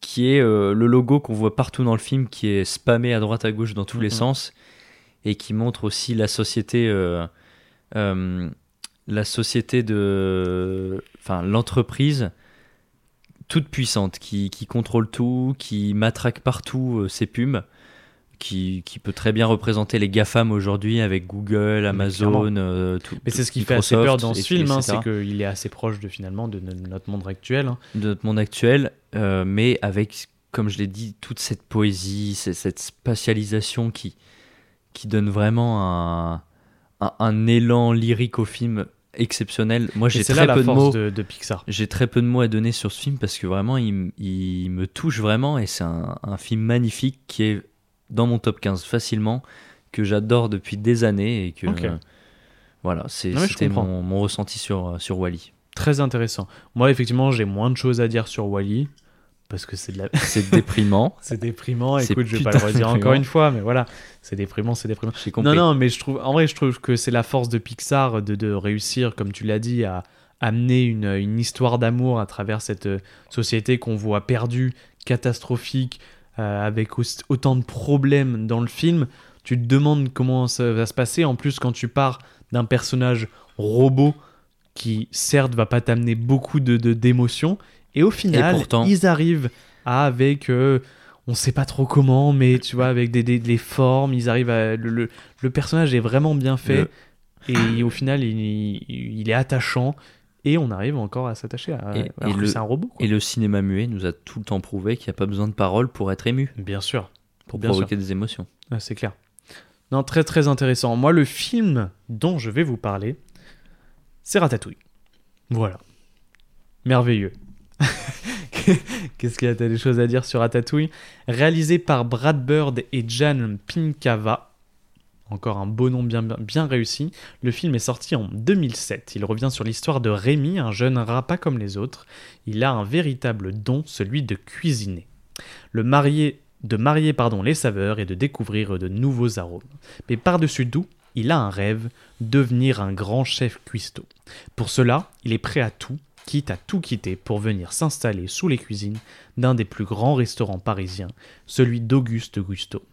B: qui est euh, le logo qu'on voit partout dans le film, qui est spammé à droite à gauche dans tous les
A: Mhm.
B: sens, et qui montre aussi la société, euh, euh, la société de, enfin l'entreprise toute puissante, qui, qui contrôle tout, qui matraque partout ses pubs. Qui, qui peut très bien représenter les GAFAM aujourd'hui avec Google, Amazon, euh, tout.
A: Mais c'est ce qui
B: tout-
A: fait assez peur
B: Microsoft,
A: dans ce
B: et-
A: film, hein, c'est qu'il est assez proche de finalement de no- notre monde actuel. hein.
B: de notre monde actuel, euh, mais avec, comme je l'ai dit, toute cette poésie, cette spatialisation qui, qui donne vraiment un, un, un élan lyrique au film exceptionnel. Moi, j'ai très
A: là
B: peu de mots.
A: de, de Pixar.
B: J'ai très peu de mots à donner sur ce film parce que vraiment, il, me touche vraiment et c'est un, un film magnifique qui est dans mon top 15 facilement, que j'adore depuis des années et que. Euh, voilà, c'était mon, mon ressenti sur, euh, sur Wally.
A: Très intéressant. Moi, effectivement, j'ai moins de choses à dire sur Wally parce que c'est de la... *laughs*
B: C'est déprimant.
A: c'est déprimant. Écoute, je vais pas le redire encore une fois, mais voilà, c'est déprimant, c'est déprimant.
B: Compris.
A: Non, non, mais je trouve, en vrai, je trouve que c'est la force de Pixar de, de réussir, comme tu l'as dit, à, amener une, une histoire d'amour à travers cette euh, société qu'on voit perdue, catastrophique, euh, avec autant de problèmes dans le film, tu te demandes comment ça va se passer. En plus, quand tu pars d'un personnage robot qui, certes, va pas t'amener beaucoup de de- d'émotions, et au final,
B: pourtant-
A: ils arrivent à, avec, euh, on sait pas trop comment, mais tu vois, avec des, des, des formes, ils arrivent à. Le, le, le personnage est vraiment bien fait, et au final, il, il- il est attachant, et on arrive encore à s'attacher à.
B: Et-
A: alors
B: et
A: que
B: le-
A: c'est un robot, quoi.
B: Et le cinéma muet nous a tout le temps prouvé qu'il n'y a pas besoin de paroles pour être ému,
A: Bien sûr.
B: pour
A: Bien
B: provoquer des émotions.
A: C'est clair. Non, très très intéressant. Moi, le film dont je vais vous parler, c'est Ratatouille. Voilà. Merveilleux. *laughs* Qu'est-ce qu'il y a T'as des choses à dire sur Ratatouille? Réalisé par Brad Bird et Jan Pinkava. Encore un beau nom bien, réussi. Le film est sorti en 2007. Il revient sur l'histoire de Rémi, un jeune rat pas comme les autres. Il a un véritable don, celui de cuisiner. Le marié, de marier pardon, les saveurs et de découvrir de nouveaux arômes. Mais par-dessus tout, il a un rêve, devenir un grand chef cuistot. Pour cela, il est prêt à tout, quitte à tout quitter pour venir s'installer sous les cuisines d'un des plus grands restaurants parisiens, celui d'Auguste Gusto.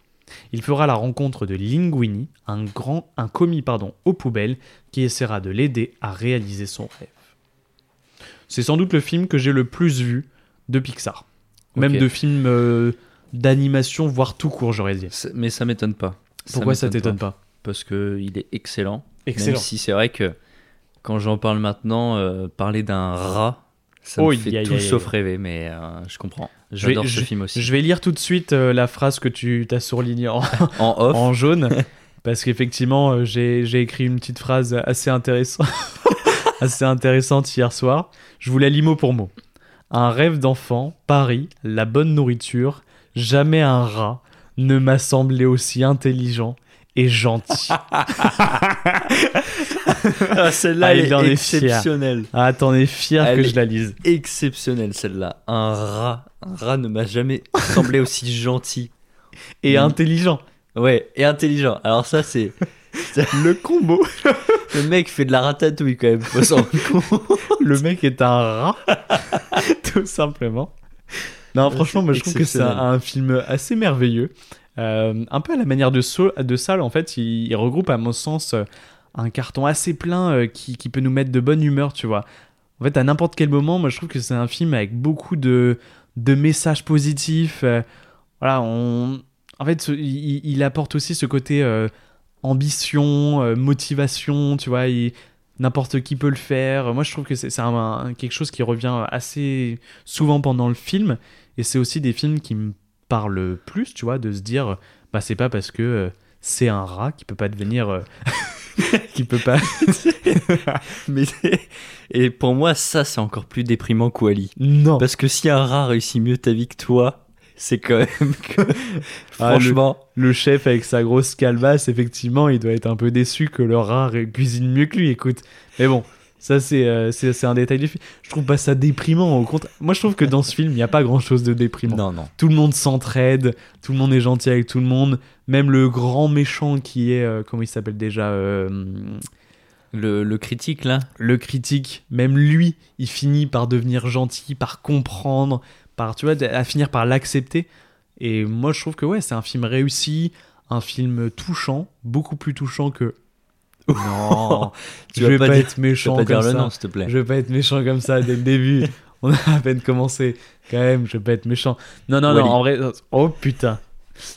A: Il fera la rencontre de Linguini, un grand, un commis pardon, aux poubelles, qui essaiera de l'aider à réaliser son rêve. C'est sans doute le film que j'ai le plus vu de Pixar. Même de films euh, d'animation, voire tout court, j'aurais dit.
B: Mais ça m'étonne pas.
A: Pourquoi ça t'étonne pas,
B: Parce qu'il est excellent.
A: Excellent.
B: Même si c'est vrai que quand j'en parle maintenant, euh, parler d'un rat, ça
A: Oh,
B: me fait tout sauf rêver, mais euh, je comprends.
A: Je vais-
B: J'adore ce film aussi.
A: Je vais lire tout de suite euh, la phrase que tu t'as surlignée en, *laughs*
B: En off,
A: en jaune, *laughs* parce qu'effectivement, euh, j'ai j'ai écrit une petite phrase assez intéressante, *laughs* assez intéressante hier soir. Je vous la lis mot pour mot. Un rêve d'enfant, Paris, la bonne nourriture, jamais un rat ne m'a semblé aussi intelligent et gentil. *laughs*
B: Ah, celle-là
A: Ah,
B: elle est
A: est
B: exceptionnelle.
A: Ah, t'en es fier
B: Elle
A: que je la lise.
B: Exceptionnelle celle-là. Un rat, un rat ne m'a jamais semblé aussi gentil.
A: Et intelligent.
B: Ouais, et intelligent. Alors ça c'est *laughs*
A: Le combo. *laughs*
B: le mec fait de la ratatouille quand même. Faut s'en rendre compte.
A: Le mec est un rat, tout simplement. Non, franchement, moi je trouve que c'est un film assez merveilleux. Euh, un peu à la manière de, Saul, de Salle, en fait, il, regroupe à mon sens euh, un carton assez plein euh, qui, qui peut nous mettre de bonne humeur, tu vois. En fait, à n'importe quel moment, moi je trouve que c'est un film avec beaucoup de, de messages positifs. voilà, en fait, il, apporte aussi ce côté ambition, motivation, tu vois. N'importe qui peut le faire. Moi, je trouve que c'est quelque chose qui revient assez souvent pendant le film. Et c'est aussi des films qui me parlent plus, tu vois, de se dire, bah, c'est pas parce que euh, c'est un rat qui peut pas devenir. euh, *laughs* qui peut pas. *laughs*
B: Mais et pour moi ça c'est encore plus déprimant qu'Wally.
A: Non!
B: Parce que si un rat réussit mieux ta vie que toi, c'est quand même que
A: Ah, *laughs*
B: franchement
A: Le chef avec sa grosse calebasse, effectivement, il doit être un peu déçu que le rat cuisine mieux que lui, écoute. Mais bon, ça c'est euh, un détail du film. Je trouve pas ça déprimant, au contraire. Moi je trouve que dans ce film, il n'y a pas grand chose de déprimant.
B: non non.
A: Tout le monde s'entraide, tout le monde est gentil avec tout le monde. Même le grand méchant qui est, euh, comment il s'appelle déjà euh,
B: Le, le critique là,
A: Le critique, même lui, il finit par devenir gentil, par comprendre, par, tu vois, à finir par l'accepter. Et moi, je trouve que ouais, c'est un film réussi, un film touchant, beaucoup plus touchant que.
B: Non, *laughs* tu
A: je
B: vas
A: vais
B: pas
A: pas,
B: dire-
A: être méchant
B: pas
A: comme ça.
B: nom te plaît.
A: Je vais pas être méchant comme ça dès le début. On a à peine commencé. Quand même, je vais pas être méchant. Non, non,
B: Wally.
A: non, en vrai. Oh putain.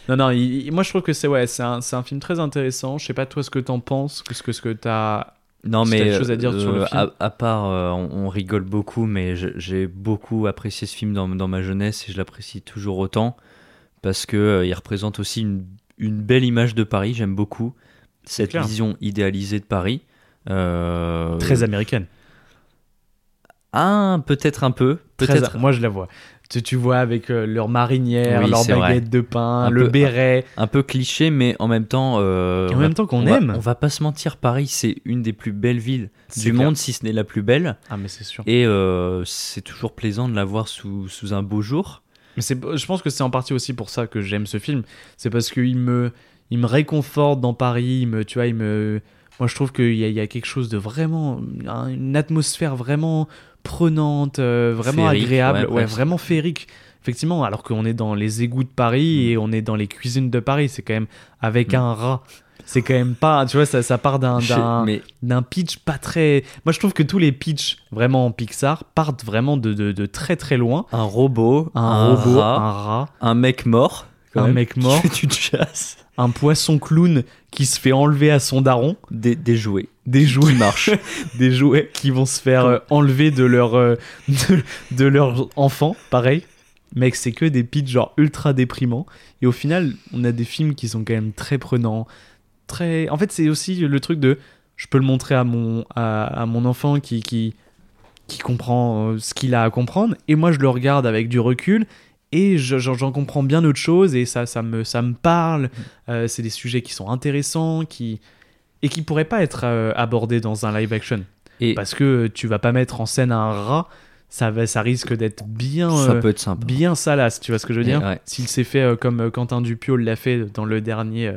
A: Non, non, il- il- moi je trouve que c'est ouais, c'est un, un film très intéressant. Je sais pas toi ce que t'en penses, que ce que, ce que t'as.
B: Non mais
A: chose à dire sur le
B: euh,
A: film.
B: à, à part euh, on, on rigole beaucoup mais j'ai beaucoup apprécié ce film dans, dans ma jeunesse et je l'apprécie toujours autant parce que euh, il représente aussi une, une belle image de Paris, j'aime beaucoup cette
A: clair.
B: vision idéalisée de Paris. Euh,
A: Très américaine.
B: Ah, peut-être un peu, peut-être
A: moi je la vois. Tu, tu vois avec euh, leur marinière,
B: Oui,
A: leur
B: vrai.
A: baguette de pain,
B: Un
A: le
B: peu-
A: béret.
B: un peu cliché mais en même temps euh,
A: en même temps qu'on
B: on va-
A: aime.
B: on va pas se mentir, Paris c'est une des plus belles villes du
A: clair.
B: monde si ce n'est la plus belle
A: Ah mais c'est sûr.
B: et euh, c'est toujours plaisant de la voir sous, sous un beau jour.
A: Mais c'est, je pense que c'est en partie aussi pour ça que j'aime ce film. C'est parce qu'il me, il me réconforte dans Paris. Il me, tu vois, il me, Moi, je trouve qu'il y, y a quelque chose de vraiment. un- une atmosphère vraiment prenante, euh, vraiment
B: Féerique,
A: agréable,
B: ouais,
A: vraiment féerique. Effectivement, alors qu'on est dans les égouts de Paris
B: Mm.
A: et on est dans les cuisines de Paris, c'est quand même avec
B: Mm.
A: un rat. C'est quand même pas. Tu vois, ça, ça part d'un. D'un-
B: mais
A: pitch pas très. Moi, je trouve que tous les pitchs vraiment en Pixar partent vraiment de, de, de très très loin.
B: un robot,
A: Un, robot,
B: rat,
A: un rat,
B: un mec mort, quand
A: un
B: même,
A: mec mort,
B: chasse,
A: un poisson clown qui se fait enlever à son daron,
B: des, des jouets
A: des jouets,
B: qui marchent. *laughs*
A: des jouets qui vont se faire euh, enlever de leur euh, *laughs* de, de leur enfant, pareil. Mec, c'est que des pitchs genre ultra déprimants. Et au final, on a des films qui sont quand même très prenants, très. En fait, c'est aussi le truc de, je peux le montrer à mon à, à mon enfant qui qui qui comprend euh, ce qu'il a à comprendre, et moi je le regarde avec du recul. Et je- j'en comprends bien autre chose et ça, ça, me, ça me parle. Euh, c'est des sujets qui sont intéressants qui, et qui pourraient pas être euh, abordés dans un live action
B: Et
A: parce que tu vas pas mettre en scène un rat ça va ça risque d'être bien
B: ça
A: euh,
B: peut être sympa.
A: bien salace tu vois ce que je veux dire?
B: Ouais.
A: s'il s'est fait comme Quentin Dupieux l'a fait dans le dernier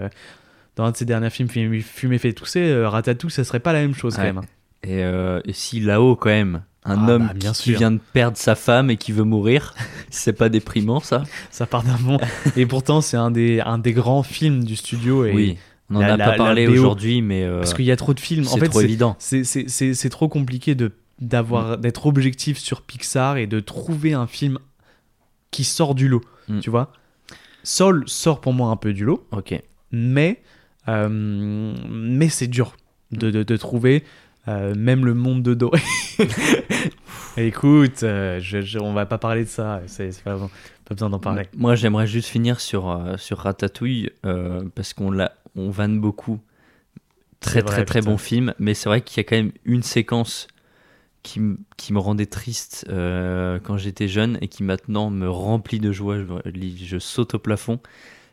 A: dans un de ses derniers films Fumé, Fumé fait tousser Ratatouille ça serait pas la même chose quand même
B: Et, euh, et si là-haut, quand même, un
A: Ah,
B: homme
A: bah, bien
B: qui,
A: sûr.
B: vient de perdre sa femme et qui veut mourir, *laughs* c'est pas déprimant ça
A: ça part d'un bon et pourtant c'est un des un des grands films du studio et
B: Oui, on n'en a
A: la-
B: pas parlé aujourd'hui, mais euh,
A: parce qu'il y a trop de films en
B: c'est
A: fait
B: trop
A: c'est-
B: évident.
A: c'est c'est- c'est- trop compliqué de d'avoir d'être objectif sur Pixar et de trouver un film qui sort du lot
B: Mm.
A: tu vois Soul sort pour moi un peu du lot
B: Ok.
A: mais euh, mais c'est dur de, de, de trouver euh, même le monde de Doré *laughs* écoute euh, je, je- on va pas parler de ça c'est pas, pas besoin d'en parler
B: Moi, j'aimerais juste finir sur, euh, sur Ratatouille euh, parce qu'on l'a, on vanne beaucoup. Très
A: vrai,
B: très très
A: putain.
B: bon film, mais c'est vrai qu'il y a quand même une séquence qui, qui me rendait triste euh, quand j'étais jeune et qui maintenant me remplit de joie. Je, je saute au plafond.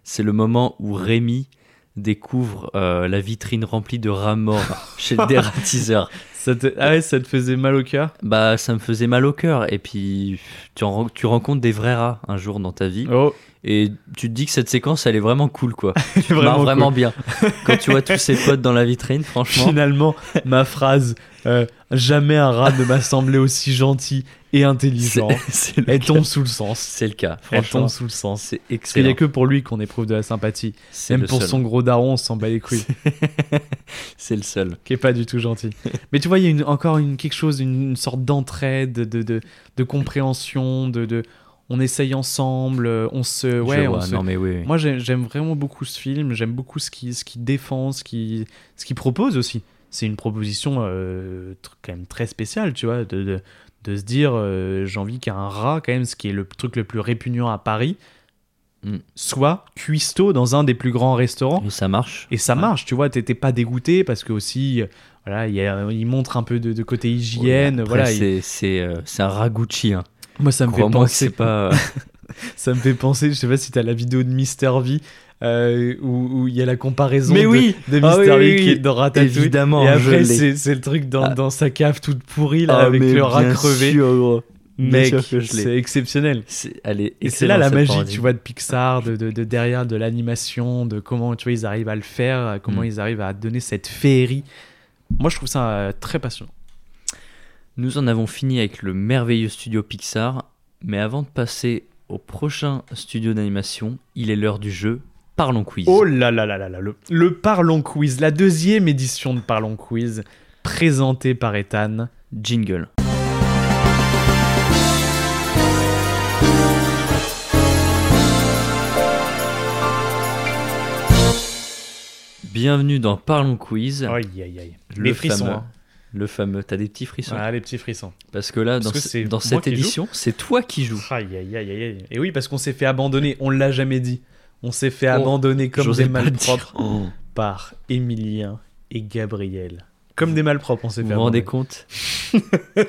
B: C'est le moment où Rémi découvre euh, la vitrine remplie de rats morts *laughs* chez le dératiseur.
A: ça te, ah ouais, ça te faisait mal au cœur?
B: Bah, ça me faisait mal au cœur. Et puis, tu, en- tu rencontres des vrais rats un jour dans ta vie.
A: oh
B: Et tu te dis que cette séquence, elle est vraiment cool, quoi. *laughs*
A: vraiment,
B: Vraiment,
A: cool.
B: vraiment bien. *laughs* Quand tu vois tous ses potes dans la vitrine, franchement.
A: Finalement, ma phrase euh, jamais un rat ne m'a semblé aussi gentil et intelligent. *laughs* Elle
B: cas.
A: tombe sous le sens.
B: C'est le cas.
A: Elle tombe sous le sens.
B: c'est
A: Parce qu'il n'y
B: excellent.
A: a que pour lui qu'on éprouve de la sympathie. Même pour
B: seul.
A: son gros daron, on s'en bat les couilles. *laughs*
B: C'est le seul.
A: qui est pas du tout gentil. *laughs* Mais tu vois, il y a une- encore une, quelque chose, une, une sorte d'entraide, de, de, de, de compréhension, de, de on essaye ensemble, on se, ouais, on se-
B: Non, mais oui. oui.
A: Moi, j'ai- j'aime vraiment beaucoup ce film. J'aime beaucoup ce qu'il ce qu'il défend, ce qu'il ce qu'il propose aussi. C'est une proposition euh, quand même très spéciale, tu vois, de, de, de se dire euh, j'ai envie qu'un rat, quand même, ce qui est le truc le plus répugnant à Paris,
B: Mm.
A: soit cuistot dans un des plus grands restaurants.
B: Et ça marche.
A: Et ça
B: Ouais.
A: marche, tu vois, t'étais pas dégoûté parce que aussi, euh, voilà, il, y a- il montre un peu de, de côté hygiène.
B: Ouais,
A: voilà, il-
B: c'est c'est euh, c'est un ragoûti. Hein.
A: moi ça me fait
B: que
A: penser,
B: c'est pas. *laughs*
A: ça me fait penser, je sais pas si t'as la vidéo de Mister V euh, où il y a la comparaison
B: Mais
A: de,
B: oui
A: de
B: Ah
A: Mister
B: oui,
A: V
B: oui,
A: qui
B: oui.
A: est dans Ratatouille.
B: Évidemment,
A: Et après, c'est le truc dans,
B: Ah.
A: dans sa cave toute pourrie là
B: Ah,
A: avec le rat crevé.
B: sûr,
A: Mec, c'est exceptionnel.
B: C'est- Elle est
A: Et c'est là la magie, tu vois, de Pixar, de, de, de derrière de l'animation, de comment tu vois ils arrivent à le faire, comment
B: Mm.
A: ils arrivent à donner cette féerie. Moi, je trouve ça euh, très passionnant.
B: Nous en avons fini avec le merveilleux studio Pixar, mais avant de passer au prochain studio d'animation, il est l'heure du jeu Parlons Quiz.
A: Oh là là là là là, le, le Parlons Quiz, la deuxième édition de Parlons Quiz, présentée par Ethan.
B: Jingle. Bienvenue dans Parlons Quiz,
A: Aïe aïe aïe.
B: Le
A: Les frissons.
B: fameux.
A: hein.
B: le fameux. T'as des petits frissons
A: Ah, les petits frissons.
B: Parce que là,
A: Parce
B: dans,
A: que
B: ce-
A: c'est
B: dans
A: moi
B: cette édition, c'est toi qui joues.
A: Aïe aïe aïe aïe aïe. Et oui, parce qu'on s'est fait abandonner, on l'a jamais dit. On s'est fait
B: Oh,
A: abandonner comme des malpropres.
B: Oh.
A: par Emilien et Gabriel. Comme des malpropres, on s'est
B: Vous
A: fait
B: vous rendez
A: abandonner.
B: compte *laughs*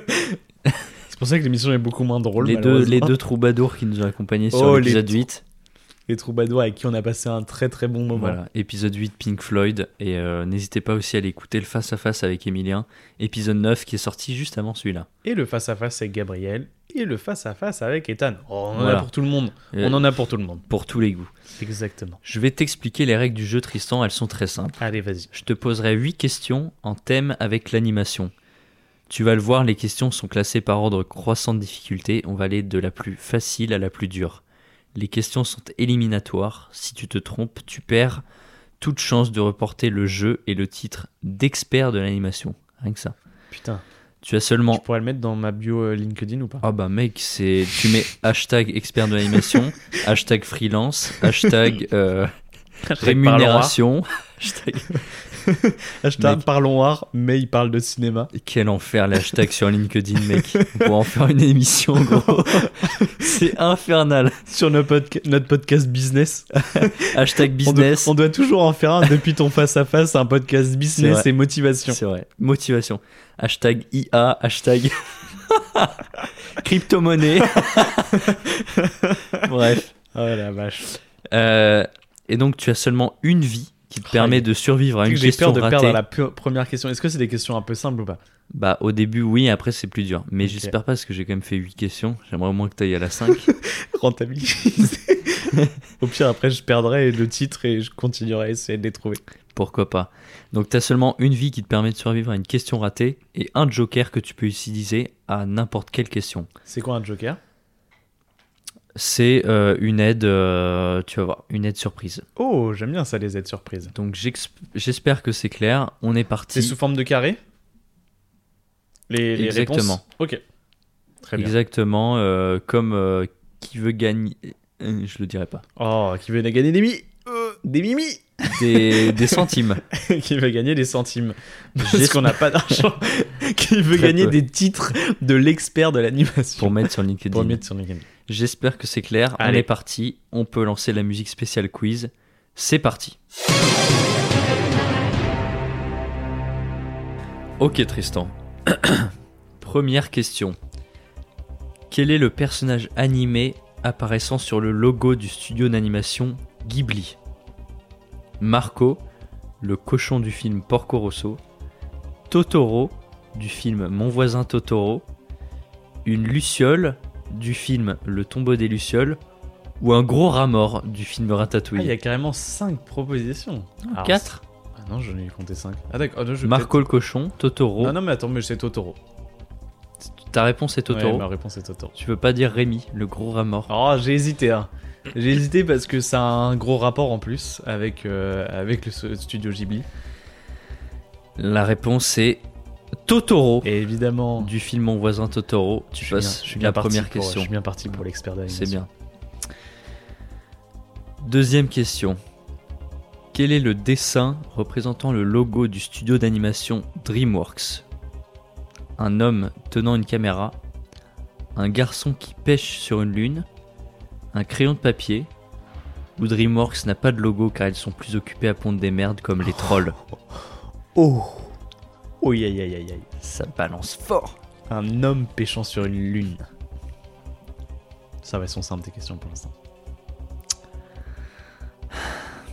A: C'est pour ça que l'émission est beaucoup moins drôle.
B: les deux,
A: malheureusement.
B: les deux troubadours qui nous ont accompagnés sur
A: Oh,
B: l'épisode
A: trou-
B: 8.
A: Les troubadours avec qui on a passé un très très bon moment.
B: Voilà, épisode 8 Pink Floyd. Et euh, n'hésitez pas aussi à aller écouter le face-à-face avec Emilien. Épisode 9 qui est sorti juste avant celui-là.
A: Et le face-à-face avec Gabriel. Et le face-à-face avec Ethan. Oh, on en a pour tout le monde.
B: Euh,
A: On en a pour tout le monde.
B: Pour tous les goûts.
A: Exactement.
B: Je vais t'expliquer les règles du jeu, Tristan. Elles sont très simples.
A: Allez, vas-y.
B: Je te poserai 8 questions en thème avec l'animation. Tu vas le voir, les questions sont classées par ordre croissant de difficulté. On va aller de la plus facile à la plus dure. Les questions sont éliminatoires. Si tu te trompes, tu perds toute chance de reporter le jeu et le titre d'expert de l'animation. Rien que ça.
A: Putain.
B: Tu as seulement
A: Je pourrais le mettre dans ma bio euh, LinkedIn ou pas
B: Ah bah mec, c'est tu mets *laughs* hashtag expert de l'animation, *laughs* hashtag freelance, hashtag euh, rémunération, *laughs* hashtag... *laughs*
A: Hashtag
B: Mec.
A: parlons art, mais il parle de cinéma.
B: Quel enfer les hashtags sur LinkedIn mec. On pourrait en faire une émission gros. *laughs* c'est infernal.
A: Sur notre, podca- notre podcast business. *laughs*
B: Hashtag
A: On doit,
B: business.
A: on doit toujours en faire un depuis ton face-à-face, un podcast business et motivation.
B: C'est vrai. Motivation. Hashtag IA, hashtag crypto-monnaie. Bref.
A: Oh la vache.
B: Euh, et donc tu as seulement une vie qui te permet de survivre à une
A: que J'ai
B: question
A: peur de
B: ratée.
A: perdre la première question. Est-ce que c'est des questions un peu simples ou pas?
B: Bah au début oui, après c'est plus dur. Mais
A: Ok.
B: j'espère pas parce que j'ai quand même fait 8 questions. J'aimerais au moins que tu ailles à la 5. *laughs*
A: Rentabiliser. *laughs* Au pire, après, je perdrai le titre et je continuerai à essayer de les trouver.
B: Pourquoi pas. Donc tu as seulement une vie qui te permet de survivre à une question ratée et un joker que tu peux utiliser à n'importe quelle question.
A: C'est quoi un joker?
B: C'est euh, une aide, euh, tu vas voir, une aide surprise.
A: Oh, j'aime bien ça, les aides surprises.
B: Donc j'espère que c'est clair. On est
A: C'est
B: parti.
A: sous forme de carré? Les, les
B: Exactement.
A: réponses Ok. Très bien.
B: Exactement, euh, comme qui veut gagner. Je le dirai pas.
A: Oh, qui veut gagner des mi Des mimi?
B: Des, *laughs* des centimes.
A: Qui veut gagner des centimes Parce qu'on n'a pas d'argent. *laughs* qui veut
B: Très
A: gagner
B: peu.
A: des titres de l'expert de l'animation.
B: pour mettre sur LinkedIn.
A: Pour mettre sur LinkedIn.
B: J'espère que c'est clair. On
A: Allez.
B: est parti. On peut lancer la musique spéciale quiz. C'est parti. Ok Tristan. *clears throat* Première question. Quel est le personnage animé apparaissant sur le logo du studio d'animation Ghibli? Marco, le cochon du film Porco Rosso, Totoro du film Mon voisin Totoro, une luciole du film Le tombeau des lucioles ou un gros rat mort du film
A: Ah, il y
B: Ratatouille
A: a carrément 5 propositions. Alors,
B: 4
A: Ah non, j'en ai compté 5. Ah d'accord. Ah, je
B: Marco le cochon, Totoro.
A: Non, non, mais attends, mais c'est Totoro.
B: Ta réponse est Totoro.
A: Ouais, ma réponse est Totoro.
B: Tu veux pas dire Rémi, le gros rat mort
A: Oh, j'ai hésité, hein. J'ai hésité parce que ça a un gros rapport en plus avec, euh, avec le studio Ghibli.
B: La réponse est Totoro
A: Et évidemment,
B: du film Mon voisin Totoro. Tu
A: je suis bien-
B: passes
A: je suis
B: la
A: bien parti
B: première
A: pour-
B: question.
A: Je suis bien parti pour l'expert d'animation.
B: C'est bien. Deuxième question. Quel est le dessin représentant le logo du studio d'animation DreamWorks? Un homme tenant une caméra, un garçon qui pêche sur une lune, un crayon de papier, ou DreamWorks n'a pas de logo car ils sont plus occupés à pondre des merdes comme les *laughs* trolls?
A: Oh Oh, aïe aïe aïe aïe aïe.
B: Ça balance fort.
A: Un homme pêchant sur une lune. Ça va, elles sont simples tes questions pour l'instant.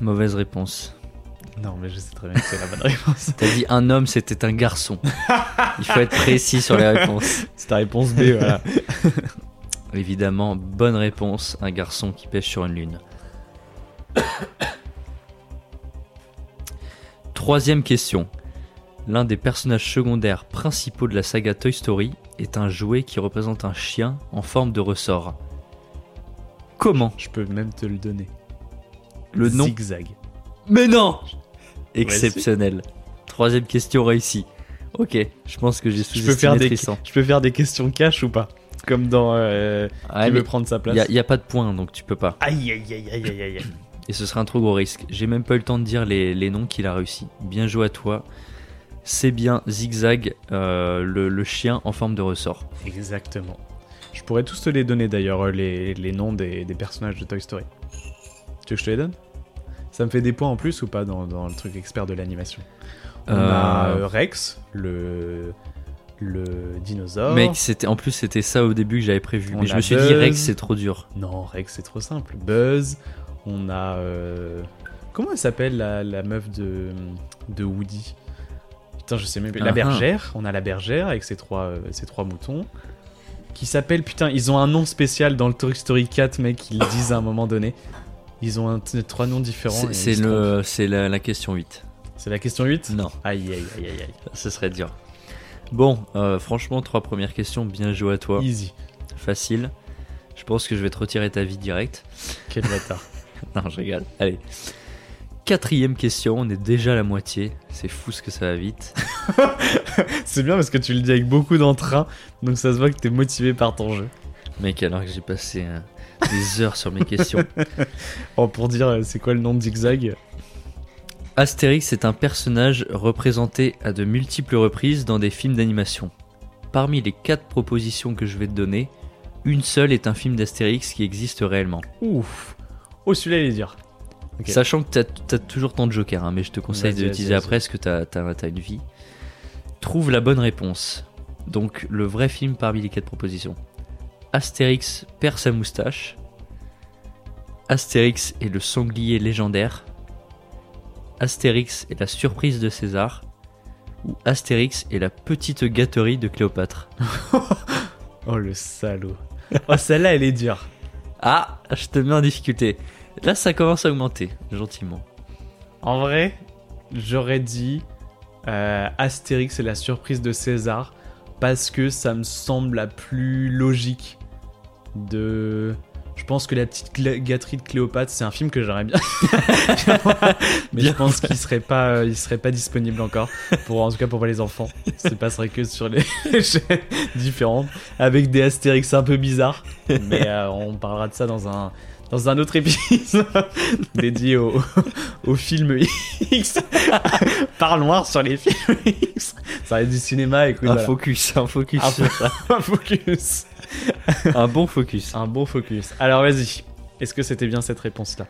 B: Mauvaise réponse.
A: Non, mais je sais très bien que c'est la bonne réponse. *laughs*
B: T'as dit un homme, c'était un garçon. Il faut être précis sur les réponses. *laughs*
A: C'est ta réponse B, voilà. *laughs*
B: Évidemment, bonne réponse, un garçon qui pêche sur une lune. *coughs* Troisième question. L'un des personnages secondaires principaux de la saga Toy Story est un jouet qui représente un chien en forme de ressort. Comment
A: Je peux même te le donner.
B: Le nom
A: Zigzag.
B: Mais non Exceptionnel. Troisième question réussie. Ok, je pense que j'ai
A: Je peux, faire
B: sous-estimé
A: des, je peux faire des questions cash ou pas? Comme dans. Euh,
B: Ah,
A: qui veut prendre sa place
B: Il n'y a, pas de point, donc tu peux pas.
A: Aïe aïe aïe aïe aïe aïe.
B: Et ce serait un trop gros risque. J'ai même pas eu le temps de dire les, les noms qu'il a réussi. Bien joué à toi. C'est bien Zigzag, euh, le, le chien en forme de ressort.
A: Exactement. Je pourrais tous te les donner d'ailleurs, euh, les, les noms des, des personnages de Toy Story. Tu veux que je te les donne? Ça me fait des points en plus ou pas dans, dans le truc expert de l'animation? On a
B: Euh,
A: Rex, le, le dinosaure.
B: Mec, c'était en plus c'était ça au début que j'avais prévu.
A: On
B: Mais je me suis dit. Rex c'est trop dur.
A: Non, Rex c'est trop simple. Buzz, on a. euh, Comment elle s'appelle la, la meuf de, de Woody? Putain, je sais même plus. La
B: Ah, ah.
A: bergère, on a la bergère avec ses trois, euh, ses trois moutons. qui s'appelle putain, ils ont un nom spécial dans le Toy Story 4, mec, ils le disent à un moment donné. Ils ont un, trois noms différents.
B: C'est le, c'est la, la question 8.
A: C'est la question 8
B: Non,
A: Aïe aïe aïe aïe aïe.
B: ce serait dur. Bon, euh, franchement, trois premières questions, bien joué à toi.
A: Easy.
B: Facile. Je pense que je vais te retirer ta vie direct.
A: Quel bâtard. *laughs*
B: Non, je rigole. Allez. Quatrième question, on est déjà à la moitié. C'est fou ce que ça va vite. *laughs*
A: C'est bien parce que tu le dis avec beaucoup d'entrain, donc ça se voit que t'es motivé par ton jeu.
B: Mec, alors que j'ai passé euh, des heures sur mes questions. *laughs*
A: Oh, pour dire, euh, c'est quoi le nom de Zigzag?
B: Astérix est un personnage représenté à de multiples reprises dans des films d'animation. Parmi les quatre propositions que je vais te donner, une seule est un film d'Astérix qui existe réellement.
A: Ouf. Oh, celui-là, il est dur.
B: Sachant que t'as as toujours ton joker, hein, mais je te conseille de l'utiliser après parce que t'as as, une vie. Trouve la bonne réponse. Donc le vrai film parmi les quatre propositions. Astérix perd sa moustache. Astérix est le sanglier légendaire. Astérix est la surprise de César. Ou Astérix est la petite gâterie de Cléopâtre. *laughs*
A: Oh, le salaud. Oh, celle-là, elle est dure.
B: Ah, je te mets en difficulté. Là, ça commence à augmenter, gentiment.
A: En vrai, j'aurais dit euh, Astérix et la surprise de César parce que ça me semble la plus logique de. Je pense que la petite gâterie de Cléopâtre, c'est un film que j'aimerais bien. *laughs* Mais je pense qu'il serait pas, euh, il serait pas disponible encore pour, en tout cas pour les enfants. Ça se passerait que sur *laughs* les chaînes différentes avec des Astérix un peu bizarres. Mais euh, on parlera de ça dans un dans un autre épisode *laughs* dédié au, au film X. *laughs* Parle-moi sur les films X. Ça reste du cinéma, écoute.
B: Un
A: voilà.
B: focus, un focus
A: Un
B: sur *laughs* ça.
A: un focus.
B: Un bon focus.
A: Un bon focus. Alors vas-y. Est-ce que c'était bien cette réponse-là?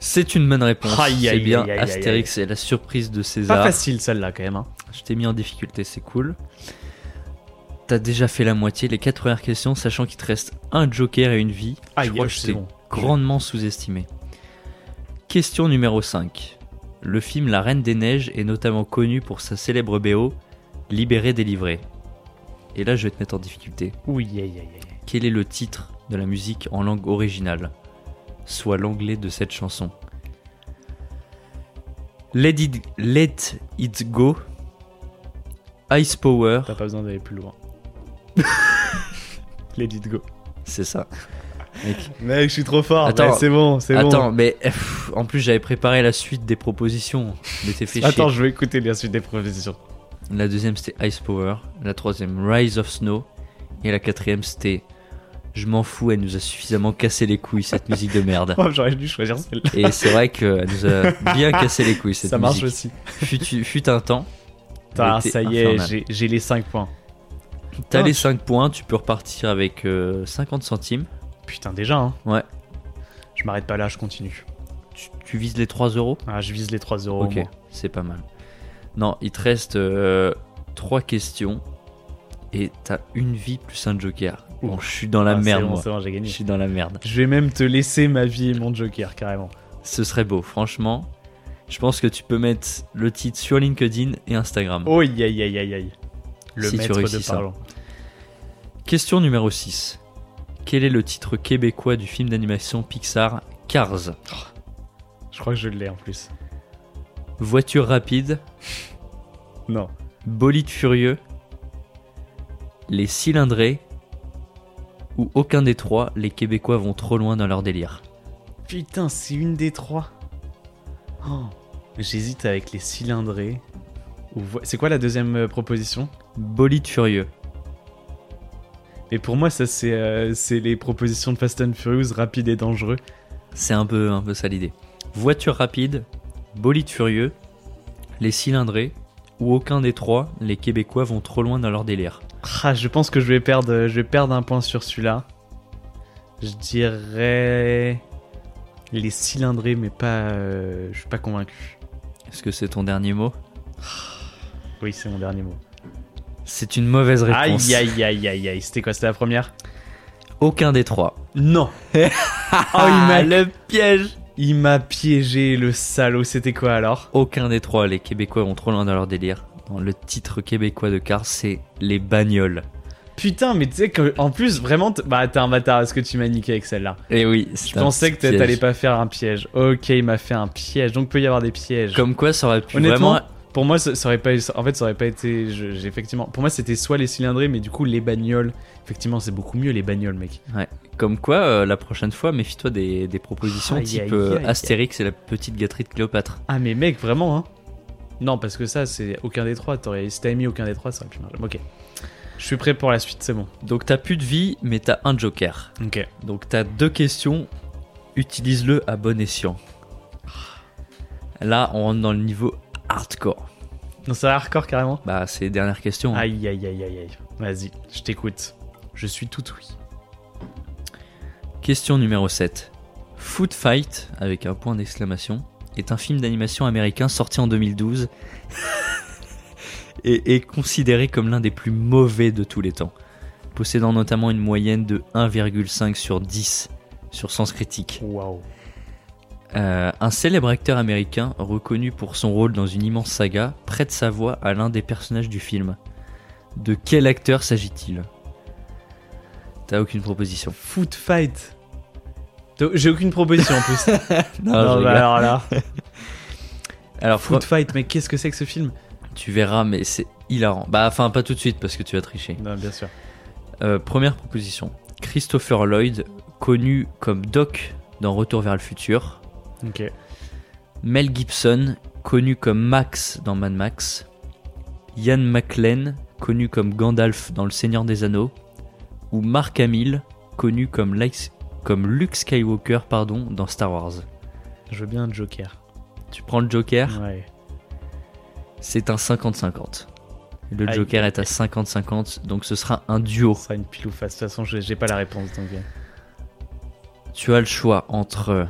B: C'est une bonne réponse. C'est bien
A: aïe, aïe,
B: Astérix et la surprise de
A: Pas
B: César.
A: facile celle-là quand même. hein.
B: Je t'ai mis en difficulté, c'est cool. T'as déjà fait la moitié, les quatre premières questions, sachant qu'il te reste un joker et une vie.
A: Aïe,
B: je crois que je
A: c'est bon.
B: Grandement sous-estimé. Question numéro 5. Le film La Reine des Neiges est notamment connu pour sa célèbre BO Libéré, délivré. Et là, je vais te mettre en difficulté.
A: Oui, aïe, aïe, aïe.
B: Quel est le titre de la musique en langue originale? Soit l'anglais de cette chanson. Let it, let it go. Ice Power.
A: T'as pas besoin d'aller plus loin. *laughs* Let it go.
B: C'est ça. Mec.
A: Mec, je suis trop fort.
B: Attends,
A: c'est bon, c'est bon.
B: Attends, mais pff, en plus j'avais préparé la suite des propositions. Mais t'es fait
A: Attends,
B: chier.
A: je vais écouter la suite des propositions.
B: La deuxième c'était Ice Power. La troisième Rise of Snow. Et la quatrième c'était Je m'en fous, elle nous a suffisamment cassé les couilles cette *laughs* musique de merde.
A: Oh, J'aurais dû choisir celle-là.
B: Et c'est vrai qu'elle nous a *laughs* bien cassé les couilles cette
A: Ça marche
B: musique.
A: aussi.
B: Fut, fut un temps.
A: ça y est, j'ai- les 5 points.
B: T'as les
A: tu-
B: 5 points, tu peux repartir avec euh, 50 centimes.
A: Putain, déjà, hein.
B: Ouais.
A: Je m'arrête pas là, je continue.
B: Tu, tu vises les 3 euros?
A: Ah, je vise les 3 euros.
B: Ok, c'est pas mal. Non, il te reste 3 questions et t'as une vie plus un joker. Bon,
A: Ouf.
B: je suis dans la
A: Ah,
B: merde,
A: bon,
B: moi.
A: bon, j'ai
B: Je
A: gagné.
B: suis dans la merde.
A: Je vais même te laisser ma vie et mon joker, carrément.
B: Ce serait beau, franchement. Je pense que tu peux mettre le titre sur LinkedIn et Instagram.
A: Oh, aïe, aïe, aïe, aïe, aïe. Le
B: Si tu
A: maître
B: réussis
A: de parlant.
B: Question numéro 6. Quel est le titre québécois du film d'animation Pixar Cars
A: Je crois que je l'ai en plus.
B: Voiture rapide, *laughs*
A: Non.
B: bolide furieux, les cylindrés ou aucun des trois, les Québécois vont trop loin dans leur délire.
A: Putain, c'est une des trois. Oh, J'hésite avec les cylindrés. C'est quoi la deuxième euh, proposition?
B: Bolide furieux.
A: Et pour moi, ça, c'est euh, c'est les propositions de Fast and Furious, rapide et dangereux.
B: C'est un peu, un peu ça l'idée. Voiture rapide, bolide furieux, les cylindrés ou aucun des trois, les Québécois vont trop loin dans leur délire.
A: Ah, je pense que je vais perdre, je vais perdre un point sur celui-là. Je dirais les cylindrés, mais pas. euh, je suis pas convaincu.
B: Est-ce que c'est ton dernier mot?
A: Oui, c'est mon dernier mot.
B: C'est une mauvaise réponse.
A: Aïe, aïe, aïe, aïe, aïe. C'était quoi C'était la première
B: Aucun des trois.
A: Non. *laughs* oh, il
B: Ah,
A: m'a
B: le piège
A: il m'a piégé, le salaud. C'était quoi alors
B: Aucun des trois, les Québécois vont trop loin dans leur délire. Non, le titre québécois de Cars, c'est les bagnoles.
A: Putain, mais tu sais qu'en plus, vraiment, bah t'es un bâtard, est-ce que tu m'as niqué avec celle-là
B: Et oui,
A: Je pensais que t'a- t'allais pas faire un piège. Ok, il m'a fait un piège, donc peut y avoir des pièges.
B: Comme quoi, ça aurait pu
A: Honnêtement,
B: vraiment.
A: Pour moi, ça, ça aurait pas, en fait, ça aurait pas été, je- j'ai effectivement, pour moi, c'était soit les cylindrés, mais du coup, les bagnoles, effectivement, c'est beaucoup mieux les bagnoles, mec.
B: Comme quoi, euh, la prochaine fois, méfie-toi des, des propositions
A: Aïe,
B: type euh. Astérix et la petite gâterie de Cléopâtre.
A: Ah, mais mec, vraiment, hein. Non, parce que ça, c'est aucun des trois. T'aurais, si t'avais mis aucun des trois, ça aurait pu marcher. Ok. Je suis prêt pour la suite, c'est bon.
B: Donc t'as plus de vie, mais t'as un joker.
A: Ok.
B: Donc t'as deux questions, utilise-le à bon escient. Là, on rentre dans le niveau hardcore.
A: Non, c'est hardcore carrément.
B: Bah, c'est les dernières questions. hein.
A: Aïe, aïe, aïe, aïe, aïe. Vas-y, je t'écoute. Je suis tout oui.
B: Question numéro 7. Foot Fight, avec un point d'exclamation, est un film d'animation américain sorti en 2012 *laughs* et est considéré comme l'un des plus mauvais de tous les temps, possédant notamment une moyenne de 1,5 sur 10 sur Sens Critique.
A: Waouh.
B: Euh, un célèbre acteur américain, reconnu pour son rôle dans une immense saga, prête sa voix à l'un des personnages du film. De quel acteur s'agit-il? T'as aucune proposition.
A: Foot fight. J'ai aucune proposition en plus. *laughs*
B: Non,
A: bah alors là. *laughs*
B: Alors,
A: Foot fight, mais qu'est-ce que c'est que ce film?
B: Tu verras, mais c'est hilarant. Bah, enfin, pas tout de suite parce que tu vas tricher.
A: Non, bien sûr.
B: Euh, première proposition. Christopher Lloyd, connu comme Doc dans Retour vers le futur. Mel Gibson, connu comme Max dans Mad Max. Ian McLean, connu comme Gandalf dans Le Seigneur des Anneaux. Ou Mark Hamill, connu comme, Luke Skywalker pardon, dans Star Wars.
A: Je veux bien un Joker.
B: Tu prends le Joker,
A: Ouais.
B: c'est un 50-50. Le. Joker est à 50-50, donc ce sera un duo.
A: Ça sera une pile ou face. De toute façon, j'ai pas la réponse. Donc... euh.
B: Tu as le choix entre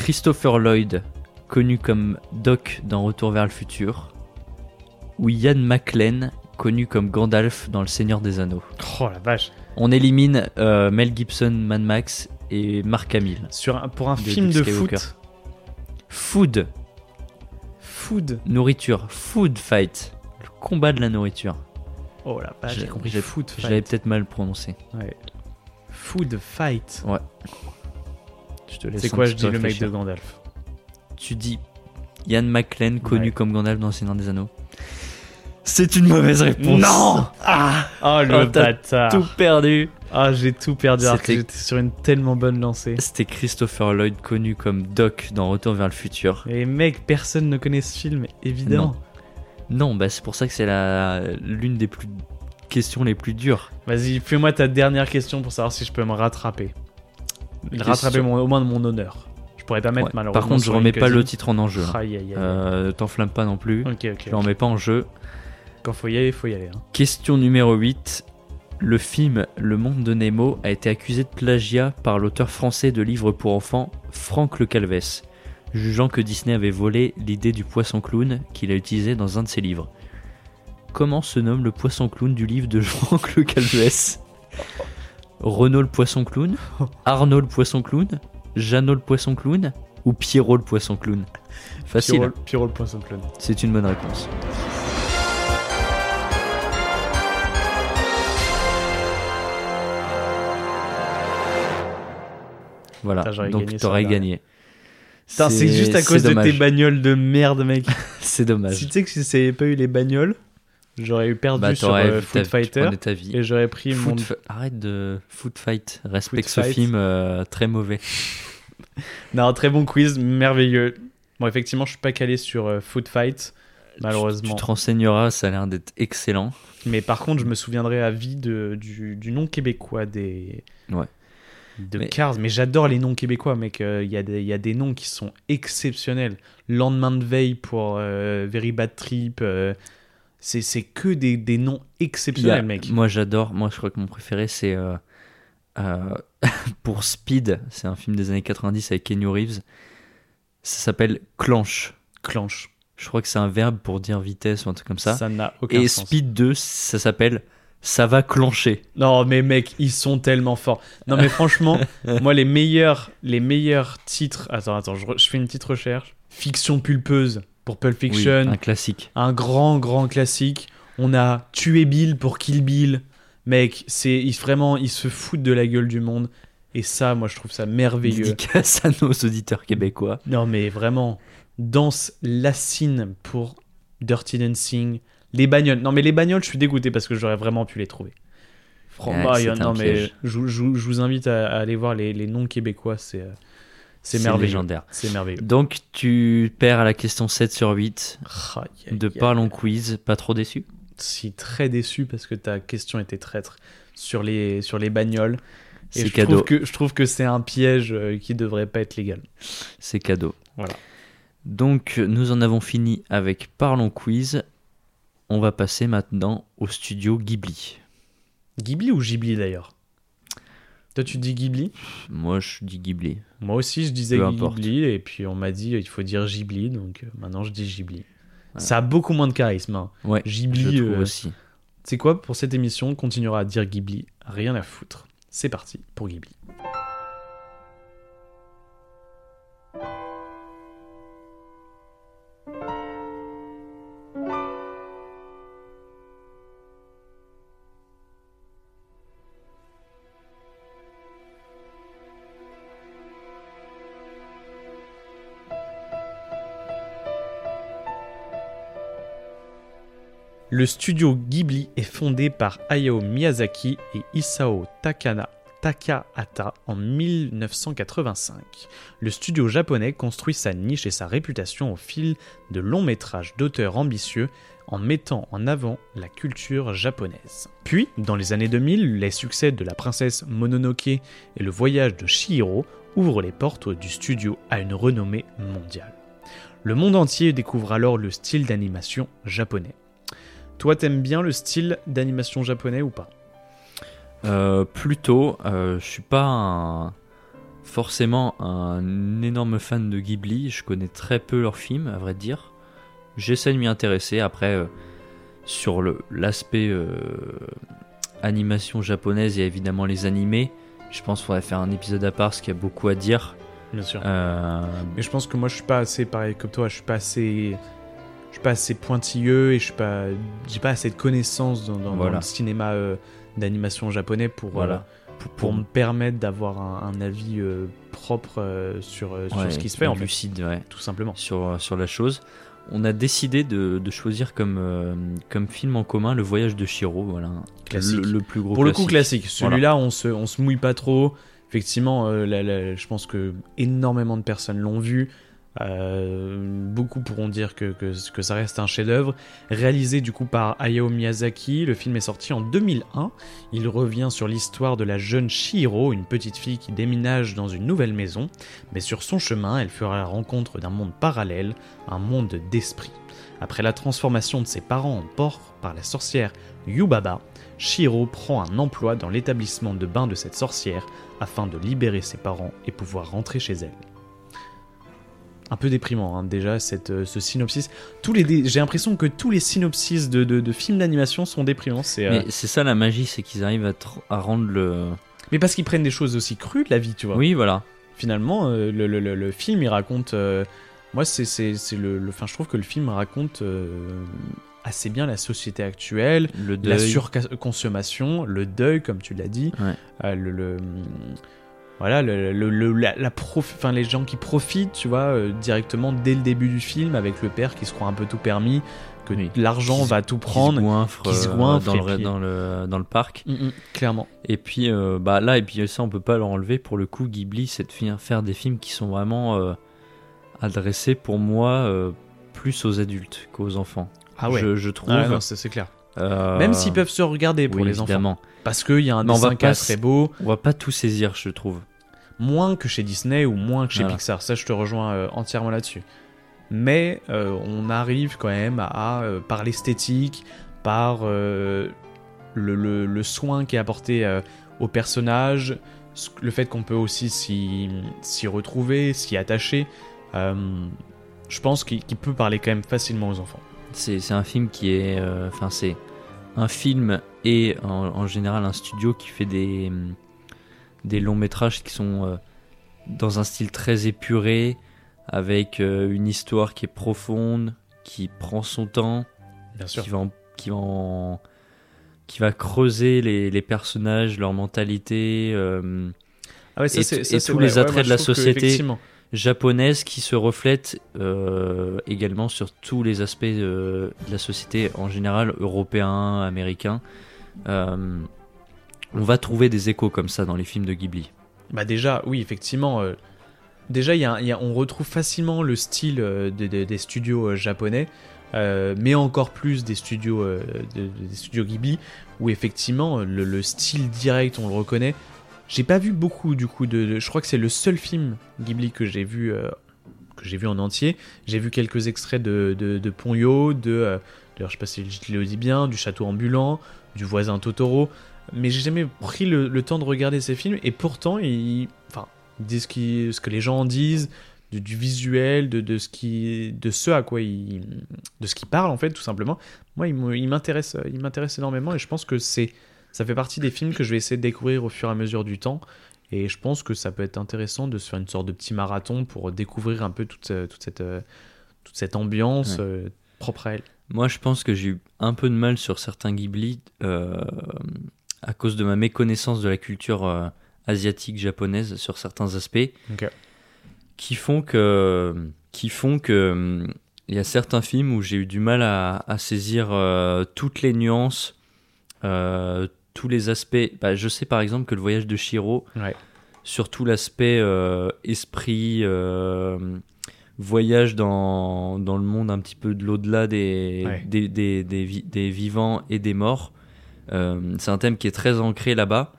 B: Christopher Lloyd, connu comme Doc dans Retour vers le futur, ou Ian McLean, connu comme Gandalf dans Le Seigneur des Anneaux.
A: Oh la vache.
B: On élimine euh, Mel Gibson, Mad Max et Mark Hamill.
A: Sur un- pour un
B: De
A: film
B: Luke
A: de foot.
B: Food,
A: Food.
B: nourriture, food fight, le combat de la nourriture.
A: Oh la vache,
B: J'ai-
A: compris. Food fight.
B: peut-être mal prononcé.
A: Ouais. Food fight.
B: Laisse
A: C'est quoi je dis le mec de Gandalf
B: Tu dis Ian McLean, connu
A: Ouais.
B: comme Gandalf dans Le Seigneur des Anneaux. C'est une mauvaise réponse.
A: Ah Oh le
B: Oh, t'as
A: bâtard
B: Tout perdu.
A: Ah j'ai tout perdu alors que j'étais sur une tellement bonne lancée.
B: C'était Christopher Lloyd, connu comme Doc dans Retour vers le futur.
A: Et mec, personne ne connaît ce film, évidemment.
B: Non, bah c'est pour ça que c'est la l'une des plus questions les plus dures.
A: Vas-y, fais-moi ta dernière question pour savoir si je peux me rattraper. Rattraper mon- au moins de mon honneur. Je pourrais pas mettre
B: Ouais.
A: malheureusement.
B: Par contre, je remets pas le titre en enjeu. hein. Euh, T'enflamme pas non plus. Je le remets pas en jeu.
A: Quand faut y aller, faut y aller. hein.
B: Question numéro 8. Le film Le Monde de Nemo a été accusé de plagiat par l'auteur français de livres pour enfants Franck Le Calvez, jugeant que Disney avait volé l'idée du poisson clown qu'il a utilisé dans un de ses livres. Comment se nomme le poisson clown du livre de *laughs* Franck Le Calvez Renaud le poisson clown *laughs* Arnaud le poisson clown Jeannot le poisson clown Ou Pierrot le poisson clown? Facile,
A: Pyro le poisson clown.
B: c'est une bonne réponse. Voilà,
A: Putain,
B: donc t'aurais gagné.
A: Putain, c'est juste à cause de tes bagnoles de merde, mec. *laughs*
B: C'est dommage.
A: si tu sais que si ça avait pas eu les bagnoles, j'aurais eu perdu
B: Bah,
A: sur euh,
B: tu
A: Fighter
B: ta vie.
A: et j'aurais pris
B: Foot
A: mon.
B: fa- Arrête de foot fight. Respecte
A: Foot
B: ce
A: fight.
B: film euh, très mauvais. *laughs*
A: Non, très bon quiz, merveilleux. Bon, effectivement, je suis pas calé sur euh, Food Fight, malheureusement.
B: Tu te renseigneras, ça a l'air d'être excellent.
A: Mais par contre, je me souviendrai à vie de, du, du nom québécois des.
B: Ouais.
A: De
B: Mais-
A: Cars. Mais j'adore les noms québécois, mec. Euh, Il y, a des- il y a des noms qui sont exceptionnels. Lendemain de veille pour euh, Very Bad Trip. C'est c'est que des, des noms
B: a-
A: exceptionnels, mec.
B: Moi j'adore, moi je crois que mon préféré c'est euh, euh, *laughs* pour Speed, c'est un film des années 90 avec Kenny Reeves. Ça s'appelle clenche.
A: Clanche.
B: Je crois que c'est un verbe pour dire vitesse ou un truc comme ça.
A: Ça n'a aucun
B: Et
A: sens.
B: Speed 2, ça s'appelle ça va clencher.
A: Non, mais mec, ils sont tellement forts. Non, mais franchement, *laughs* moi, les meilleurs, les meilleurs titres. Attends, attends, je, re- je fais une petite recherche. Fiction pulpeuse pour Pulp Fiction.
B: Oui, un classique.
A: un grand, grand classique. On a Tuer Bill pour Kill Bill. Mec, c'est ils, vraiment, ils se foutent de la gueule du monde. Et ça, moi, je trouve ça merveilleux.
B: Dédicace à nos auditeurs québécois.
A: Non, mais vraiment, danse lassine pour Dirty Dancing. Les bagnoles. Non, mais les bagnoles, je suis dégoûté parce que j'aurais vraiment pu les trouver. Franchement,
B: Ouais,
A: il non, mais je, je- je vous invite à, à aller voir les, les noms québécois. C'est euh, c'est merveilleux.
B: légendaire.
A: C'est merveilleux.
B: Donc tu perds à la question 7 sur 8
A: Aïe, aïe,
B: de
A: aïe.
B: Parlons Quiz. Pas trop déçu?
A: Si, très déçu parce que ta question était traître sur les, sur les bagnoles. Et
B: C'est
A: je
B: cadeau.
A: Trouve que, je trouve que c'est un piège euh, qui devrait pas être légal.
B: C'est cadeau.
A: Voilà.
B: Donc nous en avons fini avec Parlons Quiz. On va passer maintenant au studio Ghibli.
A: Ghibli ou Ghibli d'ailleurs? Toi, tu dis Ghibli
B: Moi je dis Ghibli.
A: Moi aussi, je disais. Ghibli, et puis on m'a dit il faut dire Ghibli, donc euh, maintenant je dis Ghibli. Ça a beaucoup moins de charisme. hein.
B: Ouais,
A: Ghibli,
B: je trouve
A: euh,
B: aussi.
A: C'est quoi pour cette émission On continuera à dire Ghibli, rien à foutre. C'est parti pour Ghibli. Le studio Ghibli est fondé par Hayao Miyazaki et Isao Takahata en 1985. Le studio japonais construit sa niche et sa réputation au fil de longs métrages d'auteurs ambitieux en mettant en avant la culture japonaise. Puis, dans les années 2000, les succès de La princesse Mononoke et Le voyage de Chihiro ouvrent les portes du studio à une renommée mondiale. Le monde entier découvre alors le style d'animation japonais. Toi, t'aimes bien le style d'animation japonais ou pas?
B: Euh, plutôt, euh, je suis pas un- forcément un énorme fan de Ghibli. Je connais très peu leurs films, à vrai dire. J'essaie de m'y intéresser. Après, euh, sur l'aspect euh, animation japonaise, il y a évidemment les animés. Je pense qu'il faudrait faire un épisode à part, parce qu'il y a beaucoup à dire.
A: Bien sûr. Mais je pense que moi, je suis pas assez pareil comme toi. Je suis pas assez, suis pas assez pointilleux et je suis pas, j'ai pas assez de connaissances dans, dans- dans
B: Voilà.
A: le cinéma euh, d'animation japonais pour,
B: Voilà.
A: euh, pour, pour me permettre d'avoir un, un avis euh, propre sur, sur ce qui se fait en fait,
B: lucide, ouais.
A: tout simplement.
B: sur, sur la chose. On a décidé de, de choisir comme, comme film en commun le voyage de Shiro, voilà,
A: Classique.
B: Le, le plus gros
A: Pour le coup, classique. Celui-là, on se, on se mouille pas trop. Effectivement, je pense que énormément de personnes l'ont vu. Euh, beaucoup pourront dire que, ça reste un chef-d'œuvre. Réalisé du coup par Hayao Miyazaki, le film est sorti en 2001. Il revient sur l'histoire de la jeune Shihiro, une petite fille qui déménage dans une nouvelle maison. Mais sur son chemin, elle fera la rencontre d'un monde parallèle, un monde d'esprit. Après la transformation de ses parents en porc par la sorcière Yubaba, Shiro prend un emploi dans l'établissement de bain de cette sorcière afin de libérer ses parents et pouvoir rentrer chez elle. Un peu déprimant hein, déjà cette, euh, ce synopsis. Tous les j'ai l'impression que tous les synopsis de, de- de films d'animation sont déprimants. C'est, euh,
B: Mais c'est ça la magie, c'est qu'ils arrivent à, rendre le.
A: mais parce qu'ils prennent des choses aussi crues de la vie, tu vois.
B: Oui, voilà.
A: Finalement, euh, le, le- le- le film il raconte. euh, moi, c'est, le, Enfin, je trouve que le film raconte assez bien la société actuelle,
B: Le
A: la surconsommation, le deuil, comme tu l'as dit,
B: Ouais.
A: le- voilà, le, le- le- la, la prof- enfin, les gens qui profitent, tu vois, euh, directement dès le début du film avec le père qui se croit un peu tout permis, que
B: Oui.
A: l'argent va tout
B: Qui se
A: prendre.
B: goinfre,
A: qui se
B: euh,
A: goinfre,
B: dans,
A: et
B: le,
A: puis-
B: dans, le, dans le parc.
A: Mm, mm, clairement.
B: Et puis euh, bah là, et puis ça, on peut pas leur enlever. Pour le coup, Ghibli, c'est de faire des films qui sont vraiment euh, adressés pour moi euh, plus aux adultes qu'aux enfants.
A: Ah ouais.
B: Je, je trouve.
A: Ah c'est clair.
B: Euh,
A: Même s'ils peuvent se regarder pour
B: oui,
A: les enfants. Parce qu'il y a un
B: Mais
A: dessin qui très beau,
B: On va pas tout saisir, je trouve.
A: moins que chez Disney ou moins que chez
B: Voilà.
A: Pixar. Ça, je te rejoins euh, entièrement là-dessus. Mais euh, on arrive quand même à, par l'esthétique, par le, le- le soin qui est apporté au personnage, le fait qu'on peut aussi s'y retrouver, s'y attacher. je pense qu'il peut parler quand même facilement aux enfants.
B: C'est un film qui est. euh, Enfin, c'est un film et en, en général un studio qui fait des, hum, des longs métrages qui sont euh, dans un style très épuré, avec euh, une histoire qui est profonde, qui prend son temps,
A: Bien
B: qui va, en, qui va en qui va creuser les, les personnages, leur mentalité. euh,
A: Ah ouais, ça,
B: Et
A: ça,
B: tous
A: vrai.
B: les
A: Ouais,
B: attraits
A: moi,
B: de la société. Japonaise qui se reflète euh, également sur tous les aspects euh, de la société en général, européen, américain. Euh, on va trouver des échos comme ça dans les films de Ghibli.
A: Bah déjà, oui, effectivement. déjà, y y a- on retrouve facilement le style de- de- des studios japonais, mais encore plus des studios, de- de- des studios Ghibli, où effectivement le style direct, on le reconnaît. J'ai pas vu beaucoup du coup de, je crois que c'est le seul film Ghibli que j'ai vu euh, que j'ai vu en entier. J'ai vu quelques extraits de, de, de Ponyo, de, euh, je sais pas si je le dis bien, du château ambulant, du voisin Totoro, mais j'ai jamais pris le, temps de regarder ces films et pourtant ils, enfin, ils ce, que les gens en disent, du, visuel, de, ce à quoi ils, de ce qu'ils parlent en fait tout simplement. Moi, il m'intéresse, il m'intéresse énormément et je pense que c'est, ça fait partie des films que je vais essayer de découvrir au fur et à mesure du temps. Et je pense que ça peut être intéressant de se faire une sorte de petit marathon pour découvrir un peu toute, toute, cette, euh, toute cette ambiance
B: Ouais.
A: euh, propre à elle.
B: Moi, je pense que j'ai eu un peu de mal sur certains Ghibli euh, à cause de ma méconnaissance de la culture euh, asiatique japonaise sur certains aspects, qui font que, qui font que, hum, il y a certains films où j'ai eu du mal à, à saisir euh, toutes les nuances, tous les aspects. Bah, je sais par exemple que le voyage de Shiro,
A: Ouais.
B: surtout l'aspect euh, esprit, euh, voyage dans, dans le monde un petit peu de l'au-delà des,
A: Ouais.
B: des, des, des vi- des vivants et des morts. Euh, c'est un thème qui est très ancré là-bas,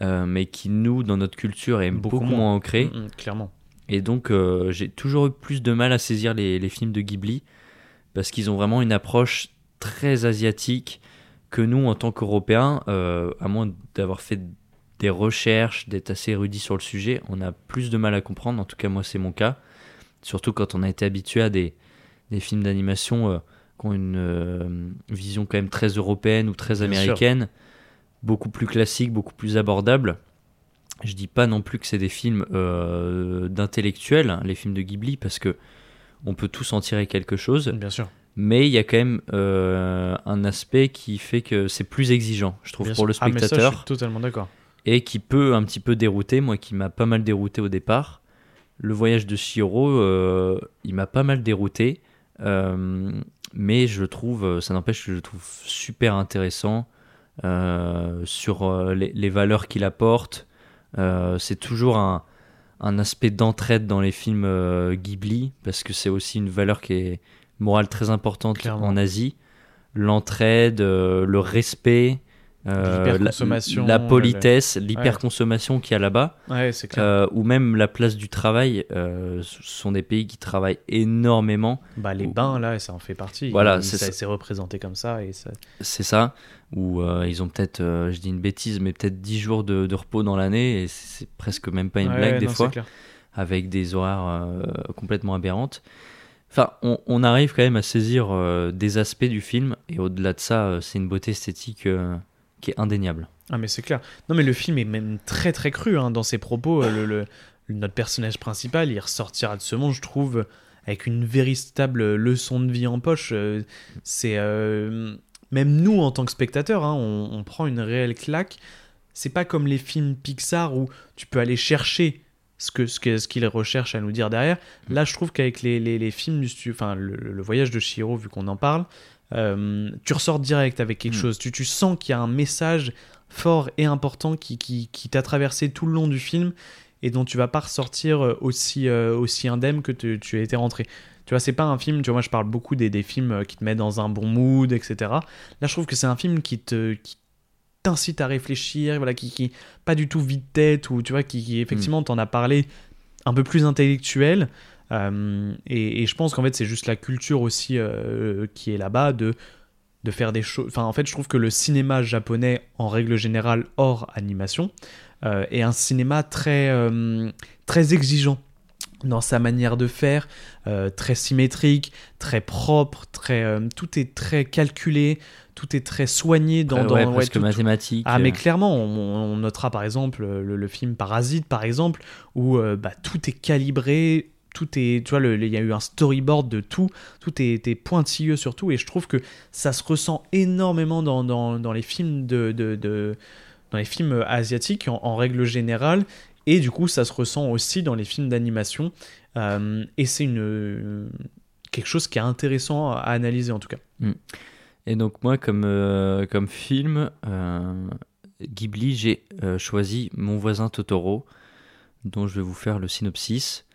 B: mais qui nous, dans notre culture, est beaucoup, moins. ancré.
A: Mm, mm, clairement.
B: Et donc, j'ai toujours eu plus de mal à saisir les, les films de Ghibli parce qu'ils ont vraiment une approche très asiatique que nous, en tant qu'Européens, euh, à moins d'avoir fait des recherches, d'être assez érudit sur le sujet, on a plus de mal à comprendre. En tout cas, moi, c'est mon cas. Surtout quand on a été habitué à des, des films d'animation euh, qui ont une euh, vision quand même très européenne ou très américaine, beaucoup plus classique, beaucoup plus abordable. Je dis pas non plus que c'est des films d'intellectuels, hein, les films de Ghibli, parce que on peut tous en tirer quelque chose,
A: Bien sûr.
B: Mais il y a quand même euh, un aspect qui fait que c'est plus exigeant, je trouve,
A: Bien
B: pour le.
A: Ah, mais ça,
B: spectateur,
A: je suis totalement d'accord.
B: et qui peut un petit peu dérouter, moi qui m'a pas mal dérouté au départ. Le voyage de Shiro, euh, il m'a pas mal dérouté, euh, mais je trouve, ça n'empêche que je le trouve super intéressant sur les, les valeurs qu'il apporte. C'est toujours un, un aspect d'entraide dans les films Ghibli, parce que c'est aussi une valeur qui est morale très importante
A: Clairement.
B: en Asie. L'entraide, euh, le respect, euh, la, politesse, l'hyperconsommation qu'il y a là-bas,
A: Ouais,
B: euh, ou même la place du travail. euh, ce sont des pays qui travaillent énormément.
A: Bah, les bains, là, ça en fait partie.
B: Voilà,
A: Il-
B: c'est
A: représenté comme ça. Et ça...
B: C'est ça, où ils ont peut-être, je dis une bêtise, mais peut-être 10 jours de, de repos dans l'année, et c'est presque même pas une
A: Ouais,
B: blague des
A: non,
B: fois. avec des horaires complètement aberrantes. Enfin, on, arrive quand même à saisir euh, des aspects du film, et au-delà de ça, euh, c'est une beauté esthétique euh, qui est indéniable.
A: Ah, mais c'est clair. Non, mais le film est même très très cru hein, dans ses propos. Le, notre personnage principal, il ressortira de ce monde, je trouve, avec une véritable leçon de vie en poche. C'est. Même nous, en tant que spectateurs, hein, on, on prend une réelle claque. C'est pas comme les films Pixar où tu peux aller chercher ce que ce qu'ils recherchent à nous dire derrière. Là, je trouve qu'avec les, les, les films du stu- enfin le, le voyage de Shiro, vu qu'on en parle, euh, tu ressors direct avec quelque
B: Mm.
A: chose. Tu, tu sens qu'il y a un message fort et important qui, qui, qui t'a traversé tout le long du film et dont tu vas pas ressortir euh, aussi, euh, aussi indemne que tu, tu as été rentré. Tu vois, c'est pas un film, tu vois, moi je parle beaucoup des, des films qui te mettent dans un bon mood, etc. Là, je trouve que c'est un film qui te qui t'incite à réfléchir, voilà, qui, qui pas du tout vide tête, ou tu vois, qui, qui effectivement t'en a parlé un peu plus intellectuel. Euh, et, et je pense qu'en fait, c'est juste la culture aussi euh, qui est là-bas de, de faire des choses. Enfin, en fait, je trouve que le cinéma japonais, en règle générale, hors animation, euh, est un cinéma très, très exigeant dans sa manière de faire, euh, très symétrique, très propre, très, euh, tout est très calculé, tout est très soigné dans, dans
B: ouais,
A: ouais,
B: presque
A: tout-
B: mathématique.
A: ah mais
B: euh,
A: clairement, on, on notera par exemple le, le film Parasite par exemple, où euh, bah, tout est calibré, tout est, tu vois, il y a eu un storyboard de tout, tout est, est pointilleux surtout, et je trouve que ça se ressent énormément dans, dans, dans les films de, de, de- dans les films asiatiques en, en règle générale, et du coup ça se ressent aussi dans les films d'animation, Euh, et c'est une quelque chose qui est intéressant à analyser en tout cas.
B: Et donc moi, comme, euh, comme film, euh, Ghibli, j'ai euh, choisi Mon voisin Totoro, dont je vais vous faire le synopsis.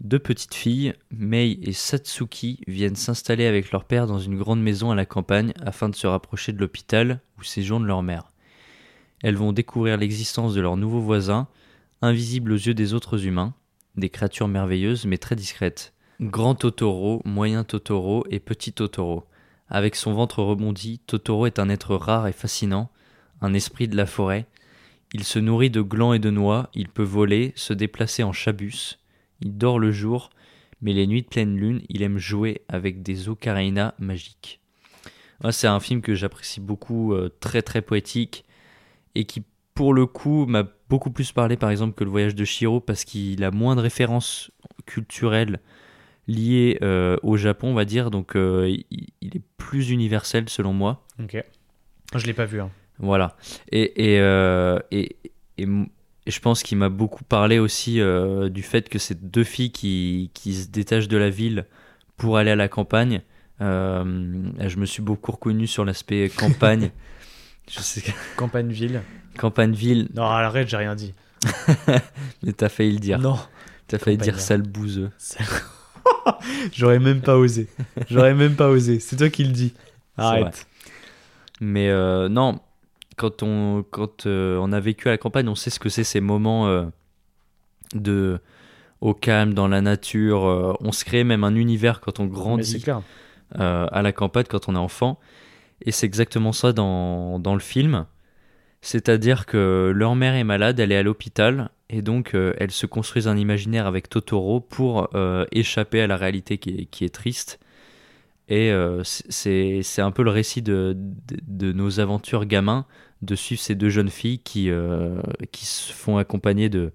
B: Deux petites filles, Mei et Satsuki, viennent s'installer avec leur père dans une grande maison à la campagne afin de se rapprocher de l'hôpital où séjourne leur mère. Elles vont découvrir l'existence de leur nouveau voisin, invisible aux yeux des autres humains, des créatures merveilleuses mais très discrètes. Grand Totoro, moyen Totoro et petit Totoro. Avec son ventre rebondi, Totoro est un être rare et fascinant, un esprit de la forêt. Il se nourrit de glands et de noix, il peut voler, se déplacer en chabus. Il dort le jour, mais les nuits de pleine lune, il aime jouer avec des ocarinas magiques. Moi, c'est un film que j'apprécie beaucoup, euh, très très poétique, et qui, pour le coup, m'a beaucoup plus parlé, par exemple, que le voyage de Shiro, parce qu'il a moins de références culturelles liées euh, au Japon, on va dire, donc euh, il, il est plus universel selon moi.
A: Ok. Je l'ai pas vu. hein.
B: Voilà. Et, et, euh, et, et je pense qu'il m'a beaucoup parlé aussi du fait que ces deux filles qui, qui se détachent de la ville pour aller à la campagne. je me suis beaucoup reconnu sur l'aspect campagne. *laughs* je sais
A: Campagne-ville.
B: Campagne-ville,
A: Non, arrête, j'ai rien dit. *laughs*
B: mais t'as failli le dire.
A: Non.
B: T'as failli dire
A: campagne.
B: sale bouseux. *laughs*
A: J'aurais même pas osé. J'aurais même pas osé. C'est toi qui le dis. Arrête.
B: Mais euh, non, quand on, quand euh, on a vécu à la campagne, on sait ce que c'est ces moments euh, de au calme, dans la nature. on se crée même un univers quand on grandit
A: clair.
B: à la campagne, quand on est enfant. Et c'est exactement ça dans, dans le film. C'est-à-dire que leur mère est malade, elle est à l'hôpital, et donc euh, elles se construisent un imaginaire avec Totoro pour euh, échapper à la réalité qui est, triste. Et euh, c'est un peu le récit de, nos aventures gamins, de suivre ces deux jeunes filles qui, se font accompagner de,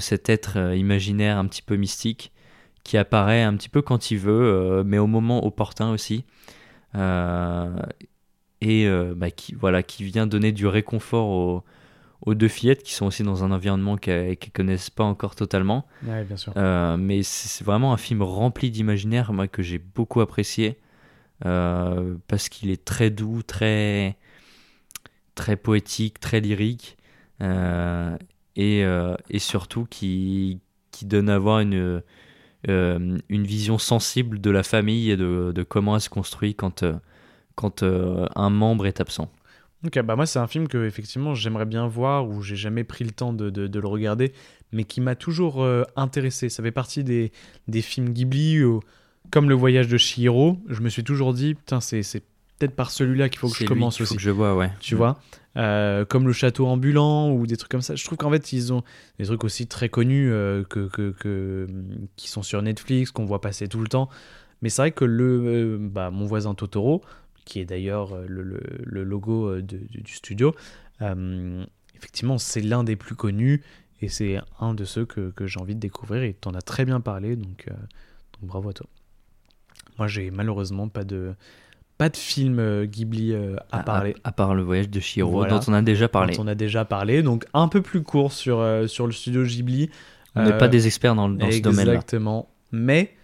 B: cet être imaginaire un petit peu mystique, qui apparaît un petit peu quand il veut, mais au moment opportun aussi. Et euh, bah, qui, voilà, qui vient donner du réconfort aux, aux deux fillettes qui sont aussi dans un environnement qu'elles ne connaissent pas encore totalement.
A: Ouais, bien sûr.
B: Euh, mais c'est vraiment un film rempli d'imaginaire, moi, que j'ai beaucoup apprécié. euh, parce qu'il est très doux, très, très poétique, très lyrique. euh, et, et surtout qui, qui donne à voir une, une vision sensible de la famille et de, de comment elle se construit quand, quand euh, un membre est absent.
A: Ok, bah moi c'est un film que effectivement j'aimerais bien voir ou j'ai jamais pris le temps de, de- de le regarder, mais qui m'a toujours euh, intéressé. Ça fait partie des, des films Ghibli, où, comme le voyage de Chihiro. Je me suis toujours dit, putain, c'est peut-être par celui-là qu'il faut que je
B: lui
A: commence
B: qu'il faut
A: aussi.
B: que je vois, ouais.
A: Tu vois Euh, Comme le château ambulant ou des trucs comme ça. Je trouve qu'en fait ils ont des trucs aussi très connus euh, que, que, que- qui sont sur Netflix, qu'on voit passer tout le temps. Mais c'est vrai que le, euh, bah, mon voisin Totoro, qui est d'ailleurs euh, le, le- le logo euh, de- du, studio, euh, effectivement, c'est l'un des plus connus et c'est un de ceux que, que j'ai envie de découvrir et tu en as très bien parlé, donc, euh, donc bravo à toi. Moi, j'ai malheureusement pas de, pas de film Ghibli à parler.
B: À, part le voyage de Shiro,
A: Voilà.
B: dont on a déjà parlé.
A: dont on a déjà parlé, donc un peu plus court sur, sur le studio Ghibli.
B: On n'est
A: Euh,
B: pas des experts dans, dans ce domaine-là.
A: Exactement. Mais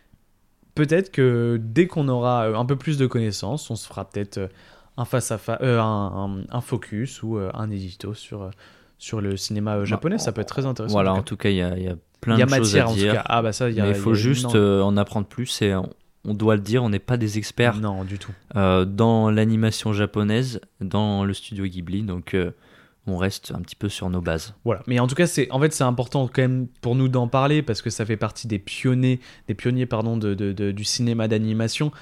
A: peut-être que dès qu'on aura euh, un peu plus de connaissances, on se fera peut-être euh, un face à face, un, un- un focus ou euh, un édito sur euh, sur le cinéma euh, japonais. Ça peut être très intéressant.
B: Voilà,
A: en tout
B: cas, il y a, il y a plein
A: y a
B: de choses
A: matière
B: à
A: en tout cas. Ah bah ça, il
B: il
A: y
B: faut
A: a
B: juste euh, en apprendre plus et on, on doit le dire, on n'est pas des experts
A: Non, du tout.
B: euh, dans l'animation japonaise, dans le studio Ghibli, donc euh, on reste un petit peu sur nos bases.
A: Voilà. Mais en tout cas, c'est en fait c'est important quand même pour nous d'en parler parce que ça fait partie des pionniers, des pionniers pardon de, de- de- du cinéma d'animation.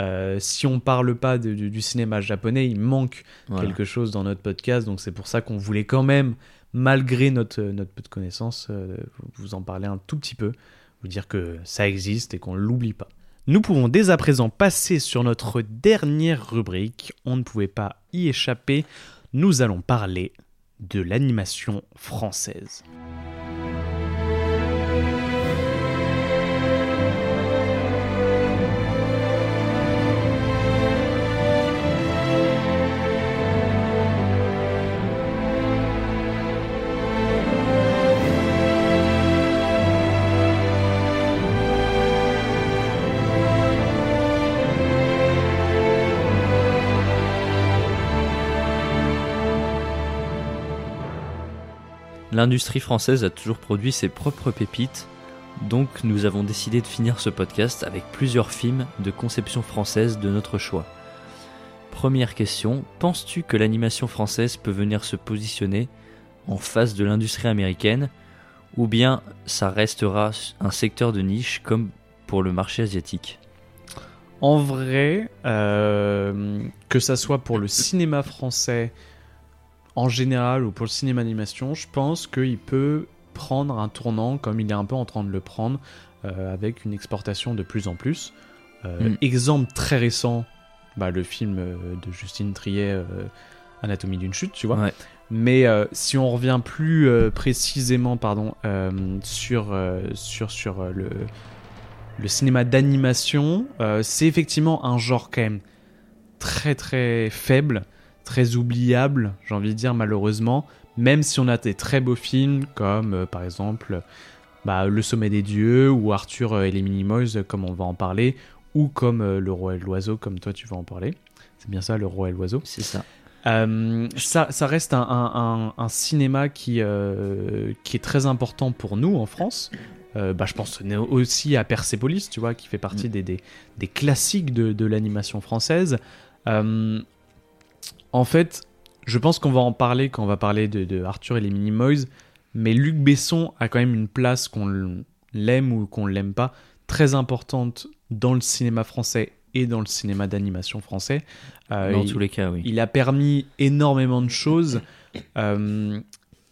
A: Euh, si on parle pas du, cinéma japonais, il manque
B: Voilà.
A: quelque chose dans notre podcast. Donc c'est pour ça qu'on voulait quand même, malgré notre, notre peu de connaissances, euh, vous en parler un tout petit peu, vous dire que ça existe et qu'on ne l'oublie pas. Nous pouvons dès à présent passer sur notre dernière rubrique. On ne pouvait pas y échapper. Nous allons parler de l'animation française.
B: L'industrie française a toujours produit ses propres pépites, donc nous avons décidé de finir ce podcast avec plusieurs films de conception française de notre choix. Première question, penses-tu que l'animation française peut venir se positionner en face de l'industrie américaine? Ou bien ça restera un secteur de niche comme pour le marché asiatique?
A: En vrai, euh, que ça soit pour le cinéma français en général ou pour le cinéma d'animation, je pense qu'il peut prendre un tournant comme il est un peu en train de le prendre euh, avec une exportation de plus en plus. Euh,
B: Mm.
A: Exemple très récent, bah, le film euh, de Justine Triet, euh, Anatomie d'une chute, tu vois.
B: Ouais.
A: Mais si on revient plus précisément pardon, sur, sur, sur le, le cinéma d'animation, c'est effectivement un genre quand même très très faible, très oubliable, j'ai envie de dire malheureusement, même si on a des très beaux films comme euh, par exemple bah, Le Sommet des Dieux ou Arthur et les Minimoys comme on va en parler, ou comme euh, Le Roi et l'Oiseau comme toi tu vas en parler. C'est bien ça, Le Roi et l'Oiseau?
B: C'est ça.
A: Euh, ça, ça reste un, un- un- un cinéma qui, qui est très important pour nous en France. Bah, je pense aussi à Persepolis, tu vois, qui fait partie
B: Mm.
A: des, des, des classiques de, de l'animation française. Euh, en fait, je pense qu'on va en parler quand on va parler de, de Arthur et les Minimoys, mais Luc Besson a quand même une place, qu'on l'aime ou qu'on l'aime pas, très importante dans le cinéma français et dans le cinéma d'animation français. Euh,
B: Dans
A: il-
B: tous les cas, oui.
A: il a permis énormément de choses. euh,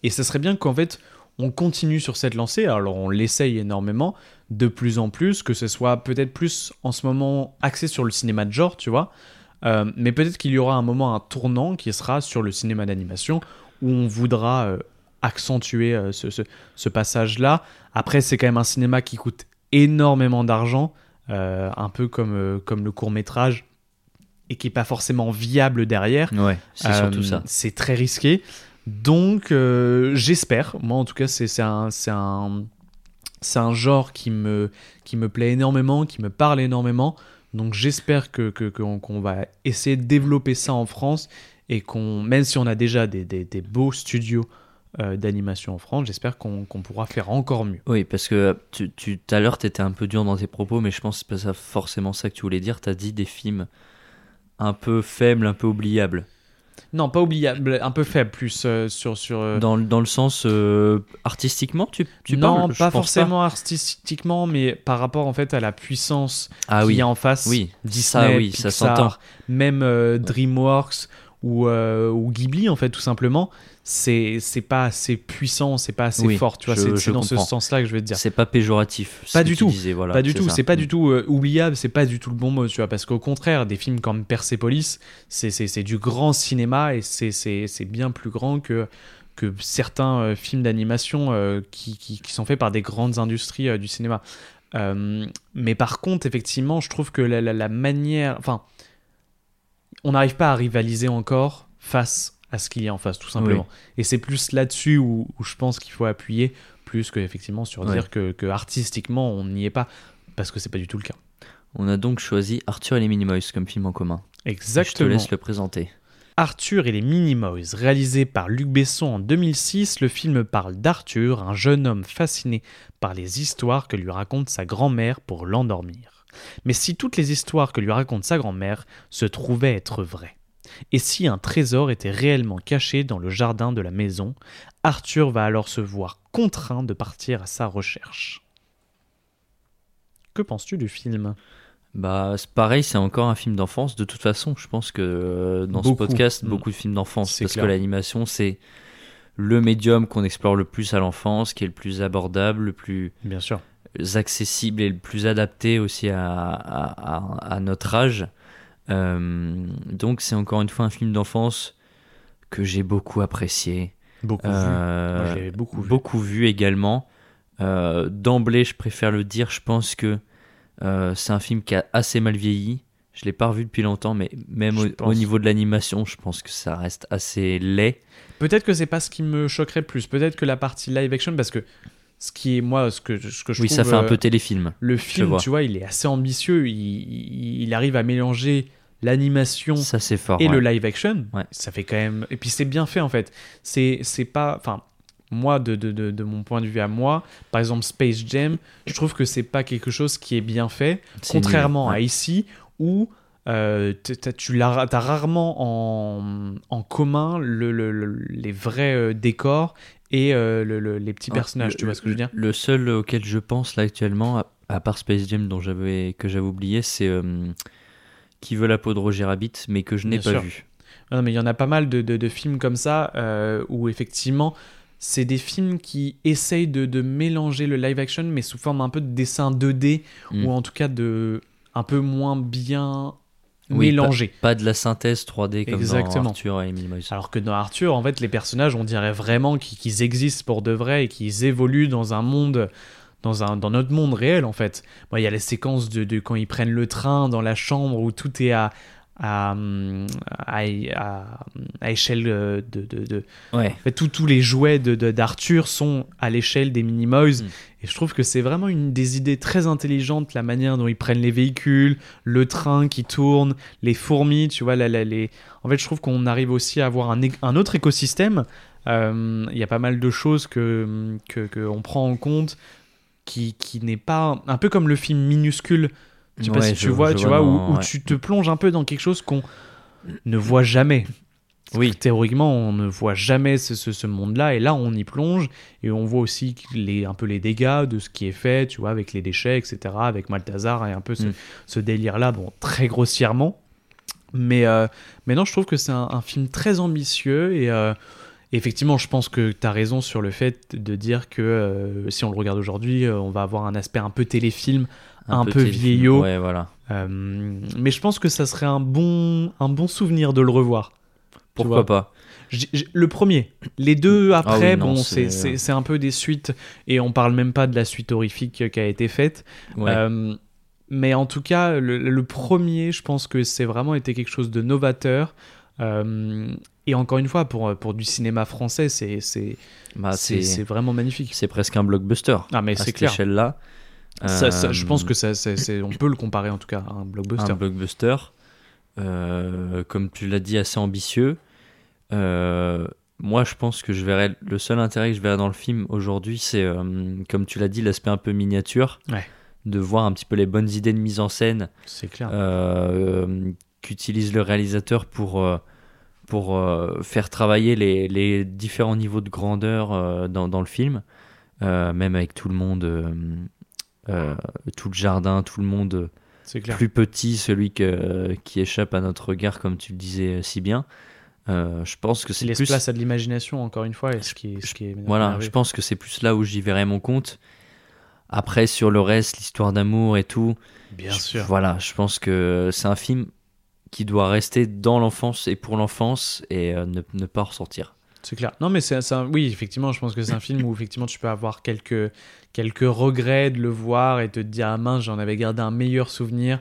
A: et ça serait bien qu'en fait, on continue sur cette lancée. Alors, on l'essaye énormément, de plus en plus, que ce soit peut-être plus en ce moment axé sur le cinéma de genre, tu vois. Euh, mais peut-être qu'il y aura un moment, un tournant qui sera sur le cinéma d'animation, où on voudra euh, accentuer euh, ce, ce- ce passage-là. Après, c'est quand même un cinéma qui coûte énormément d'argent, un peu comme, comme le court métrage, et qui n'est pas forcément viable derrière.
B: Ouais, c'est surtout ça.
A: C'est très risqué. Donc, j'espère, moi en tout cas, c'est un, genre qui me, qui me plaît énormément, qui me parle énormément. Donc, j'espère que qu'on va essayer de développer ça en France et qu'on, même si on a déjà des, des- beaux studios euh, d'animation en France, j'espère qu'on pourra faire encore mieux.
B: Oui, parce que tu, tout à l'heure, tu étais un peu dur dans tes propos, mais je pense que c'est pas forcément ça que tu voulais dire. Tu as dit des films un peu faibles, un peu oubliables.
A: Non, pas oubliable, un peu faible, plus euh, sur. sur euh,
B: Dans, le- dans le sens euh, artistiquement, tu, tu
A: non,
B: parles
A: pas forcément artistiquement, mais par rapport en fait à la puissance
B: Ah
A: qu'il
B: oui,
A: y a en face.
B: oui,
A: Disney,
B: ça, oui, ça
A: Pixar,
B: s'entend.
A: même DreamWorks ou, euh, ou Ghibli en fait tout simplement, c'est c'est pas assez puissant, c'est pas assez
B: Oui,
A: fort, tu vois, c'est dans ce
B: comprends.
A: sens-là que je veux te dire.
B: C'est pas péjoratif.
A: Pas du tout.
B: disais, voilà,
A: pas du tout, c'est pas du
B: Mm.
A: tout euh, oubliable, c'est pas du tout le bon mot, tu vois, parce qu'au contraire, des films comme Persepolis, c'est c'est- c'est du grand cinéma et c'est- bien plus grand que, que certains euh, films d'animation qui, qui, qui sont faits par des grandes industries du cinéma. Mais par contre, effectivement, je trouve que la, la- la manière. Enfin, on n'arrive pas à rivaliser encore face à ce qu'il y a en face, tout simplement. Et c'est plus là-dessus où, où je pense qu'il faut appuyer, plus que effectivement sur
B: Ouais.
A: dire que, que artistiquement on n'y est pas, parce que c'est pas du tout le cas.
B: On a donc choisi Arthur et les Minimoys comme film en commun. Je te
A: Exactement.
B: laisse le présenter.
A: Arthur et les Minimoys, réalisé par Luc Besson en 2006, le film parle d'Arthur, un jeune homme fasciné par les histoires que lui raconte sa grand-mère pour l'endormir. Mais si toutes les histoires que lui raconte sa grand-mère se trouvaient être vraies Et si un trésor était réellement caché dans le jardin de la maison, Arthur va alors se voir contraint de partir à sa recherche. Que penses-tu du film?
B: Bah, c'est pareil, c'est encore un film d'enfance. De toute façon, je pense que euh, dans
A: Beaucoup.
B: ce podcast,
A: Mm.
B: beaucoup de films d'enfance. Parce
A: clair.
B: que l'animation, c'est le médium qu'on explore le plus à l'enfance, qui est le plus abordable, le plus
A: Bien sûr.
B: Accessible et le plus adapté aussi à, à- à- à notre âge. Euh, donc, c'est encore une fois un film d'enfance que j'ai beaucoup apprécié.
A: Beaucoup
B: Euh,
A: vu. Moi, beaucoup vu.
B: beaucoup vu également. Euh, D'emblée, je préfère le dire, je pense que c'est un film qui a assez mal vieilli. Je l'ai pas revu depuis longtemps, mais même au, niveau de l'animation, je pense que ça reste assez laid.
A: Peut-être que c'est pas ce qui me choquerait plus. Peut-être que la partie live action, parce que ce qui est moi, ce que, ce que je
B: oui,
A: trouve,
B: ça fait un
A: euh,
B: peu téléfilm.
A: le film,
B: vois.
A: tu vois, il est assez ambitieux. Il, arrive à mélanger l'animation
B: Ça, c'est fort.
A: et
B: ouais.
A: le live action.
B: Ouais.
A: Ça fait quand même. Et puis c'est bien fait en fait. C'est c'est pas. Enfin, moi, de, de, de, de mon point de vue à moi, par exemple Space Jam, je trouve que c'est pas quelque chose qui est bien fait,
B: C'est
A: contrairement à ici où euh, t'as- tu as rarement en, en commun le, le- le- les vrais euh, décors et euh, le- le- les petits
B: Ouais,
A: personnages,
B: le-
A: tu vois ce que je veux dire
B: Le seul auquel je pense là actuellement, à, à part Space Jam dont j'avais que j'avais oublié, c'est euh, Qui veut la peau de Roger Rabbit, mais que je n'ai pas
A: sûr.
B: vu.
A: Non, mais il y en a pas mal de, de- de films comme ça euh, où effectivement c'est des films qui essayent de, de mélanger le live action mais sous forme un peu de dessin 2D
B: Mm.
A: ou en tout cas de un peu moins bien
B: Oui,
A: mélangé.
B: Pas de la synthèse 3D comme
A: Exactement.
B: dans Arthur et Emily.
A: Alors que dans Arthur, en fait, les personnages, on dirait vraiment qu'ils existent pour de vrai et qu'ils évoluent dans un monde, dans, un, dans notre monde réel, en fait. Bon, Il y a les séquences de, de quand ils prennent le train dans la chambre où tout est à, à, à, à- à échelle euh, de... de, de-
B: Ouais.
A: En fait, tous- tous les jouets de- d'Arthur sont à l'échelle des Minimoys.
B: Mm.
A: Et je trouve que c'est vraiment une des idées très intelligentes, la manière dont ils prennent les véhicules, le train qui tourne, les fourmis, tu vois. les... En fait, je trouve qu'on arrive aussi à avoir un, un autre écosystème. Euh, Il y a pas mal de choses que que- qu'on prend en compte qui, qui n'est pas... Un peu comme le film minuscule. Je sais pas si
B: je-
A: tu vois, tu vois, où,
B: dans-
A: où
B: ouais.
A: tu te plonges un peu dans quelque chose qu'on ne voit jamais.
B: Oui.
A: Théoriquement, on ne voit jamais ce, ce- ce monde-là, et là, on y plonge, et on voit aussi les, un peu les dégâts de ce qui est fait, tu vois, avec les déchets, etc., avec Malthazar, et un peu ce,
B: Mm.
A: ce délire-là, bon, très grossièrement. Mais, euh, mais non, je trouve que c'est un, un film très ambitieux, et euh, effectivement, je pense que tu as raison sur le fait de dire que euh, si on le regarde aujourd'hui, on va avoir un aspect un peu téléfilm, un peu
B: téléfilm.
A: vieillot.
B: Ouais, voilà.
A: euh, mais je pense que ça serait un bon, un bon souvenir de le revoir.
B: Pourquoi pas?
A: J- j- Le premier. Les deux après,
B: Ah oui, non,
A: bon,
B: c'est-
A: c'est un peu des suites, et on parle même pas de la suite horrifique qui a été faite.
B: Ouais.
A: Euh, mais en tout cas, le, le premier, je pense que c'est vraiment été quelque chose de novateur. Euh, et encore une fois, pour, pour du cinéma français, c'est
B: Bah,
A: vraiment magnifique.
B: c'est presque un blockbuster.
A: Ah, mais
B: à
A: c'est
B: cette
A: clair.
B: échelle-là.
A: Ça- ça- je
B: Euh,
A: pense que ça, on peut le comparer en tout cas à un blockbuster.
B: un blockbuster, euh, comme tu l'as dit, assez ambitieux. Euh, moi, je pense que je verrais le seul intérêt que je verrais dans le film aujourd'hui, c'est, euh, comme tu l'as dit, l'aspect un peu miniature,
A: Ouais.
B: de voir un petit peu les bonnes idées de mise en scène
A: C'est clair.
B: euh, qu'utilise le réalisateur pour, euh, pour euh, faire travailler les, les différents niveaux de grandeur euh, dans, dans le film, Euh, même avec tout le monde, euh, euh, tout le jardin, tout le monde euh,
A: clair.
B: plus petit, celui que, qui échappe à notre regard, comme tu le disais si bien. Euh, je pense que c'est
A: laisse
B: plus
A: place à de l'imagination, encore une fois, et ce qui est, ce qui est
B: voilà, je pense que c'est plus là où j'y verrais mon compte. Après, sur le reste, l'histoire d'amour et tout,
A: Bien
B: je-
A: sûr.
B: Voilà, je pense que c'est un film qui doit rester dans l'enfance et pour l'enfance et euh, ne, ne pas ressortir.
A: C'est clair. Non, mais c'est un- oui, effectivement, je pense que c'est un film où effectivement tu peux avoir quelques, quelques regrets de le voir et te dire ah mince, j'en avais gardé un meilleur souvenir.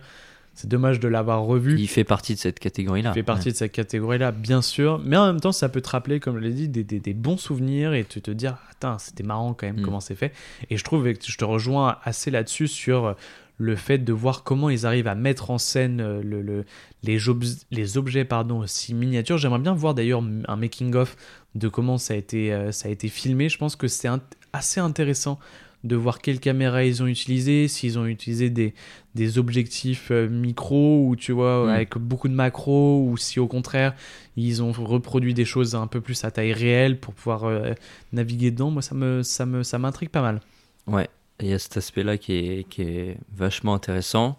A: C'est dommage de l'avoir revu.
B: Il fait partie de cette catégorie-là.
A: Il fait partie de cette catégorie-là, bien sûr. Mais en même temps, ça peut te rappeler, comme je l'ai dit, des, des- des bons souvenirs et te, te dire, attends, c'était marrant quand même
B: Mm.
A: comment c'est fait. Et je trouve que je te rejoins assez là-dessus sur le fait de voir comment ils arrivent à mettre en scène euh, le, le- les, objets pardon, aussi miniatures. J'aimerais bien voir d'ailleurs un making-of de comment ça a été, euh, ça a été filmé. Je pense que c'est assez intéressant de voir quelles caméras ils ont utilisées, s'ils ont utilisé des, des objectifs euh, micro ou tu vois
B: Mm.
A: avec beaucoup de macros ou si au contraire ils ont reproduit des choses un peu plus à taille réelle pour pouvoir euh, naviguer dedans moi ça me ça me ça m'intrigue pas mal
B: Ouais, il y a cet aspect-là qui est, qui est vachement intéressant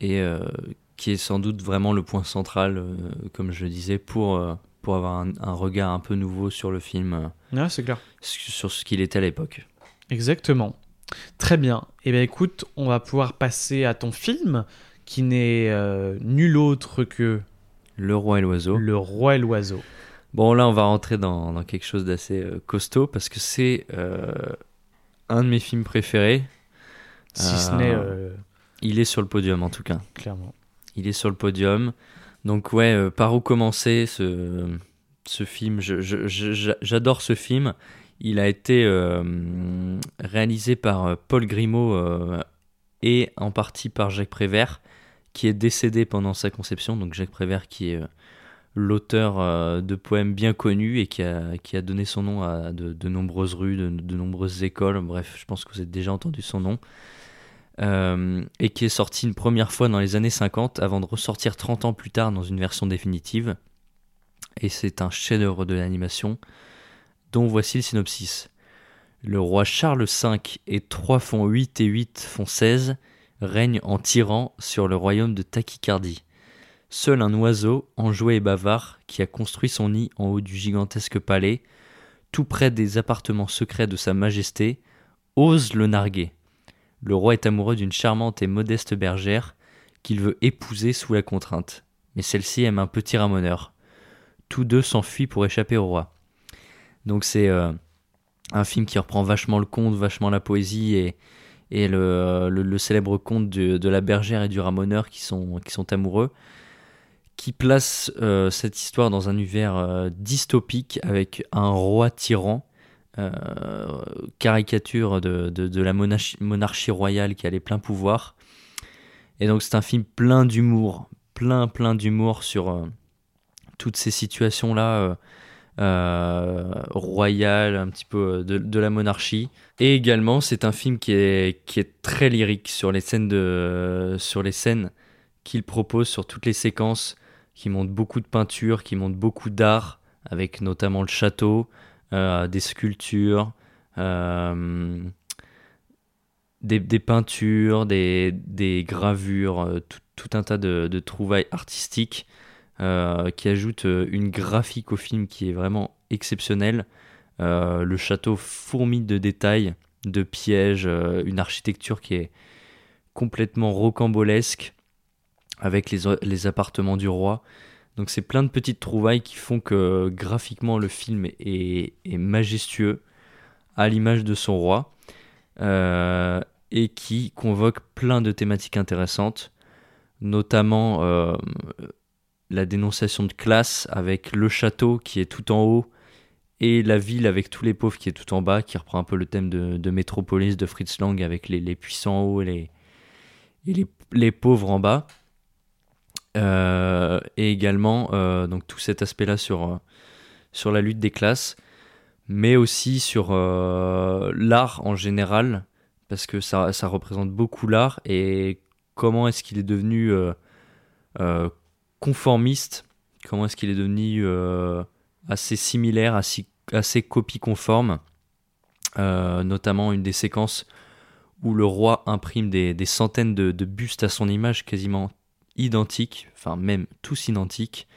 B: et euh, qui est sans doute vraiment le point central, euh, comme je le disais, pour, euh, pour avoir un, un regard un peu nouveau sur le film,
A: ouais c'est clair
B: sur ce qu'il était à l'époque.
A: exactement très bien et bien écoute on va pouvoir passer à ton film qui n'est nul autre que
B: Le roi et l'oiseau.
A: le roi et l'oiseau
B: Bon, là, on va rentrer dans, dans quelque chose d'assez costaud parce que c'est un de mes films préférés.
A: si ce
B: Euh,
A: n'est euh,
B: Il est sur le podium en tout cas.
A: clairement
B: Il est sur le podium. Donc ouais, euh, par où commencer ce, ce film? J'adore ce film. Il a été euh, réalisé par euh, Paul Grimaud euh, et en partie par Jacques Prévert, qui est décédé pendant sa conception. Donc Jacques Prévert qui est euh, l'auteur euh, de poèmes bien connu et qui a, qui a donné son nom à de, nombreuses rues, de, de nombreuses écoles. Bref, je pense que vous avez déjà entendu son nom. Euh, et qui est sorti une première fois dans les années 50 avant de ressortir 30 ans plus tard dans une version définitive. Et c'est un chef-d'œuvre de l'animation dont voici le synopsis. Le roi Charles V et 3 font 8 et 8 font 16 règne en tyran sur le royaume de Tachycardie. Seul un oiseau, enjoué et bavard, qui a construit son nid en haut du gigantesque palais, tout près des appartements secrets de Sa Majesté, ose le narguer. Le roi est amoureux d'une charmante et modeste bergère qu'il veut épouser sous la contrainte. Mais celle-ci aime un petit ramoneur. Tous deux s'enfuient pour échapper au roi. Donc c'est euh, un film qui reprend vachement le conte, vachement la poésie et, et le, célèbre conte de, la bergère et du ramoneur qui sont amoureux, qui place euh, cette histoire dans un univers euh, dystopique avec un roi tyran, euh, caricature de, de, la monarchie, monarchie royale qui a les pleins pouvoirs. Et donc c'est un film plein d'humour, plein plein d'humour sur toutes ces situations-là. royales, un petit peu de, de la monarchie. Et également, c'est un film qui est, qui est très lyrique sur les scènes, sur les scènes qu'il propose, sur toutes les séquences, qui montrent beaucoup de peinture, qui montrent beaucoup d'art, avec notamment le château, euh, des sculptures, euh, des, peintures, des, gravures, euh, tout, un tas de, trouvailles artistiques qui ajoutent une graphique au film qui est vraiment exceptionnelle. Le château fourmille de détails, de pièges, une architecture qui est complètement rocambolesque avec les, appartements du roi. Donc c'est plein de petites trouvailles qui font que graphiquement le film est, est majestueux à l'image de son roi euh, et qui convoque plein de thématiques intéressantes, notamment euh, la dénonciation de classe avec le château qui est tout en haut et la ville avec tous les pauvres qui est tout en bas, qui reprend un peu le thème de, de Métropolis de Fritz Lang avec les, puissants en haut et les pauvres en bas. Euh, et également euh, donc tout cet aspect-là sur, euh, sur la lutte des classes, mais aussi sur l'art en général, parce que ça, ça représente beaucoup l'art et comment est-ce qu'il est devenu conformiste, comment est-ce qu'il est devenu assez similaire, assez, assez copie conforme, notamment une des séquences où le roi imprime des, des centaines de bustes à son image quasiment identiques, enfin même tous identiques,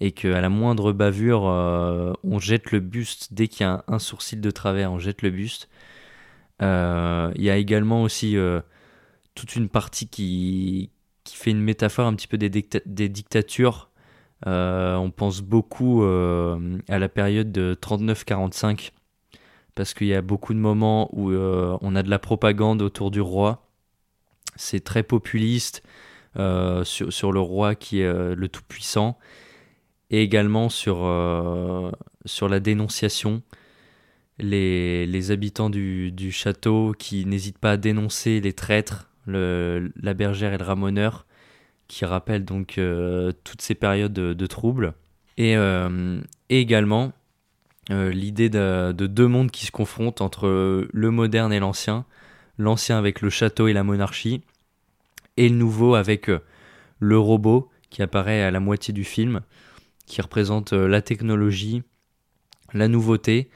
B: et qu'à la moindre bavure, euh, on jette le buste, dès qu'il y a un, sourcil de travers, on jette le buste. Euh, Il y a également aussi euh, toute une partie qui, qui fait une métaphore un petit peu des, des dictatures. On pense beaucoup à la période de 39-45 parce qu'il y a beaucoup de moments où on a de la propagande autour du roi. C'est très populiste sur, sur le roi qui est euh, le tout-puissant et également sur, euh, sur la dénonciation. Les, les habitants du, du château qui n'hésitent pas à dénoncer les traîtres, le- la bergère et le ramoneur, qui rappellent donc euh, toutes ces périodes de, troubles. Et, euh, également euh, l'idée de, de deux mondes qui se confrontent entre le moderne et l'ancien, l'ancien avec le château et la monarchie, et le nouveau avec euh, le robot qui apparaît à la moitié du film, qui représente euh, la technologie, la nouveauté,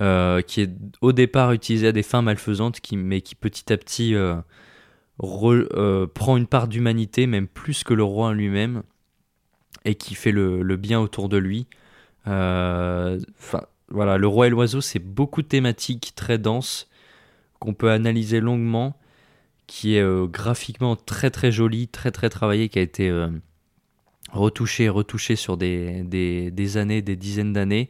B: euh, qui est au départ utilisée à des fins malfaisantes, qui, mais qui petit à petit re- prend une part d'humanité, même plus que le roi lui-même, et qui fait le, le bien autour de lui. Enfin, voilà, le roi et l'oiseau, c'est beaucoup de thématiques très denses qu'on peut analyser longuement, qui est euh, graphiquement très très joli, très très travaillé, qui a été euh, retouché, retouché sur des, des, années, des dizaines d'années,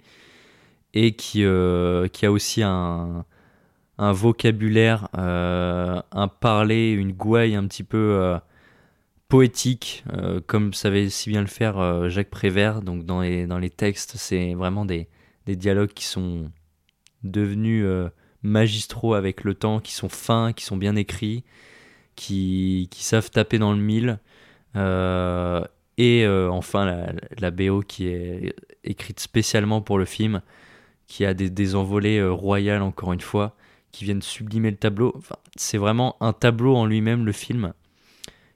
B: et qui, euh, qui a aussi un, un vocabulaire, un parler, une gouaille un petit peu poétique, comme savait si bien le faire Jacques Prévert. Donc dans les, dans les textes, c'est vraiment des, des dialogues qui sont devenus magistraux avec le temps, qui sont fins, qui sont bien écrits, qui, savent taper dans le mille. Euh, Et euh, enfin, la, BO qui est écrite spécialement pour le film, qui a des, envolées euh, royales, encore une fois, qui viennent sublimer le tableau. C'est vraiment un tableau en lui-même, le film,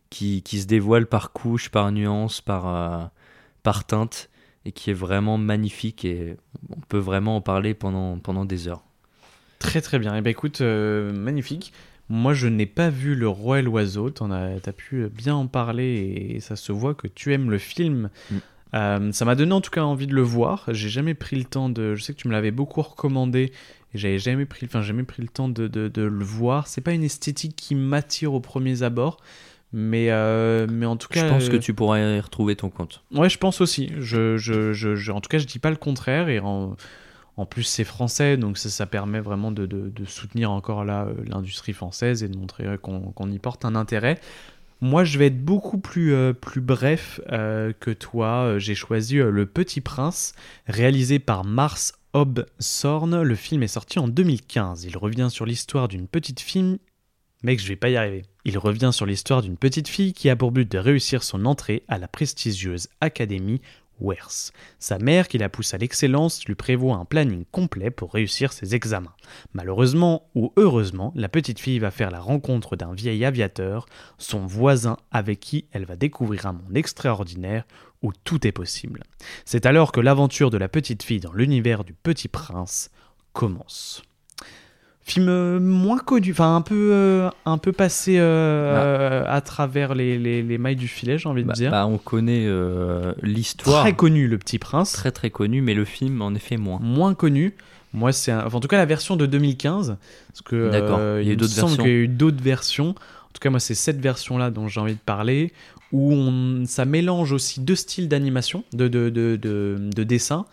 B: qui, se dévoile par couche, par nuance, par, euh, par teinte, et qui est vraiment magnifique. Et on peut vraiment en parler pendant des heures.
A: Très très bien. Et ben écoute, euh, magnifique. Moi, je n'ai pas vu Le Roi et l'Oiseau. T'en as, t'as pu bien en parler et ça se voit que tu aimes le film.
B: Mm.
A: Euh, ça m'a donné en tout cas envie de le voir. J'ai jamais pris le temps de. Je sais que tu me l'avais beaucoup recommandé et j'avais jamais pris, enfin jamais pris le temps de, de, de le voir. C'est pas une esthétique qui m'attire aux premiers abords, mais euh, mais en tout cas.
B: Je pense que tu pourrais y retrouver ton compte.
A: Ouais, je pense aussi. Je, je, je, je- en tout cas, je dis pas le contraire. Et en, en plus, c'est français, donc ça, permet vraiment de, soutenir encore là euh, l'industrie française et de montrer euh, qu'on y porte un intérêt. Moi, je vais être beaucoup plus, euh, bref que toi. J'ai choisi Le Petit Prince, réalisé par Mars Hobsorn. Le film est sorti en 2015. Il revient sur l'histoire d'une petite fille Mec, je vais pas y arriver. Il revient sur l'histoire d'une petite fille qui a pour but de réussir son entrée à la prestigieuse académie Sa mère, qui la pousse à l'excellence, lui prévoit un planning complet pour réussir ses examens. Malheureusement ou heureusement, la petite fille va faire la rencontre d'un vieil aviateur, son voisin avec qui elle va découvrir un monde extraordinaire où tout est possible. C'est alors que l'aventure de la petite fille dans l'univers du petit prince commence. Film euh, moins connu, enfin un peu, euh, un peu passé euh, euh, à travers les, les- les mailles du filet, j'ai envie de
B: Bah,
A: dire.
B: bah, on connaît l'histoire.
A: Très connu, Le Petit Prince.
B: très très connu, mais le film en effet moins.
A: Moins connu. Moi, c'est un- enfin, en tout cas la version de 2015. Parce que
B: D'accord, il y a d'autres versions.
A: qu'il y a eu d'autres versions. En tout cas, moi, c'est cette version-là dont j'ai envie de parler, où on, ça mélange aussi deux styles d'animation, de, de, de, de, de dessin.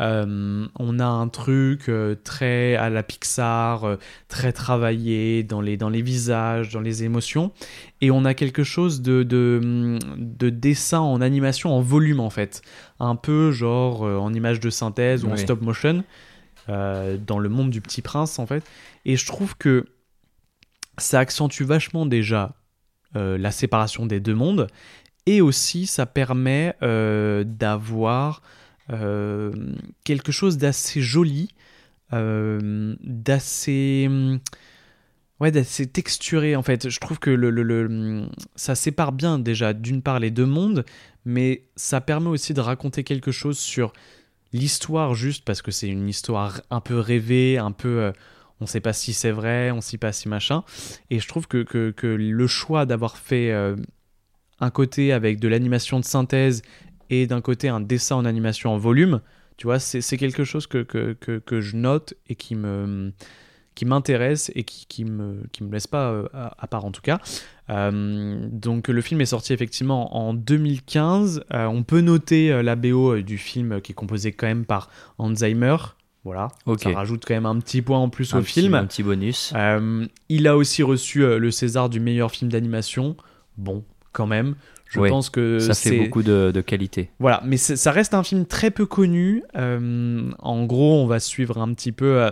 A: Euh, on a un truc euh, très à la Pixar, euh, très travaillé dans les, dans les visages, dans les émotions. Et on a quelque chose de, de, de dessin en animation en volume, en fait. Un peu genre en image de synthèse ou en stop motion, dans le monde du petit prince, en fait. Et je trouve que ça accentue vachement déjà la séparation des deux mondes. Et aussi, ça permet d'avoir quelque chose d'assez joli, euh, d'assez. hum, Ouais, d'assez texturé en fait. Je trouve que le, le- hum, ça sépare bien déjà d'une part les deux mondes, mais ça permet aussi de raconter quelque chose sur l'histoire juste parce que c'est une histoire un peu rêvée, un peu. euh, on sait pas si c'est vrai, on sait pas si machin. Et je trouve que, que, que le choix d'avoir fait euh, un côté avec de l'animation de synthèse et d'un côté un dessin en animation en volume, tu vois, c'est quelque chose que, que, que, que je note et qui me qui m'intéresse et qui, qui me qui me laisse pas euh, à, à part en tout cas. Euh, donc le film est sorti effectivement en 2015. Euh, on peut noter la BO du film qui est composée quand même par Zimmer. Voilà,
B: Ok.
A: ça rajoute quand même un petit point en plus
B: un
A: au
B: petit,
A: film.
B: un petit bonus.
A: Euh, il a aussi reçu le César du meilleur film d'animation. Bon, quand même. Je pense que
B: ça fait beaucoup de, de qualité.
A: Voilà, mais ça reste un film très peu connu. Euh, en gros, on va suivre un petit peu euh,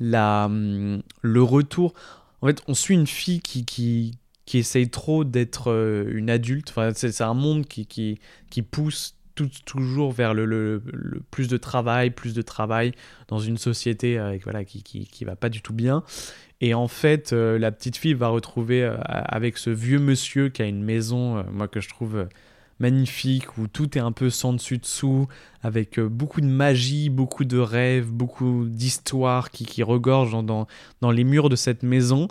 A: la, hum, le retour. En fait, on suit une fille qui, qui, qui essaye trop d'être euh, une adulte. Enfin, c'est c'est un monde qui, qui, qui pousse tout- toujours vers le, le- le plus de travail, plus de travail dans une société avec, voilà, qui, qui, qui va pas du tout bien. Et en fait, euh, la petite fille va retrouver euh, avec ce vieux monsieur qui a une maison, euh, moi que je trouve magnifique, où tout est un peu sans dessus dessous, avec beaucoup de magie, beaucoup de rêves, beaucoup d'histoires qui, qui regorgent dans, dans, les murs de cette maison.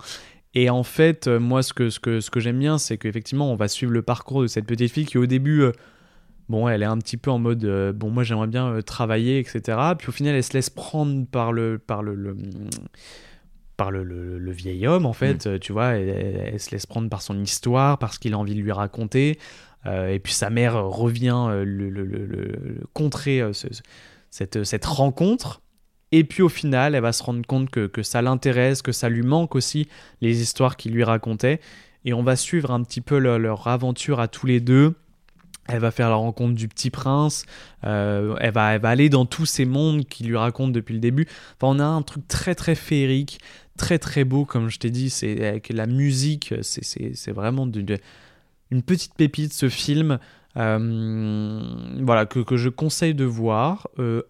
A: Et en fait, moi, ce que, ce que, ce que j'aime bien, c'est qu'effectivement, on va suivre le parcours de cette petite fille qui, au début, bon, elle est un petit peu en mode, bon, moi, j'aimerais bien travailler, etc. Puis au final, elle se laisse prendre par le, par le- par le, le- le vieil homme, en fait, euh, tu vois, elle, se laisse prendre par son histoire, par ce qu'il a envie de lui raconter. Euh, et puis sa mère revient euh, le, le- contrer ce- ce- cette, cette rencontre. Et puis au final, elle va se rendre compte que, que ça l'intéresse, que ça lui manque aussi les histoires qu'il lui racontait. Et on va suivre un petit peu leur, leur aventure à tous les deux. Elle va faire la rencontre du petit prince. euh, elle, va, elle va aller dans tous ces mondes qu'il lui raconte depuis le début. Enfin, on a un truc très très féerique, très très beau, comme je t'ai dit. C'est avec la musique, c'est- vraiment de- de- une petite pépite ce film. Euh, voilà, que, que je conseille de voir. euh,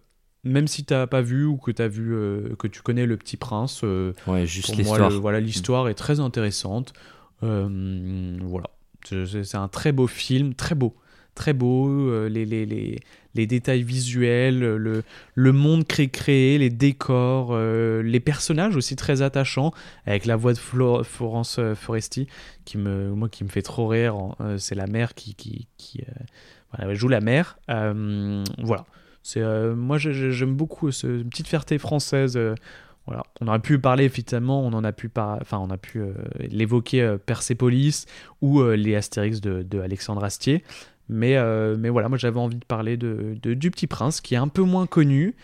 A: même si t'as pas vu ou que t'as vu euh, que tu connais le Petit Prince,
B: Ouais, juste l'histoire.
A: voilà, l'histoire est très intéressante. Voilà, c'est un très beau film, très beau, très beau. euh, les, les, les, les détails visuels, le, le monde cré créé, les décors, euh, les personnages aussi très attachants, avec la voix de Flo- Florence euh, Foresti qui me, moi, qui me fait trop rire. c'est la mère qui, qui, joue la mère. Voilà. C'est, moi, j'aime beaucoup ce une petite fierté française. voilà. On aurait pu parler, effectivement, on en a pu, par... enfin, on a pu l'évoquer euh, Persépolis ou les Astérix de, de Alexandre Astier. Mais, euh, mais voilà, moi j'avais envie de parler de, de- du Petit Prince, qui est un peu moins connu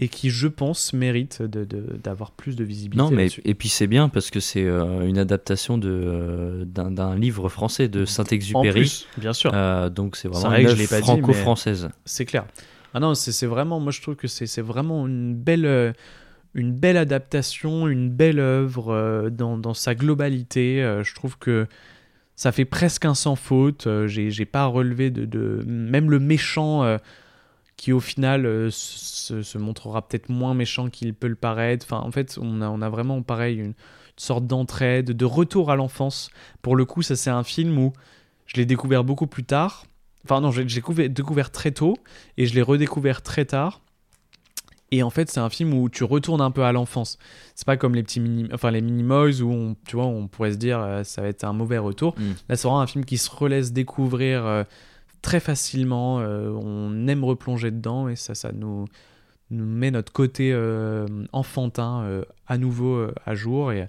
A: et qui, je pense, mérite de- d'avoir plus de visibilité.
B: Non, mais et puis c'est bien parce que c'est euh, une adaptation euh, d'un livre français de Saint-Exupéry.
A: bien sûr.
B: Euh, donc c'est vraiment
A: vrai
B: une franco-française.
A: C'est clair. Ah non, c'est vraiment, moi je trouve que c'est vraiment une belle, une belle adaptation, une belle œuvre dans, dans sa globalité. Je trouve que ça fait presque un sans faute. Euh, J'ai pas relevé de, Même le méchant, euh, qui au final euh, se, montrera peut-être moins méchant qu'il peut le paraître. Enfin, en fait, on a, a vraiment pareil une, sorte d'entraide, de retour à l'enfance. Pour le coup, ça c'est un film où je l'ai découvert beaucoup plus tard. Enfin non, j'ai découvert, découvert très tôt et je l'ai redécouvert très tard. Et en fait, c'est un film où tu retournes un peu à l'enfance. C'est pas comme les petits mini, enfin les Minimoys où on, tu vois, on pourrait se dire euh, ça va être un mauvais retour.
B: Mm.
A: Là, c'est vraiment un film qui se relaisse découvrir euh, très facilement. euh, on aime replonger dedans et ça, ça nous, nous met notre côté euh, enfantin à nouveau à jour et, et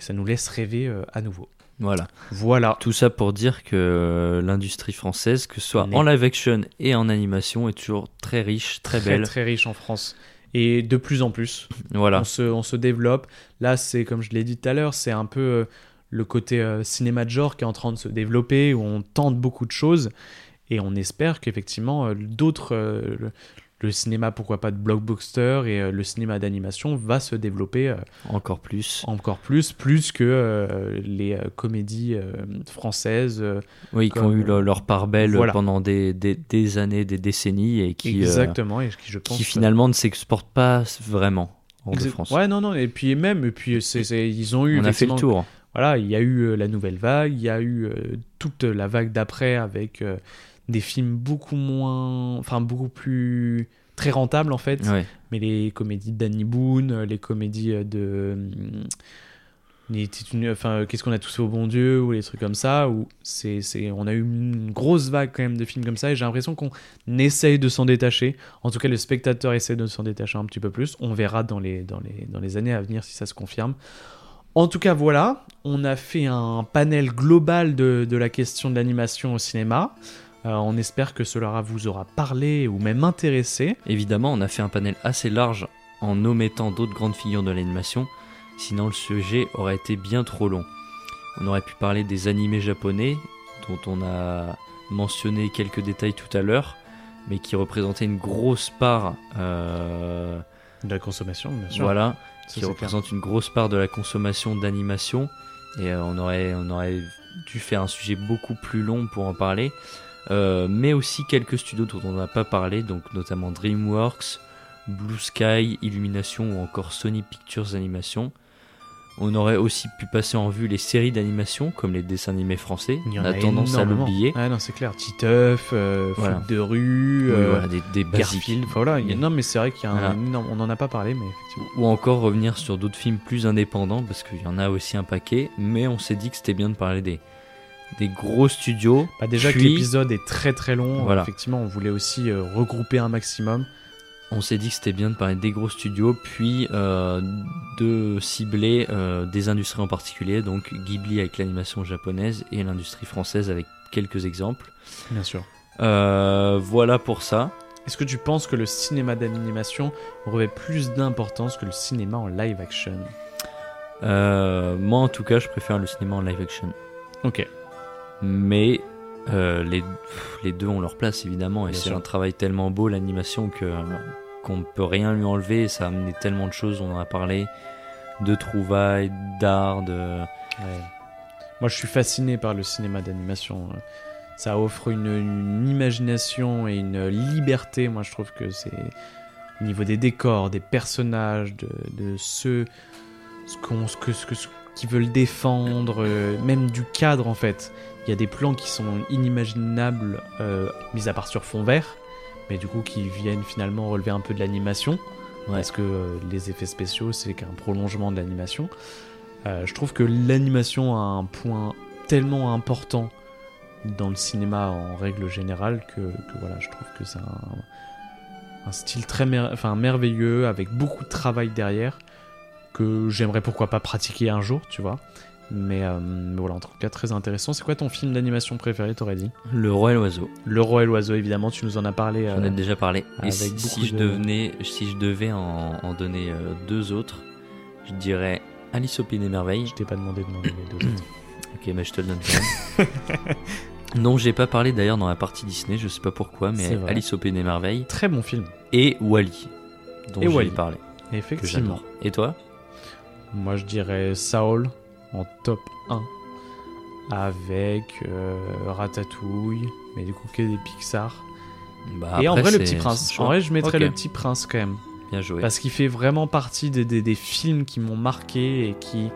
A: ça nous laisse rêver à nouveau.
B: Voilà.
A: Voilà.
B: Tout ça pour dire que l'industrie française, que ce soit
A: Mais-
B: en live action et en animation, est toujours très riche, très, belle.
A: très riche en France. Et de plus en plus.
B: Voilà.
A: on, se, on se développe. Là, c'est comme je l'ai dit tout à l'heure, c'est un peu euh, le côté euh, cinéma de genre qui est en train de se développer, où on tente beaucoup de choses. Et on espère qu'effectivement, euh, d'autres, le, cinéma, pourquoi pas de blockbuster et euh, le cinéma d'animation va se développer euh,
B: Encore plus.
A: encore plus, plus que euh, les comédies françaises.
B: Oui, qui ont eu leur, leur part belle
A: Voilà.
B: pendant des, des, des années, des décennies et qui,
A: exactement, et qui, je pense.
B: qui finalement ne s'exportent pas vraiment
A: Exact-
B: France.
A: Ouais, non, non, et puis même, et puis ils ont eu.
B: On a fait le tour.
A: voilà, il y a eu la nouvelle vague, il y a eu euh, toute la vague d'après avec euh, des films beaucoup moins, enfin beaucoup plus très rentables en fait.
B: Ouais.
A: Mais les comédies de Danny Boone, euh, les comédies euh, de, enfin euh, qu'est-ce qu'on a tous fait au bon Dieu ou les trucs comme ça où c'est, c'est, on a eu une grosse vague quand même de films comme ça et j'ai l'impression qu'on essaye de s'en détacher. En tout cas, le spectateur essaie de s'en détacher un petit peu plus. On verra dans les, dans les, dans les années à venir si ça se confirme. En tout cas, voilà, on a fait un panel global de, de la question de l'animation au cinéma. Euh, on espère que cela vous aura parlé ou même intéressé.
B: Évidemment, on a fait un panel assez large en omettant d'autres grandes figures de l'animation, sinon le sujet aurait été bien trop long. On aurait pu parler des animés japonais, dont on a mentionné quelques détails tout à l'heure, mais qui représentaient une grosse part, euh,
A: De la consommation, bien sûr.
B: voilà,
A: Ça,
B: qui
A: clair.
B: représente une grosse part de la consommation d'animation. Et euh, on, aurait, on aurait dû faire un sujet beaucoup plus long pour en parler. Euh, mais aussi quelques studios dont on n'a pas parlé, donc notamment DreamWorks, Blue Sky, Illumination ou encore Sony Pictures Animation. On aurait aussi pu passer en vue les séries d'animation comme les dessins animés français.
A: Il y en
B: on a, tendance à l'oublier.
A: Ah non, c'est clair. Titeuf, euh,
B: Voilà.
A: De rue,
B: Oui,
A: euh,
B: voilà, des, des.
A: Garfield. Voilà, il y a-. Non, mais c'est vrai qu'il y a un énorme- On n'en a pas parlé, mais effectivement.
B: Ou encore revenir sur d'autres films plus indépendants, parce qu'il y en a aussi un paquet, mais on s'est dit que c'était bien de parler des, des gros studios.
A: Bah, déjà que l'épisode est très très long,
B: Voilà.
A: effectivement, on voulait aussi euh, regrouper un maximum.
B: On s'est dit que c'était bien de parler des gros studios, puis euh, de cibler euh, des industries en particulier, donc Ghibli avec l'animation japonaise et l'industrie française avec quelques exemples.
A: Bien sûr.
B: Voilà pour ça.
A: Est-ce que tu penses que le cinéma d'animation revêt plus d'importance que le cinéma en live action?
B: Moi en tout cas, je préfère le cinéma en live action.
A: Ok.
B: Mais euh, les, pff, les deux ont leur place évidemment, et c'est un travail tellement beau l'animation que qu'on ne peut rien lui enlever. Ça a amené tellement de choses, on en a parlé, de trouvailles, d'art, de...
A: Moi, je suis fasciné par le cinéma d'animation. Ça offre une, une imagination et une liberté. Moi, je trouve que c'est au niveau des décors, des personnages, de, de ceux ce qu'on, ce que, ce que- ce qui veulent défendre, euh, même du cadre en fait. Il y a des plans qui sont inimaginables, euh, mis à part sur fond vert, mais du coup qui viennent finalement relever un peu de l'animation,
B: Ouais.
A: parce que euh, les effets spéciaux c'est qu'un prolongement de l'animation. Euh, je trouve que l'animation a un point tellement important dans le cinéma en règle générale que, que voilà, je trouve que c'est un, un style très mer- enfin, merveilleux avec beaucoup de travail derrière que j'aimerais pourquoi pas pratiquer un jour, tu vois. Mais, euh, mais voilà, en tout cas, très intéressant. C'est quoi ton film d'animation préféré, t'aurais dit?
B: Le roi et l'oiseau.
A: Le Roi et l'Oiseau, évidemment, tu nous en as parlé.
B: J'en
A: euh,
B: ai déjà parlé. Et si, si je
A: de-
B: devenais, si je devais en, en donner euh, deux autres, je dirais Alice au Pays des Merveilles.
A: Je t'ai pas demandé de demander les deux autres. *clears throat*
B: Ok, mais je te le donne quand même. *laughs* non, j'ai pas parlé d'ailleurs dans la partie Disney, je sais pas pourquoi, mais. Alice au Pays des Merveilles
A: Très bon film,
B: et Wally, dont
A: Et
B: j'ai parlé,
A: effectivement.
B: Et toi?
A: Moi, je dirais Saul en top 1 avec euh, Ratatouille, mais du coup, que des Pixar.
B: bah,
A: et en vrai, le Petit Prince. En vrai, je mettrais le Petit Prince quand même.
B: Bien joué.
A: Parce qu'il fait vraiment partie des, des- des films qui m'ont marqué et qui,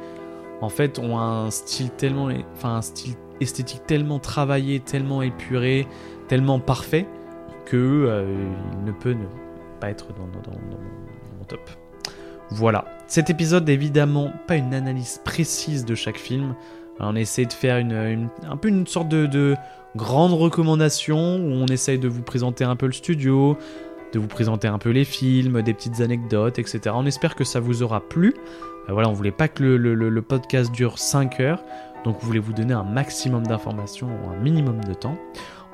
A: en fait, ont un style tellement, enfin, un style esthétique tellement travaillé, tellement épuré, tellement parfait que euh, il ne peut ne pas être dans, dans mon top. Voilà. Cet épisode n'est évidemment pas une analyse précise de chaque film. On essaie de faire une, un peu une sorte de, de grande recommandation où on essaye de vous présenter un peu le studio, de vous présenter un peu les films, des petites anecdotes, etc. On espère que ça vous aura plu. Euh, voilà, on voulait pas que le podcast dure 5 heures, donc on voulait vous donner un maximum d'informations ou un minimum de temps.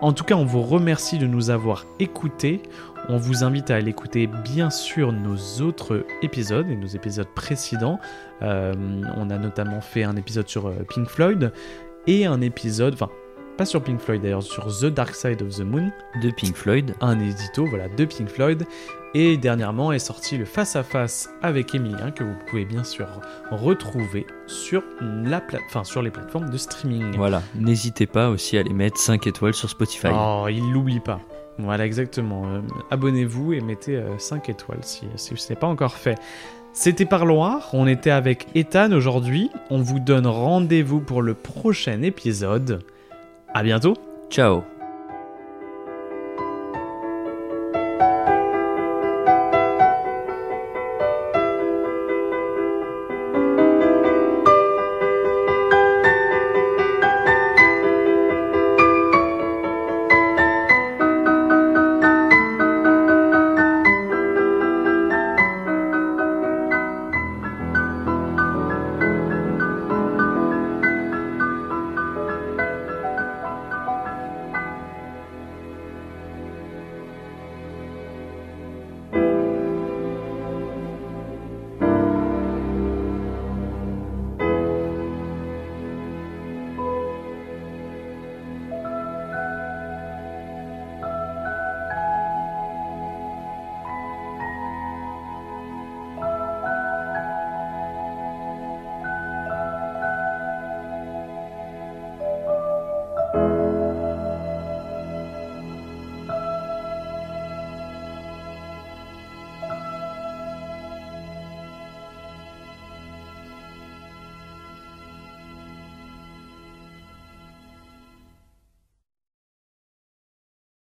A: En tout cas, on vous remercie de nous avoir écoutés. On vous invite à aller écouter bien sûr nos autres épisodes et nos épisodes précédents. Euh, on a notamment fait un épisode sur euh, Pink Floyd et un épisode, enfin pas sur Pink Floyd d'ailleurs, sur The Dark Side of the Moon
B: De Pink Floyd.
A: un édito voilà, de Pink Floyd. Et dernièrement est sorti le face-à-face avec Emilien que vous pouvez bien sûr retrouver sur, la enfin, sur les plateformes de streaming.
B: Voilà. N'hésitez pas aussi à les mettre 5 étoiles sur Spotify.
A: Oh, il l'oublie pas. Voilà, exactement. Euh, Abonnez-vous et mettez 5 étoiles si, si ce n'est pas encore fait. C'était Parloir, on était avec Ethan aujourd'hui. On vous donne rendez-vous pour le prochain épisode. À bientôt
B: Ciao